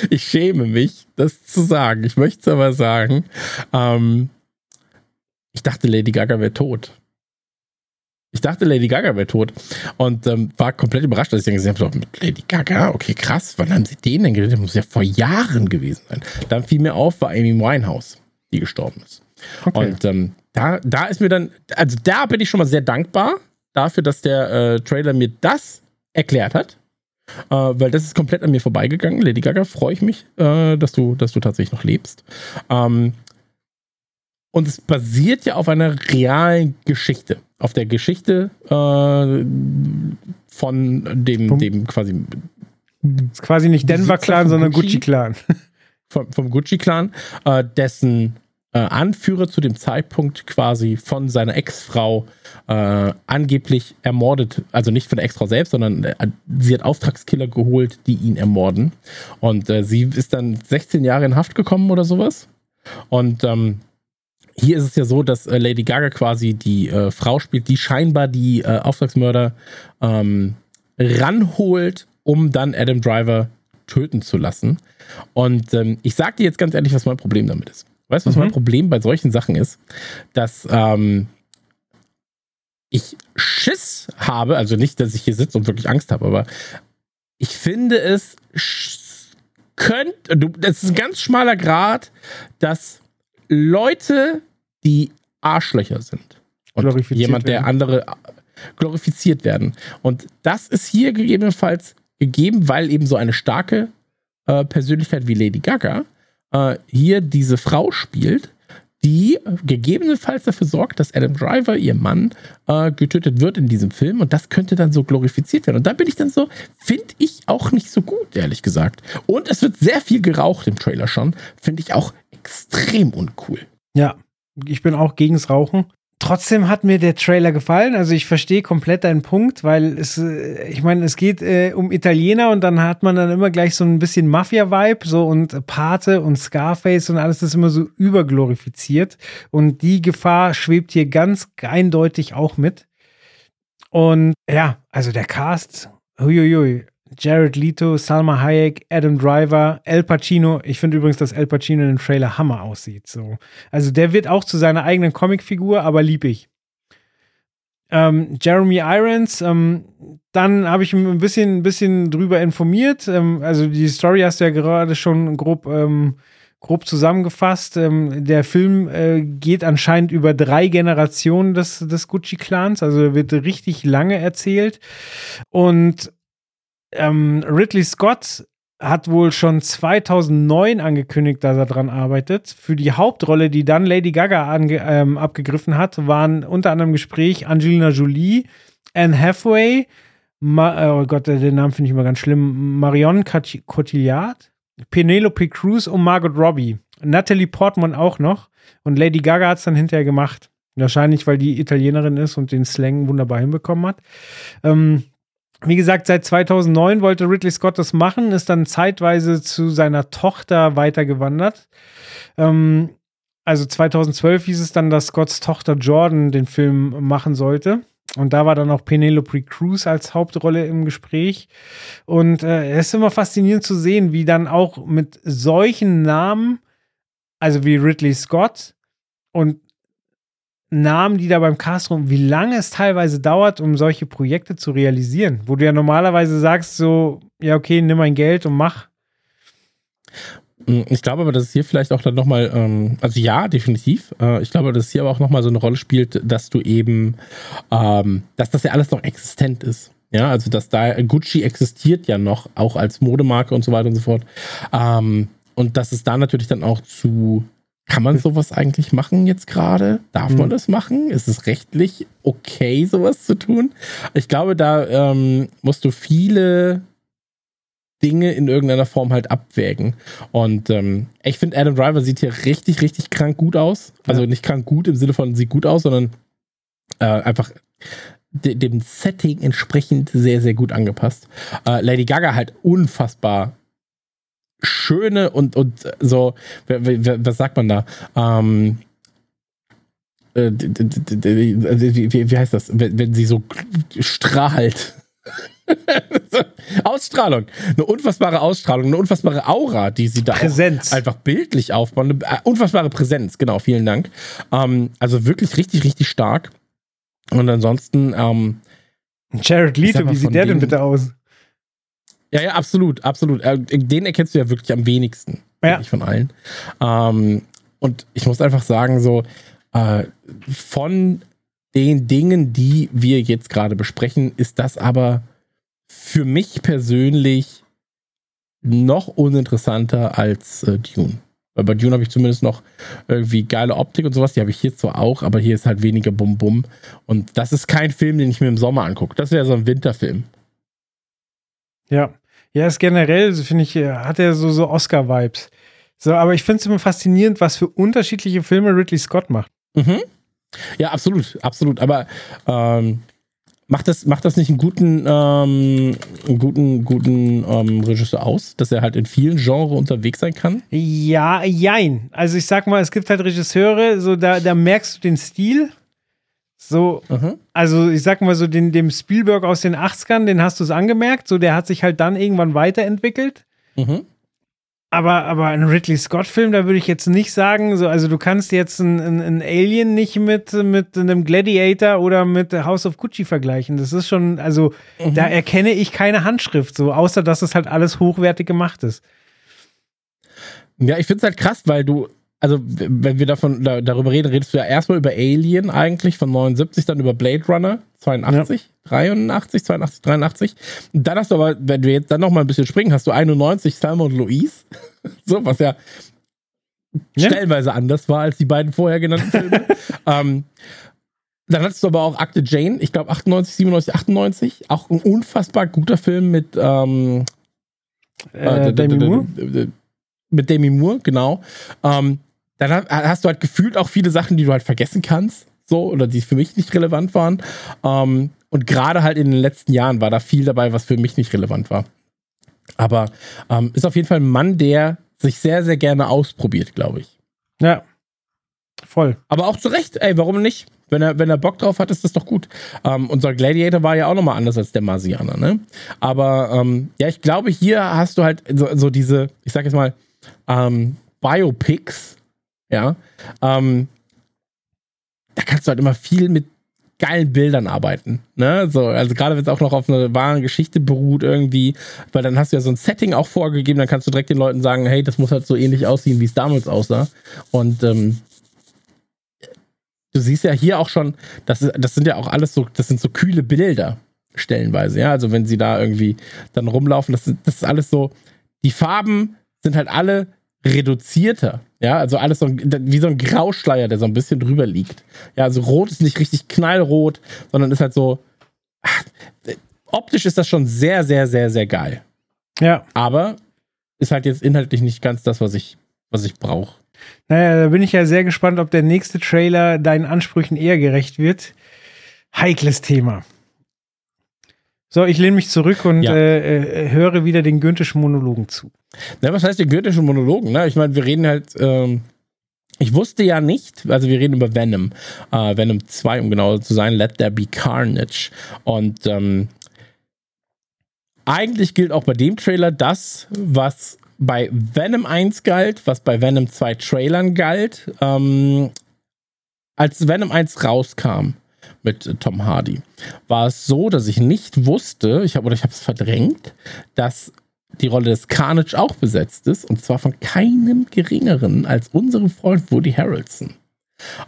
Ich schäme mich, das zu sagen. Ich möchte es aber sagen. Ähm, ich dachte, Lady Gaga wäre tot. Ich dachte, Lady Gaga wäre tot. Und ähm, war komplett überrascht, dass ich dann gesehen habe, so, Lady Gaga, okay, krass, wann haben sie den denn geredet? Das muss ja vor Jahren gewesen sein. Dann fiel mir auf, war Amy Winehouse, die gestorben ist. Okay. Und ähm, da, da ist mir dann, also da bin ich schon mal sehr dankbar dafür, dass der äh, Trailer mir das erklärt hat. Äh, weil das ist komplett an mir vorbeigegangen. Lady Gaga, freue ich mich, äh, dass, du, dass du tatsächlich noch lebst. Ähm, und es basiert ja auf einer realen Geschichte. Auf der Geschichte äh, von dem, dem quasi ist quasi nicht Denver Besitzer Clan, von sondern Gucci? Gucci Clan. vom, vom Gucci-Clan, äh, dessen äh, Anführer zu dem Zeitpunkt quasi von seiner Ex-Frau äh, angeblich ermordet, also nicht von der Ex-Frau selbst, sondern äh, sie hat Auftragskiller geholt, die ihn ermorden. Und äh, sie ist dann 16 Jahre in Haft gekommen oder sowas. Und ähm, hier ist es ja so, dass äh, Lady Gaga quasi die äh, Frau spielt, die scheinbar die äh, Auftragsmörder ähm, ranholt, um dann Adam Driver töten zu lassen. Und ähm, ich sag dir jetzt ganz ehrlich, was mein Problem damit ist. Weißt du, was Mhm. mein Problem bei solchen Sachen ist? Dass ähm, ich Schiss habe, also nicht, dass ich hier sitze und wirklich Angst habe, aber ich finde es könnte, das ist ein ganz schmaler Grad, dass Leute, die Arschlöcher sind und Glorifiziert jemand, der werden. andere glorifiziert werden. Und das ist hier gegebenenfalls gegeben, weil eben so eine starke äh, Persönlichkeit wie Lady Gaga äh, hier diese Frau spielt, die gegebenenfalls dafür sorgt, dass Adam Driver, ihr Mann, äh, getötet wird in diesem Film und das könnte dann so glorifiziert werden. Und da bin ich dann so, finde ich auch nicht so gut, ehrlich gesagt. Und es wird sehr viel geraucht im Trailer schon, finde ich auch extrem uncool. Ja, ich bin auch gegens Rauchen. Trotzdem hat mir der Trailer gefallen. Also ich verstehe komplett deinen Punkt, weil es, äh, ich meine, es geht äh, um Italiener und dann hat man dann immer gleich so ein bisschen Mafia-Vibe, so und Pate und Scarface und alles ist immer so überglorifiziert. Und die Gefahr schwebt hier ganz eindeutig auch mit. Und ja, also der Cast, huiuiui. Jared Leto, Salma Hayek, Adam Driver, El Pacino. Ich finde übrigens, dass El Pacino in dem Trailer Hammer aussieht. So. Also der wird auch zu seiner eigenen Comicfigur, aber lieb ich. Ähm, Jeremy Irons, ähm, dann habe ich ein bisschen, ein bisschen drüber informiert. Ähm, also die Story hast du ja gerade schon grob, ähm, grob zusammengefasst. Ähm, der Film äh, geht anscheinend über drei Generationen des, des Gucci-Clans, also wird richtig lange erzählt. Und ähm, Ridley Scott hat wohl schon 2009 angekündigt, dass er dran arbeitet. Für die Hauptrolle, die dann Lady Gaga ähm, abgegriffen hat, waren unter anderem Gespräch Angelina Jolie, Anne Hathaway, Ma oh Gott, den Namen finde ich immer ganz schlimm, Marion Cot- Cotillard, Penelope Cruz und Margot Robbie. Natalie Portman auch noch. Und Lady Gaga hat es dann hinterher gemacht. Wahrscheinlich, weil die Italienerin ist und den Slang wunderbar hinbekommen hat. Ähm, wie gesagt, seit 2009 wollte Ridley Scott das machen, ist dann zeitweise zu seiner Tochter weitergewandert. Ähm, also 2012 hieß es dann, dass Scotts Tochter Jordan den Film machen sollte. Und da war dann auch Penelope Cruz als Hauptrolle im Gespräch. Und äh, es ist immer faszinierend zu sehen, wie dann auch mit solchen Namen, also wie Ridley Scott und Namen, die da beim Cast rum, wie lange es teilweise dauert, um solche Projekte zu realisieren, wo du ja normalerweise sagst, so, ja, okay, nimm mein Geld und mach. Ich glaube aber, dass es hier vielleicht auch dann nochmal, ähm, also ja, definitiv. Äh, ich glaube, dass es hier aber auch nochmal so eine Rolle spielt, dass du eben, ähm, dass das ja alles noch existent ist. Ja, also dass da Gucci existiert ja noch, auch als Modemarke und so weiter und so fort. Ähm, und dass es da natürlich dann auch zu kann man sowas eigentlich machen jetzt gerade? Darf Hm. man das machen? Ist es rechtlich okay, sowas zu tun? Ich glaube, da ähm, musst du viele Dinge in irgendeiner Form halt abwägen. Und ähm, ich finde, Adam Driver sieht hier richtig, richtig krank gut aus. Also Ja. nicht krank gut im Sinne von sieht gut aus, sondern äh, einfach de dem Setting entsprechend sehr, sehr gut angepasst. Äh, Lady Gaga halt unfassbar schöne und, und so, was sagt man da? Ähm, äh, wie, heißt das? Wenn, wenn sie so strahlt. Ausstrahlung. Eine unfassbare Ausstrahlung, eine unfassbare Aura, die sie da einfach bildlich aufbauen. Eine äh, unfassbare Präsenz, genau, vielen Dank. Ähm, also wirklich richtig, richtig stark. Und ansonsten, ähm, Jared Leto, wie sieht der denn bitte aus? Ja, ja, absolut, absolut. Äh, Den erkennst du ja wirklich am wenigsten, Ja. von allen. Ähm, und ich muss einfach sagen, so äh, von den Dingen, die wir jetzt gerade besprechen, ist das aber für mich persönlich noch uninteressanter als äh, Dune. Weil bei Dune habe ich zumindest noch irgendwie geile Optik und sowas, die habe ich hier zwar auch, aber hier ist halt weniger Bum-Bum. Und das ist kein Film, den ich mir im Sommer angucke. Das wäre so ein Winterfilm. Ja. Ja, ist generell, finde ich, äh, hat er so, so Oscar-Vibes. So, aber ich finde es immer faszinierend, was für unterschiedliche Filme Ridley Scott macht. Mhm. Ja, absolut, absolut. Aber ähm, macht, das, macht das nicht einen guten, ähm, einen guten, guten ähm, Regisseur aus, dass er halt in vielen Genres unterwegs sein kann? Ja, jein. Also ich sag mal, es gibt halt Regisseure, so da, da merkst du den Stil. So, Mhm. also ich sag mal so, den, dem Spielberg aus den 80ern, den hast du es angemerkt. So, der hat sich halt dann irgendwann weiterentwickelt. Mhm. Aber, aber ein Ridley Scott-Film, da würde ich jetzt nicht sagen, so, also du kannst jetzt ein, ein, Alien nicht mit, mit einem Gladiator oder mit House of Gucci vergleichen. Das ist schon, also da erkenne ich keine Handschrift, so, außer dass es halt alles hochwertig gemacht ist. Ja, ich finde es halt krass, weil du, also wenn wir davon da, darüber reden, redest du ja erstmal über Alien eigentlich von 79, dann über Blade Runner 82, 83, 82, 83. Und dann hast du aber, wenn wir jetzt dann noch mal ein bisschen springen, hast du 91 Thelma und Louise, so was ja, Ja. stellenweise anders war als die beiden vorher genannten Filme. ähm, dann hattest du aber auch Akte Jane, ich glaube 98, 97, 98, auch ein unfassbar guter Film mit ähm, Äh, äh, Demi Moore? Mit Demi Moore, genau. Ähm, dann ha- hast du halt gefühlt auch viele Sachen, die du halt vergessen kannst, so, oder die für mich nicht relevant waren. Ähm, und gerade halt in den letzten Jahren war da viel dabei, was für mich nicht relevant war. Aber ähm, ist auf jeden Fall ein Mann, der sich sehr, sehr gerne ausprobiert, glaube ich. Ja. Voll. Aber auch zu Recht, ey, warum nicht? Wenn er, wenn er Bock drauf hat, ist das doch gut. Ähm, unser Gladiator war ja auch nochmal anders als der Marsianer, ne? Aber ähm, ja, ich glaube, hier hast du halt so, so diese, ich sag jetzt mal, ähm, Biopics, ja. Ähm, da kannst du halt immer viel mit geilen Bildern arbeiten, ne? So, also gerade wenn es auch noch auf einer wahren Geschichte beruht irgendwie, weil dann hast du ja so ein Setting auch vorgegeben, dann kannst du direkt den Leuten sagen, hey, das muss halt so ähnlich aussehen, wie es damals aussah. Und ähm, du siehst ja hier auch schon, das, das sind ja auch alles so, das sind so kühle Bilder stellenweise, ja. Also wenn sie da irgendwie dann rumlaufen, das, das ist alles so, die Farben sind halt alle reduzierter, ja, also alles so ein, wie so ein Grauschleier, der so ein bisschen drüber liegt. Ja, also rot ist nicht richtig knallrot, sondern ist halt so, ach, optisch ist das schon sehr, sehr, sehr, sehr geil. Ja. Aber ist halt jetzt inhaltlich nicht ganz das, was ich, was ich brauche. Naja, da bin ich ja sehr gespannt, ob der nächste Trailer deinen Ansprüchen eher gerecht wird. Heikles Thema. So, ich lehne mich zurück und Ja. äh, äh, höre wieder den Güntischen Monologen zu. Na, was heißt die goethischen Monologen? Ne? Ich meine, wir reden halt. Ähm, ich wusste ja nicht, also wir reden über Venom. Äh, Venom 2, um genauer zu sein, Let There Be Carnage. Und ähm, eigentlich gilt auch bei dem Trailer das, was bei Venom 1 galt, was bei Venom 2 Trailern galt, ähm, als Venom 1 rauskam mit äh, Tom Hardy, war es so, dass ich nicht wusste, ich habe oder ich habe es verdrängt, dass die Rolle des Carnage auch besetzt ist und zwar von keinem geringeren als unserem Freund Woody Harrelson.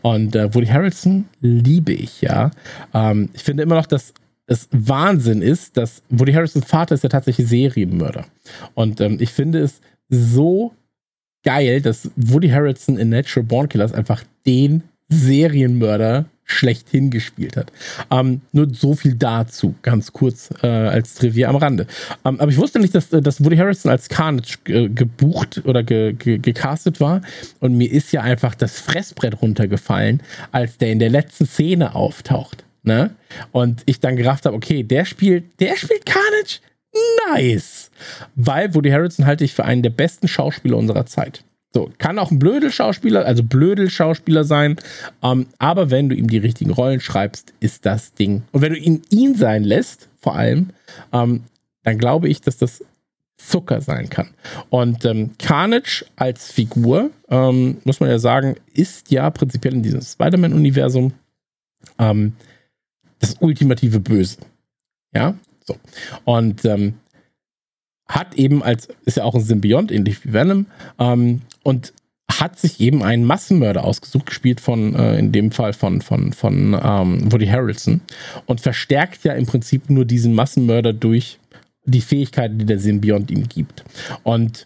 Und äh, Woody Harrelson liebe ich, ja. Ähm, ich finde immer noch, dass es Wahnsinn ist, dass Woody Harrelsons Vater ist ja tatsächlich Serienmörder. Und ähm, ich finde es so geil, dass Woody Harrelson in Natural Born Killers einfach den Serienmörder schlechthin gespielt hat. Ähm, nur so viel dazu, ganz kurz äh, als Trivia am Rande. Ähm, aber ich wusste nicht, dass, dass Woody Harrison als Carnage äh, gebucht oder ge, ge, gecastet war. Und mir ist ja einfach das Fressbrett runtergefallen, als der in der letzten Szene auftaucht. Ne? Und ich dann gerafft habe, okay, der spielt, der spielt Carnage? Nice! Weil Woody Harrison halte ich für einen der besten Schauspieler unserer Zeit. So, kann auch ein Blödel-Schauspieler, also Blödel-Schauspieler sein, ähm, aber wenn du ihm die richtigen Rollen schreibst, ist das Ding. Und wenn du ihn ihn sein lässt, vor allem, ähm, dann glaube ich, dass das Zucker sein kann. Und ähm, Carnage als Figur, ähm, muss man ja sagen, ist ja prinzipiell in diesem Spider-Man-Universum ähm, das ultimative Böse. Ja, so. Und ähm, hat eben als, ist ja auch ein Symbiont, ähnlich wie Venom, ähm, und hat sich eben einen Massenmörder ausgesucht, gespielt von, äh, in dem Fall von, von, von ähm, Woody Harrelson, und verstärkt ja im Prinzip nur diesen Massenmörder durch die Fähigkeiten, die der Symbiont ihm gibt. Und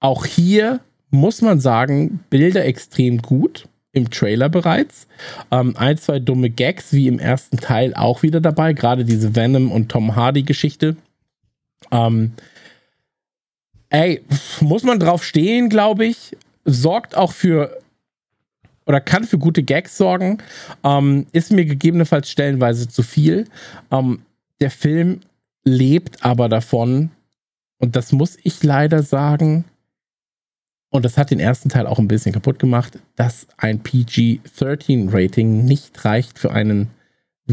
auch hier muss man sagen, Bilder extrem gut im Trailer bereits. Ähm, ein, zwei dumme Gags, wie im ersten Teil, auch wieder dabei. Gerade diese Venom und Tom Hardy-Geschichte. Ähm, ey, muss man drauf stehen, glaube ich. Sorgt auch für oder kann für gute Gags sorgen. Ähm, ist mir gegebenenfalls stellenweise zu viel. Ähm, der Film lebt aber davon, und das muss ich leider sagen, und das hat den ersten Teil auch ein bisschen kaputt gemacht, dass ein PG-13-Rating nicht reicht für einen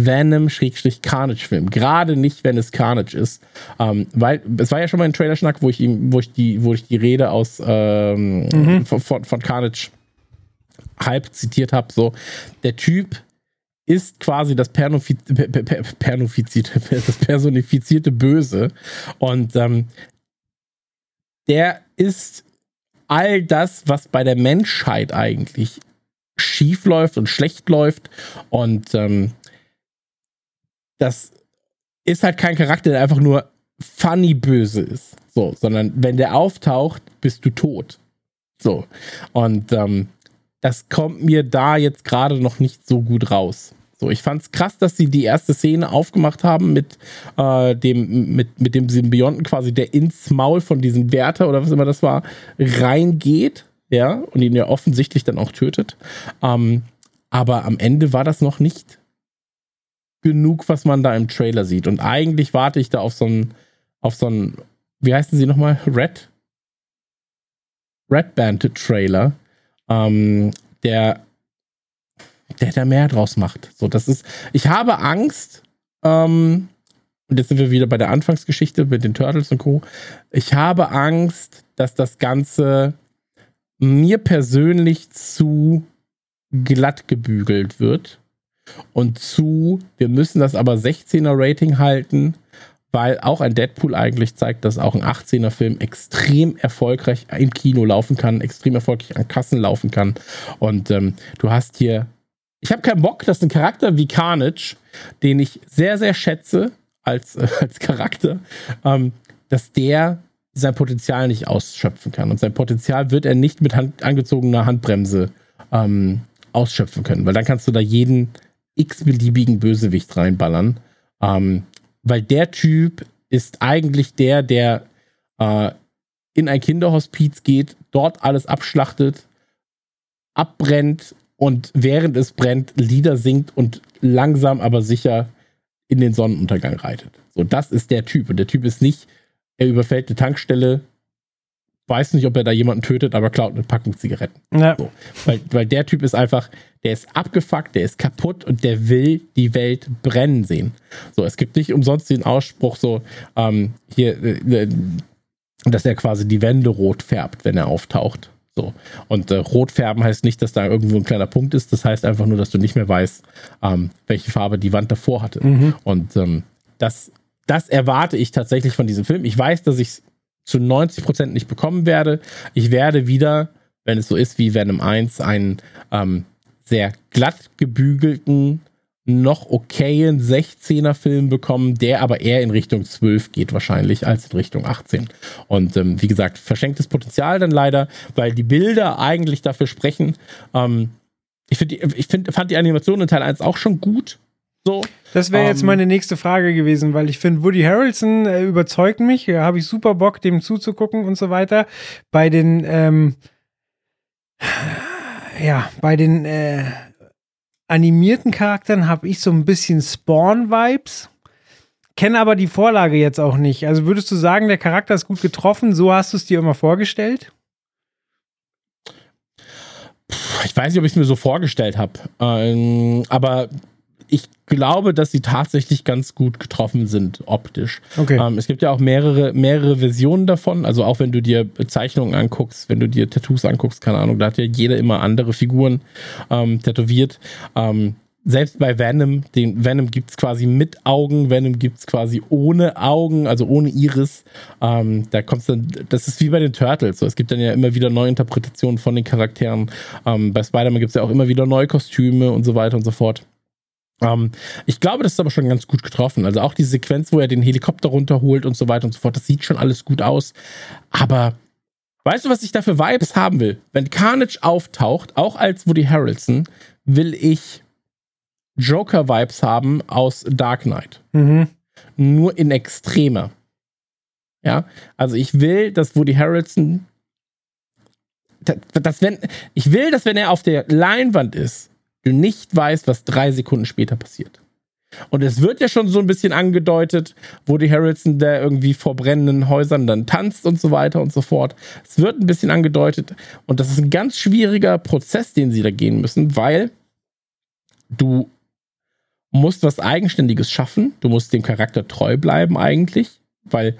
Venom-Carnage-Film. Gerade nicht, wenn es Carnage ist. Ähm, weil es war ja schon mal ein Trailer-Schnack, wo ich ihm, wo ich die, wo ich die Rede aus ähm, mhm. von, von, Carnage halb zitiert habe. So, der Typ ist quasi das, Pernofiz per, per, Pernofizierte, das personifizierte Böse. Und ähm, der ist all das, was bei der Menschheit eigentlich schief läuft und schlecht läuft. Und ähm, das ist halt kein Charakter, der einfach nur funny böse ist. So, sondern wenn der auftaucht, bist du tot. So. Und ähm, das kommt mir da jetzt gerade noch nicht so gut raus. So, ich fand's krass, dass sie die erste Szene aufgemacht haben mit äh, dem mit, mit dem Symbionten quasi, der ins Maul von diesem Wärter oder was immer das war, reingeht, ja, und ihn ja offensichtlich dann auch tötet. Ähm, aber am Ende war das noch nicht genug, was man da im Trailer sieht. Und eigentlich warte ich da auf so einen, auf so einen, wie heißen sie nochmal? Red? Red Band Trailer, ähm, der der da mehr draus macht. So, das ist, ich habe Angst, ähm, und jetzt sind wir wieder bei der Anfangsgeschichte mit den Turtles und Co. Ich habe Angst, dass das Ganze mir persönlich zu glatt gebügelt wird und zu, wir müssen das aber 16er Rating halten, weil auch ein Deadpool eigentlich zeigt, dass auch ein 18er Film extrem erfolgreich im Kino laufen kann, extrem erfolgreich an Kassen laufen kann. Und ähm, du hast hier ich habe keinen Bock, dass ein Charakter wie Carnage, den ich sehr, sehr schätze als, äh, als Charakter, ähm, dass der sein Potenzial nicht ausschöpfen kann. Und sein Potenzial wird er nicht mit Hand, angezogener Handbremse ähm, ausschöpfen können, weil dann kannst du da jeden x-beliebigen Bösewicht reinballern. Ähm, weil der Typ ist eigentlich der, der äh, in ein Kinderhospiz geht, dort alles abschlachtet, abbrennt und während es brennt, Lieder singt und langsam aber sicher in den Sonnenuntergang reitet. So, das ist der Typ. Und der Typ ist nicht, er überfällt eine Tankstelle, weiß nicht, ob er da jemanden tötet, aber klaut eine Packung Zigaretten. Ja. So, weil, weil der Typ ist einfach, der ist abgefuckt, der ist kaputt und der will die Welt brennen sehen. So, es gibt nicht umsonst den Ausspruch so, ähm, hier, äh, äh dass er quasi die Wände rot färbt, wenn er auftaucht. So. Und äh, rot färben heißt nicht, dass da irgendwo ein kleiner Punkt ist. Das heißt einfach nur, dass du nicht mehr weißt, ähm, welche Farbe die Wand davor hatte. Mhm. Und ähm, das, das erwarte ich tatsächlich von diesem Film. Ich weiß, dass ich es zu 90 Prozent nicht bekommen werde. Ich werde wieder, wenn es so ist wie Venom 1, einen ähm, sehr glatt gebügelten, noch okayen 16er Film bekommen, der aber eher in Richtung 12 geht wahrscheinlich als in Richtung 18. Und ähm, wie gesagt, verschenktes Potenzial dann leider, weil die Bilder eigentlich dafür sprechen. Ähm, ich, find, ich find, fand die Animation in Teil 1 auch schon gut. So. Das wäre jetzt ähm, meine nächste Frage gewesen, weil ich finde, Woody Harrelson äh, überzeugt mich. Da habe ich super Bock, dem zuzugucken und so weiter. Bei den, ähm, ja, bei den äh, animierten Charakteren habe ich so ein bisschen Spawn-Vibes. Kenne aber die Vorlage jetzt auch nicht. Also würdest du sagen, der Charakter ist gut getroffen? So hast du es dir immer vorgestellt? Ich weiß nicht, ob ich es mir so vorgestellt habe. Ähm, aber ich glaube, dass sie tatsächlich ganz gut getroffen sind, optisch. Okay. Ähm, es gibt ja auch mehrere, mehrere Versionen davon. Also auch wenn du dir Zeichnungen anguckst, wenn du dir Tattoos anguckst, keine Ahnung, da hat ja jeder immer andere Figuren ähm, tätowiert. Ähm, selbst bei Venom, den Venom gibt es quasi mit Augen, Venom gibt es quasi ohne Augen, also ohne Iris. Ähm, da kommst dann, das ist wie bei den Turtles. So, es gibt dann ja immer wieder neue Interpretationen von den Charakteren. Ähm, bei Spider-Man gibt es ja auch immer wieder neue Kostüme und so weiter und so fort. Ähm, ich glaube, das ist aber schon ganz gut getroffen. Also auch die Sequenz, wo er den Helikopter runterholt und so weiter und so fort, das sieht schon alles gut aus. Aber weißt du, was ich da für Vibes haben will? Wenn Carnage auftaucht, auch als Woody Harrelson, will ich Joker-Vibes haben aus Dark Knight. Mhm. Nur in Extremer. Ja, also ich will, dass Woody Harrelson, dass wenn, ich will, dass wenn er auf der Leinwand ist, du nicht weißt, was drei Sekunden später passiert. Und es wird ja schon so ein bisschen angedeutet, wo die Harrelson da irgendwie vor brennenden Häusern dann tanzt und so weiter und so fort. Es wird ein bisschen angedeutet. Und das ist ein ganz schwieriger Prozess, den sie da gehen müssen, weil du musst was Eigenständiges schaffen. Du musst dem Charakter treu bleiben eigentlich, weil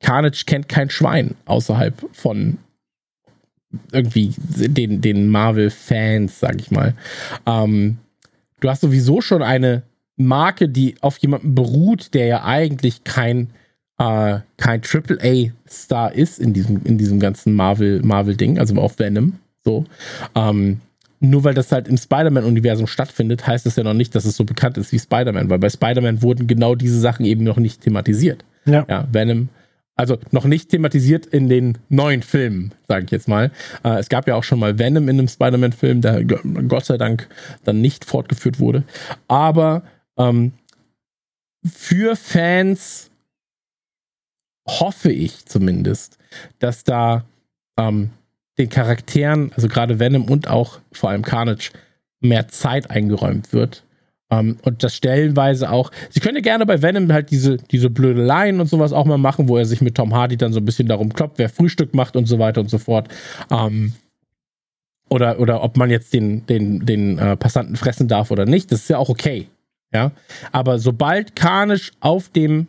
Carnage kennt kein Schwein außerhalb von irgendwie den, den Marvel-Fans, sag ich mal. Ähm, du hast sowieso schon eine Marke, die auf jemanden beruht, der ja eigentlich kein, äh, kein AAA-Star ist in diesem, in diesem ganzen Marvel-Ding, Marvel also auf Venom. So. Ähm, nur weil das halt im Spider-Man-Universum stattfindet, heißt das ja noch nicht, dass es so bekannt ist wie Spider-Man, weil bei Spider-Man wurden genau diese Sachen eben noch nicht thematisiert. Ja. ja Venom also noch nicht thematisiert in den neuen Filmen, sage ich jetzt mal. Äh, es gab ja auch schon mal Venom in einem Spider-Man-Film, der Gott sei Dank dann nicht fortgeführt wurde. Aber ähm, für Fans hoffe ich zumindest, dass da ähm, den Charakteren, also gerade Venom und auch vor allem Carnage, mehr Zeit eingeräumt wird um, ähm, und das stellenweise auch. Sie können ja gerne bei Venom halt diese, diese Blödeleien und sowas auch mal machen, wo er sich mit Tom Hardy dann so ein bisschen darum kloppt, wer Frühstück macht und so weiter und so fort. Um, ähm, oder, oder ob man jetzt den, den, den äh, Passanten fressen darf oder nicht, das ist ja auch okay. Ja. Aber sobald Carnage auf dem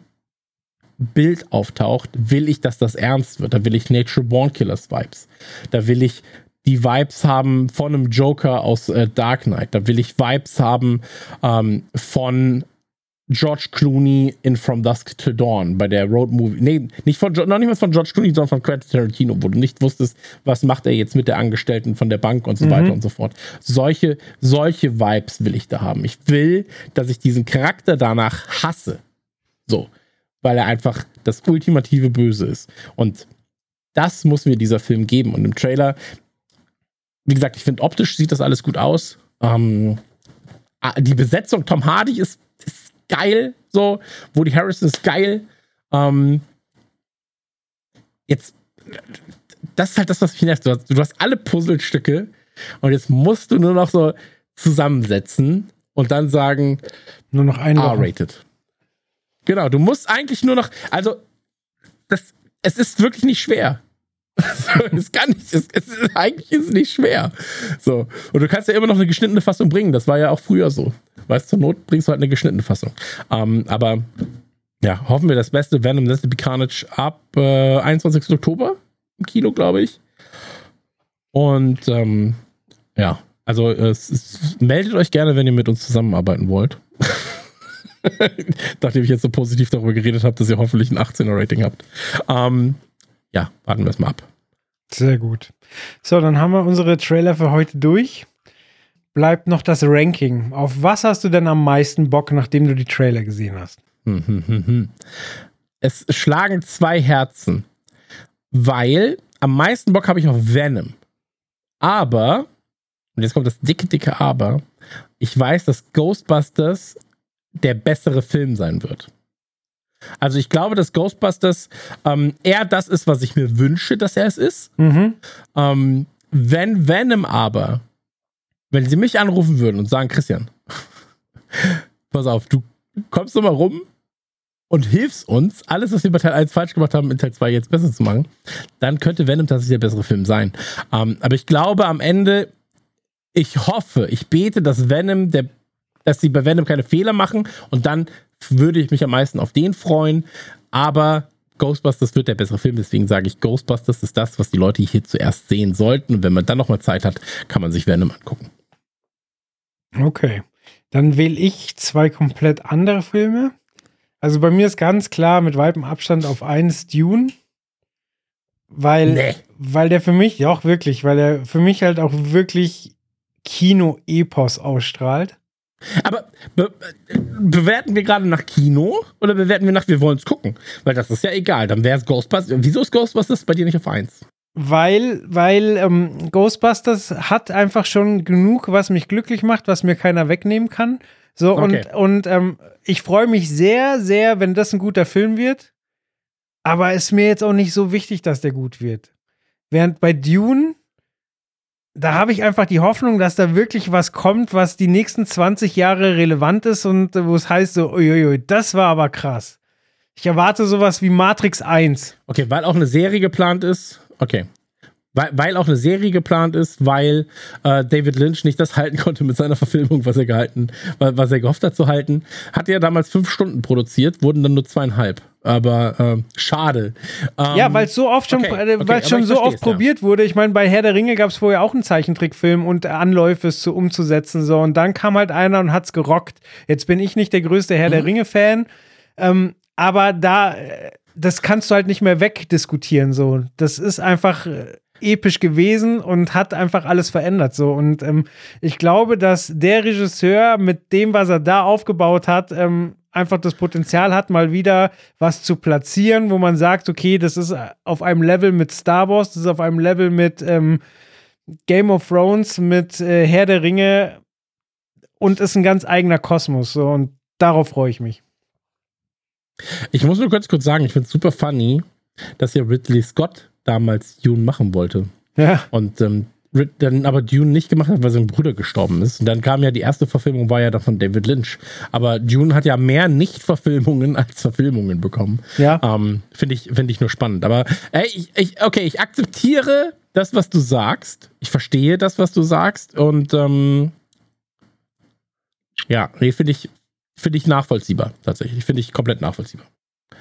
Bild auftaucht, will ich, dass das ernst wird. Da will ich Nature Born Killers Vibes. Da will ich die Vibes haben von einem Joker aus äh, Dark Knight. Da will ich Vibes haben ähm, von George Clooney in From Dusk Till Dawn bei der Road Movie. Nee, nicht von, noch nicht mal von George Clooney, sondern von Quentin Tarantino, wo du nicht wusstest, was macht er jetzt mit der Angestellten von der Bank und so mhm. weiter und so fort. Solche, solche Vibes will ich da haben. Ich will, dass ich diesen Charakter danach hasse. So. Weil er einfach das ultimative Böse ist. Und das muss mir dieser Film geben. Und im Trailer wie gesagt, ich finde optisch sieht das alles gut aus. Ähm, ah, die Besetzung, Tom Hardy ist, ist geil, so. Woody Harrison ist geil. Ähm, jetzt, das ist halt das, was mich nervt. Du hast, du hast alle Puzzlestücke und jetzt musst du nur noch so zusammensetzen und dann sagen, nur noch ein R-rated. Genau, du musst eigentlich nur noch, also das, es ist wirklich nicht schwer. es kann nicht, es, es ist, eigentlich ist es nicht schwer. So. Und du kannst ja immer noch eine geschnittene Fassung bringen. Das war ja auch früher so. Weißt du, zur Not bringst du halt eine geschnittene Fassung. Ähm, aber ja, hoffen wir das Beste. Venom Leslie Carnage ab äh, 21. Oktober im Kino, glaube ich. Und ähm, ja, also es, es, meldet euch gerne, wenn ihr mit uns zusammenarbeiten wollt. Nachdem ich jetzt so positiv darüber geredet habe, dass ihr hoffentlich ein 18er Rating habt. Ähm, ja, warten wir es mal ab. Sehr gut. So, dann haben wir unsere Trailer für heute durch. bleibt noch das Ranking. Auf was hast du denn am meisten Bock, nachdem du die Trailer gesehen hast? Es schlagen zwei Herzen, weil am meisten Bock habe ich auf Venom. Aber, und jetzt kommt das dicke, dicke Aber, ich weiß, dass Ghostbusters der bessere Film sein wird. Also ich glaube, dass Ghostbusters ähm, eher das ist, was ich mir wünsche, dass er es ist. Mhm. Ähm, wenn Venom aber, wenn sie mich anrufen würden und sagen, Christian, pass auf, du kommst doch mal rum und hilfst uns, alles, was wir bei Teil 1 falsch gemacht haben, in Teil 2 jetzt besser zu machen, dann könnte Venom tatsächlich der bessere Film sein. Ähm, aber ich glaube am Ende, ich hoffe, ich bete, dass Venom der dass sie bei Venom keine Fehler machen und dann würde ich mich am meisten auf den freuen. Aber Ghostbusters wird der bessere Film, deswegen sage ich, Ghostbusters ist das, was die Leute hier zuerst sehen sollten. Und wenn man dann nochmal Zeit hat, kann man sich Venom angucken. Okay. Dann wähle ich zwei komplett andere Filme. Also bei mir ist ganz klar mit weitem Abstand auf eins Dune. Weil, Nee. weil der für mich, ja auch wirklich, weil er für mich halt auch wirklich Kino-Epos ausstrahlt. Aber be bewerten wir gerade nach Kino oder bewerten wir nach, wir wollen es gucken? Weil das ist ja egal. Dann wäre es Ghostbusters. Wieso ist Ghostbusters bei dir nicht auf 1? Weil, weil ähm, Ghostbusters hat einfach schon genug, was mich glücklich macht, was mir keiner wegnehmen kann. So, Okay. und, und ähm, ich freue mich sehr, sehr, wenn das ein guter Film wird. Aber ist mir jetzt auch nicht so wichtig, dass der gut wird. Während bei Dune, da habe ich einfach die Hoffnung, dass da wirklich was kommt, was die nächsten 20 Jahre relevant ist und äh, wo es heißt so, uiuiui, das war aber krass. Ich erwarte sowas wie Matrix 1. Okay, weil auch eine Serie geplant ist. Okay. Weil, weil auch eine Serie geplant ist, weil äh, David Lynch nicht das halten konnte mit seiner Verfilmung, was er gehalten, wa- was er gehofft hat zu halten. Hat er damals fünf Stunden produziert, wurden dann nur zweieinhalb. Aber ähm, schade. Ähm, Ja, weil es so oft schon, okay, äh, okay, weil schon so oft versteh's, ja. probiert wurde. Ich meine, bei Herr der Ringe gab es vorher auch einen Zeichentrickfilm und Anläufe, es zu umzusetzen. So. Und dann kam halt einer und hat's gerockt. Jetzt bin ich nicht der größte Herr Mhm. der Ringe-Fan, ähm, aber da, äh, das kannst du halt nicht mehr wegdiskutieren. So. Das ist einfach. Episch gewesen und hat einfach alles verändert so und ähm, ich glaube, dass der Regisseur mit dem, was er da aufgebaut hat, ähm, einfach das Potenzial hat, mal wieder was zu platzieren, wo man sagt, okay, das ist auf einem Level mit Star Wars, das ist auf einem Level mit ähm, Game of Thrones, mit äh, Herr der Ringe und ist ein ganz eigener Kosmos. So, und darauf freue ich mich. Ich muss nur kurz kurz sagen, ich finde es super funny, dass ja Ridley Scott damals Dune machen wollte. Ja, Und ähm, dann aber Dune nicht gemacht hat, weil sein Bruder gestorben ist. Und dann kam ja die erste Verfilmung, war ja dann von David Lynch. Aber Dune hat ja mehr Nicht-Verfilmungen als Verfilmungen bekommen. ja. Ähm, Finde ich, find ich nur spannend. Aber ey, ich, ich, okay, ich akzeptiere das, was du sagst. Ich verstehe das, was du sagst. Und ähm, ja, nee, finde ich, finde ich nachvollziehbar, tatsächlich. Finde ich komplett nachvollziehbar.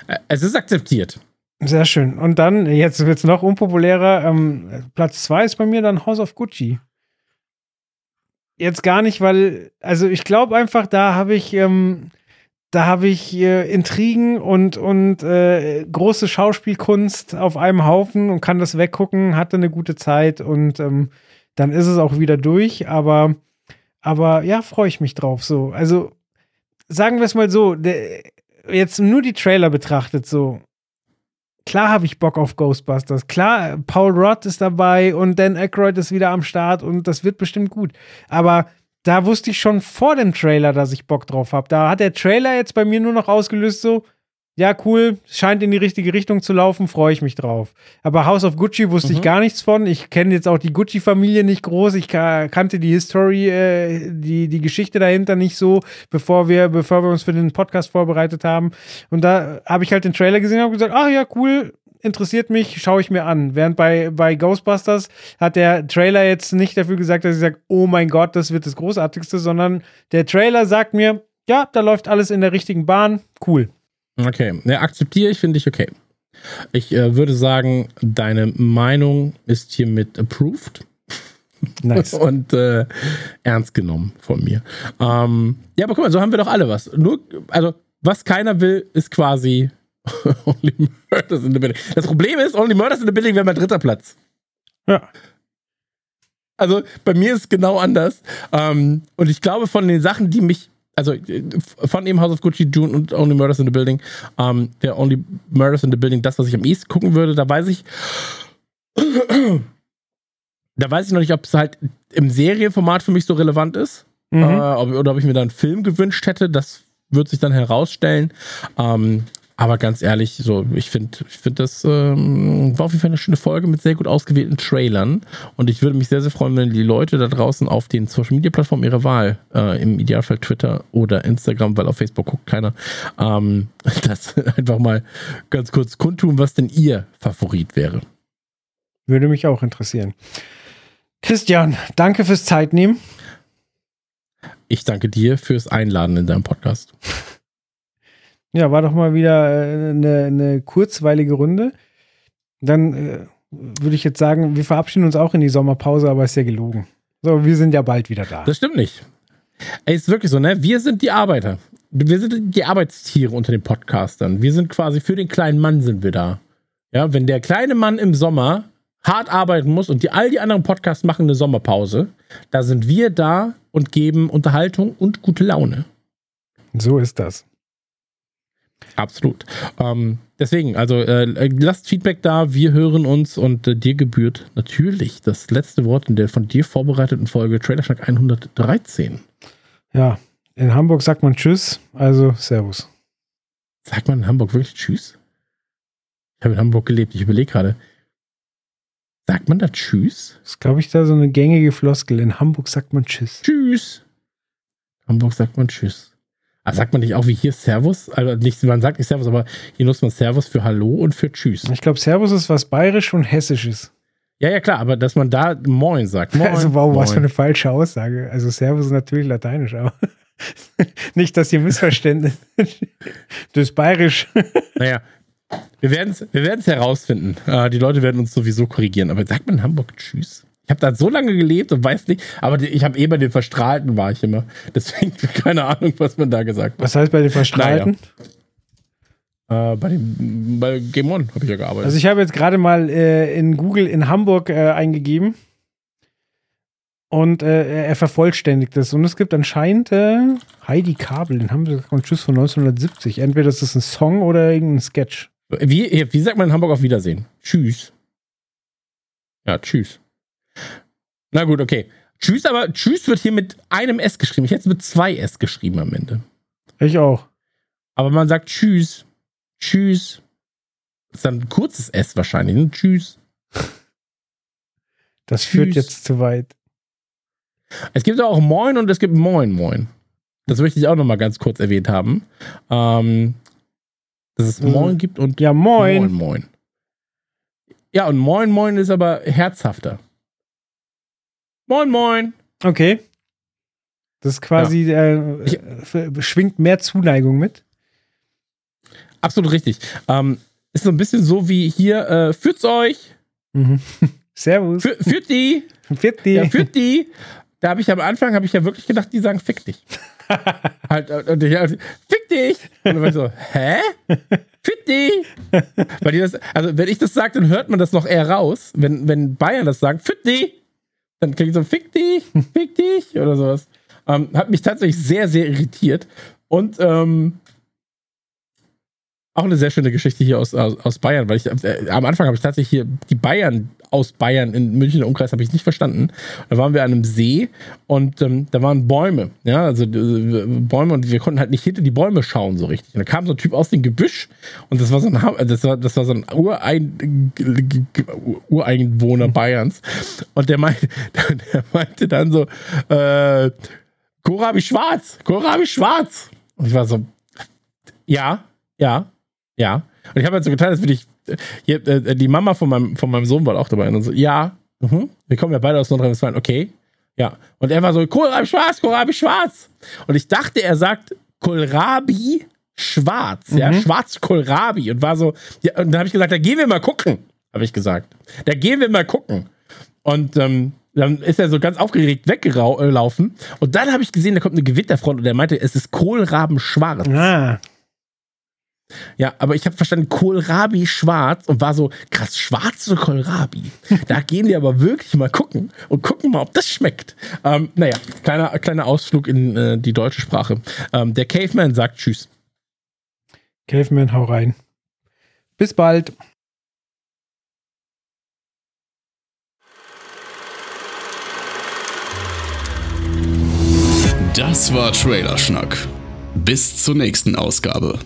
Äh, Es ist akzeptiert. Sehr schön. Und dann, jetzt wird es noch unpopulärer. Ähm, Platz zwei ist bei mir dann House of Gucci. Jetzt gar nicht, weil, also ich glaube einfach, da habe ich, ähm, da habe ich äh, Intrigen und, und äh, große Schauspielkunst auf einem Haufen und kann das weggucken, hatte eine gute Zeit und ähm, dann ist es auch wieder durch. Aber, aber ja, freue ich mich drauf. So, also sagen wir es mal so, der, jetzt nur die Trailer betrachtet, so klar habe ich Bock auf Ghostbusters. Klar, Paul Rudd ist dabei und Dan Aykroyd ist wieder am Start und das wird bestimmt gut. Aber da wusste ich schon vor dem Trailer, dass ich Bock drauf habe. Da hat der Trailer jetzt bei mir nur noch ausgelöst, so, ja, cool, scheint in die richtige Richtung zu laufen, freue ich mich drauf. Aber House of Gucci wusste ich gar nichts von. Ich kenne jetzt auch die Gucci-Familie nicht groß. Ich ka kannte die History, äh, die, die Geschichte dahinter nicht so, bevor wir, bevor wir uns für den Podcast vorbereitet haben. Und da habe ich halt den Trailer gesehen und habe gesagt, ach ja, cool, interessiert mich, schaue ich mir an. Während bei, bei Ghostbusters hat der Trailer jetzt nicht dafür gesagt, dass ich sage, oh mein Gott, das wird das Großartigste, sondern der Trailer sagt mir, ja, da läuft alles in der richtigen Bahn, cool. Okay, ja, akzeptiere ich, finde ich okay. Ich äh, würde sagen, deine Meinung ist hiermit approved Nice. und äh, ernst genommen von mir. Ähm, ja, aber guck mal, so haben wir doch alle was. Nur, also, was keiner will, ist quasi Only Murders in the Building. Das Problem ist, Only Murders in the Building wäre mein dritter Platz. Ja. Also bei mir ist es genau anders. Ähm, und ich glaube, von den Sachen, die mich, also äh, von eben House of Gucci, Dune und Only Murders in the Building, ähm, der Only Murders in the Building, das, was ich am ehesten gucken würde, da weiß ich, da weiß ich noch nicht, ob es halt im Serienformat für mich so relevant ist. Mhm. Äh, ob, oder ob ich mir da einen Film gewünscht hätte. Das wird sich dann herausstellen. Ähm, aber ganz ehrlich, so, ich finde, ich finde, das ähm, war auf jeden Fall eine schöne Folge mit sehr gut ausgewählten Trailern. Und ich würde mich sehr, sehr freuen, wenn die Leute da draußen auf den Social Media Plattformen ihrer Wahl, äh, im Idealfall Twitter oder Instagram, weil auf Facebook guckt keiner, ähm, das einfach mal ganz kurz kundtun, was denn ihr Favorit wäre. Würde mich auch interessieren. Christian, danke fürs Zeitnehmen. Ich danke dir fürs Einladen in deinem Podcast. Ja, war doch mal wieder äh, eine, eine kurzweilige Runde. Dann äh, würde ich jetzt sagen, wir verabschieden uns auch in die Sommerpause, aber ist ja gelogen. So, wir sind ja bald wieder da. Das stimmt nicht. Ey, ist wirklich so, ne? Wir sind die Arbeiter. Wir sind die Arbeitstiere unter den Podcastern. Wir sind quasi für den kleinen Mann sind wir da. Ja, wenn der kleine Mann im Sommer hart arbeiten muss und die, all die anderen Podcasts machen eine Sommerpause, da sind wir da und geben Unterhaltung und gute Laune. So ist das. Absolut. Ähm, deswegen, also äh, lasst Feedback da, wir hören uns und äh, dir gebührt natürlich das letzte Wort in der von dir vorbereiteten Folge Trailerschnack 113. Ja, in Hamburg sagt man Tschüss, also Servus. Sagt man in Hamburg wirklich Tschüss? Ich habe in Hamburg gelebt, ich überlege gerade. Sagt man da Tschüss? Das ist, glaube ich, da so eine gängige Floskel. In Hamburg sagt man Tschüss. Tschüss. Hamburg sagt man Tschüss. Aber sagt man nicht auch wie hier Servus? Also nicht, man sagt nicht Servus, aber hier nutzt man Servus für Hallo und für Tschüss. Ich glaube, Servus ist was bayerisch und hessisches. Ja, ja, klar, aber dass man da Moin sagt. Moin, also, wow, Moin. was für eine falsche Aussage. Also, Servus ist natürlich lateinisch, aber nicht, dass ihr Missverständnis. das ist bayerisch. Naja, wir werden es wir werden's herausfinden. Äh, die Leute werden uns sowieso korrigieren. Aber sagt man in Hamburg Tschüss? Ich habe da so lange gelebt und weiß nicht, aber ich habe eh bei den Verstrahlten war ich immer. Deswegen keine Ahnung, was man da gesagt hat. Was heißt bei den Verstrahlten? Äh, bei, dem, bei Game One habe ich ja gearbeitet. Also ich habe jetzt gerade mal äh, in Google in Hamburg äh, eingegeben und äh, er vervollständigt es. Und es gibt anscheinend äh, Heidi Kabel, den haben wir und Tschüss von 1970. Entweder das ist ein Song oder irgendein Sketch. wie, wie sagt man in Hamburg auf Wiedersehen? Tschüss. Ja, tschüss. Na gut, okay. Tschüss, aber Tschüss wird hier mit einem S geschrieben. Ich hätte es mit zwei S geschrieben am Ende. Ich auch. Aber man sagt Tschüss. Tschüss. Das ist dann ein kurzes S wahrscheinlich. Ne? Tschüss. Das führt Tschüss. jetzt zu weit. Es gibt auch Moin und es gibt Moin Moin. Das möchte ich auch noch mal ganz kurz erwähnt haben. Ähm, dass es Mhm. Moin gibt und Ja, moin. Moin Moin. Ja, und Moin Moin ist aber herzhafter. Moin Moin. Okay. Das ist quasi, äh, Ich- äh, schwingt mehr Zuneigung mit. Absolut richtig. Ähm, ist so ein bisschen so wie hier, äh, führt's euch, Mhm. Servus. Für, führt die, Fitti. ja, führt die. Da habe ich am Anfang, habe ich ja wirklich gedacht, die sagen fick dich. halt, äh, und ich, also, fick dich. Und dann war ich so, hä? Fick dich. Weil die das, also wenn ich das sage, dann hört man das noch eher raus. Wenn, wenn Bayern das sagt, fick dich, dann klingt so, fick dich, fick dich oder sowas. Ähm, hat mich tatsächlich sehr, sehr irritiert. Und ähm, auch eine sehr schöne Geschichte hier aus, aus, aus Bayern, weil ich äh, am Anfang habe ich tatsächlich hier die Bayern aus Bayern in München Umkreis habe ich nicht verstanden. Da waren wir an einem See und ähm, da waren Bäume, ja, also äh, Bäume und wir konnten halt nicht hinter die Bäume schauen so richtig. Und da kam so ein Typ aus dem Gebüsch und das war so ein, Ha- das war, das war so ein Urein, Ureinwohner Bayerns und der meinte, der meinte dann so, äh, Kohlrabi schwarz, Kohlrabi schwarz. Und ich war so, ja, ja, ja. Und ich habe halt so getan, als würde ich. Hier, äh, die Mama von meinem, von meinem Sohn war auch dabei. Und so, ja, mhm. wir kommen ja beide aus Nordrhein-Westfalen, okay. Ja. Und er war so, Kohlrabi schwarz, Kohlrabi schwarz. Und ich dachte, er sagt Kohlrabi schwarz, ja, Mhm. schwarz Kohlrabi. Und war so, ja, und dann habe ich gesagt, da gehen wir mal gucken, habe ich gesagt. Da gehen wir mal gucken. Und ähm, dann ist er so ganz aufgeregt weggelaufen. Und dann habe ich gesehen, da kommt eine Gewitterfront und er meinte, es ist Kohlraben schwarz. Ah, Ja, aber ich habe verstanden, Kohlrabi schwarz und war so, krass, schwarze Kohlrabi. da gehen die aber wirklich mal gucken und gucken mal, ob das schmeckt. Ähm, naja, kleiner, kleiner Ausflug in äh, die deutsche Sprache. Ähm, der Caveman sagt Tschüss. Caveman, hau rein. Bis bald. Das war Trailerschnack. Bis zur nächsten Ausgabe.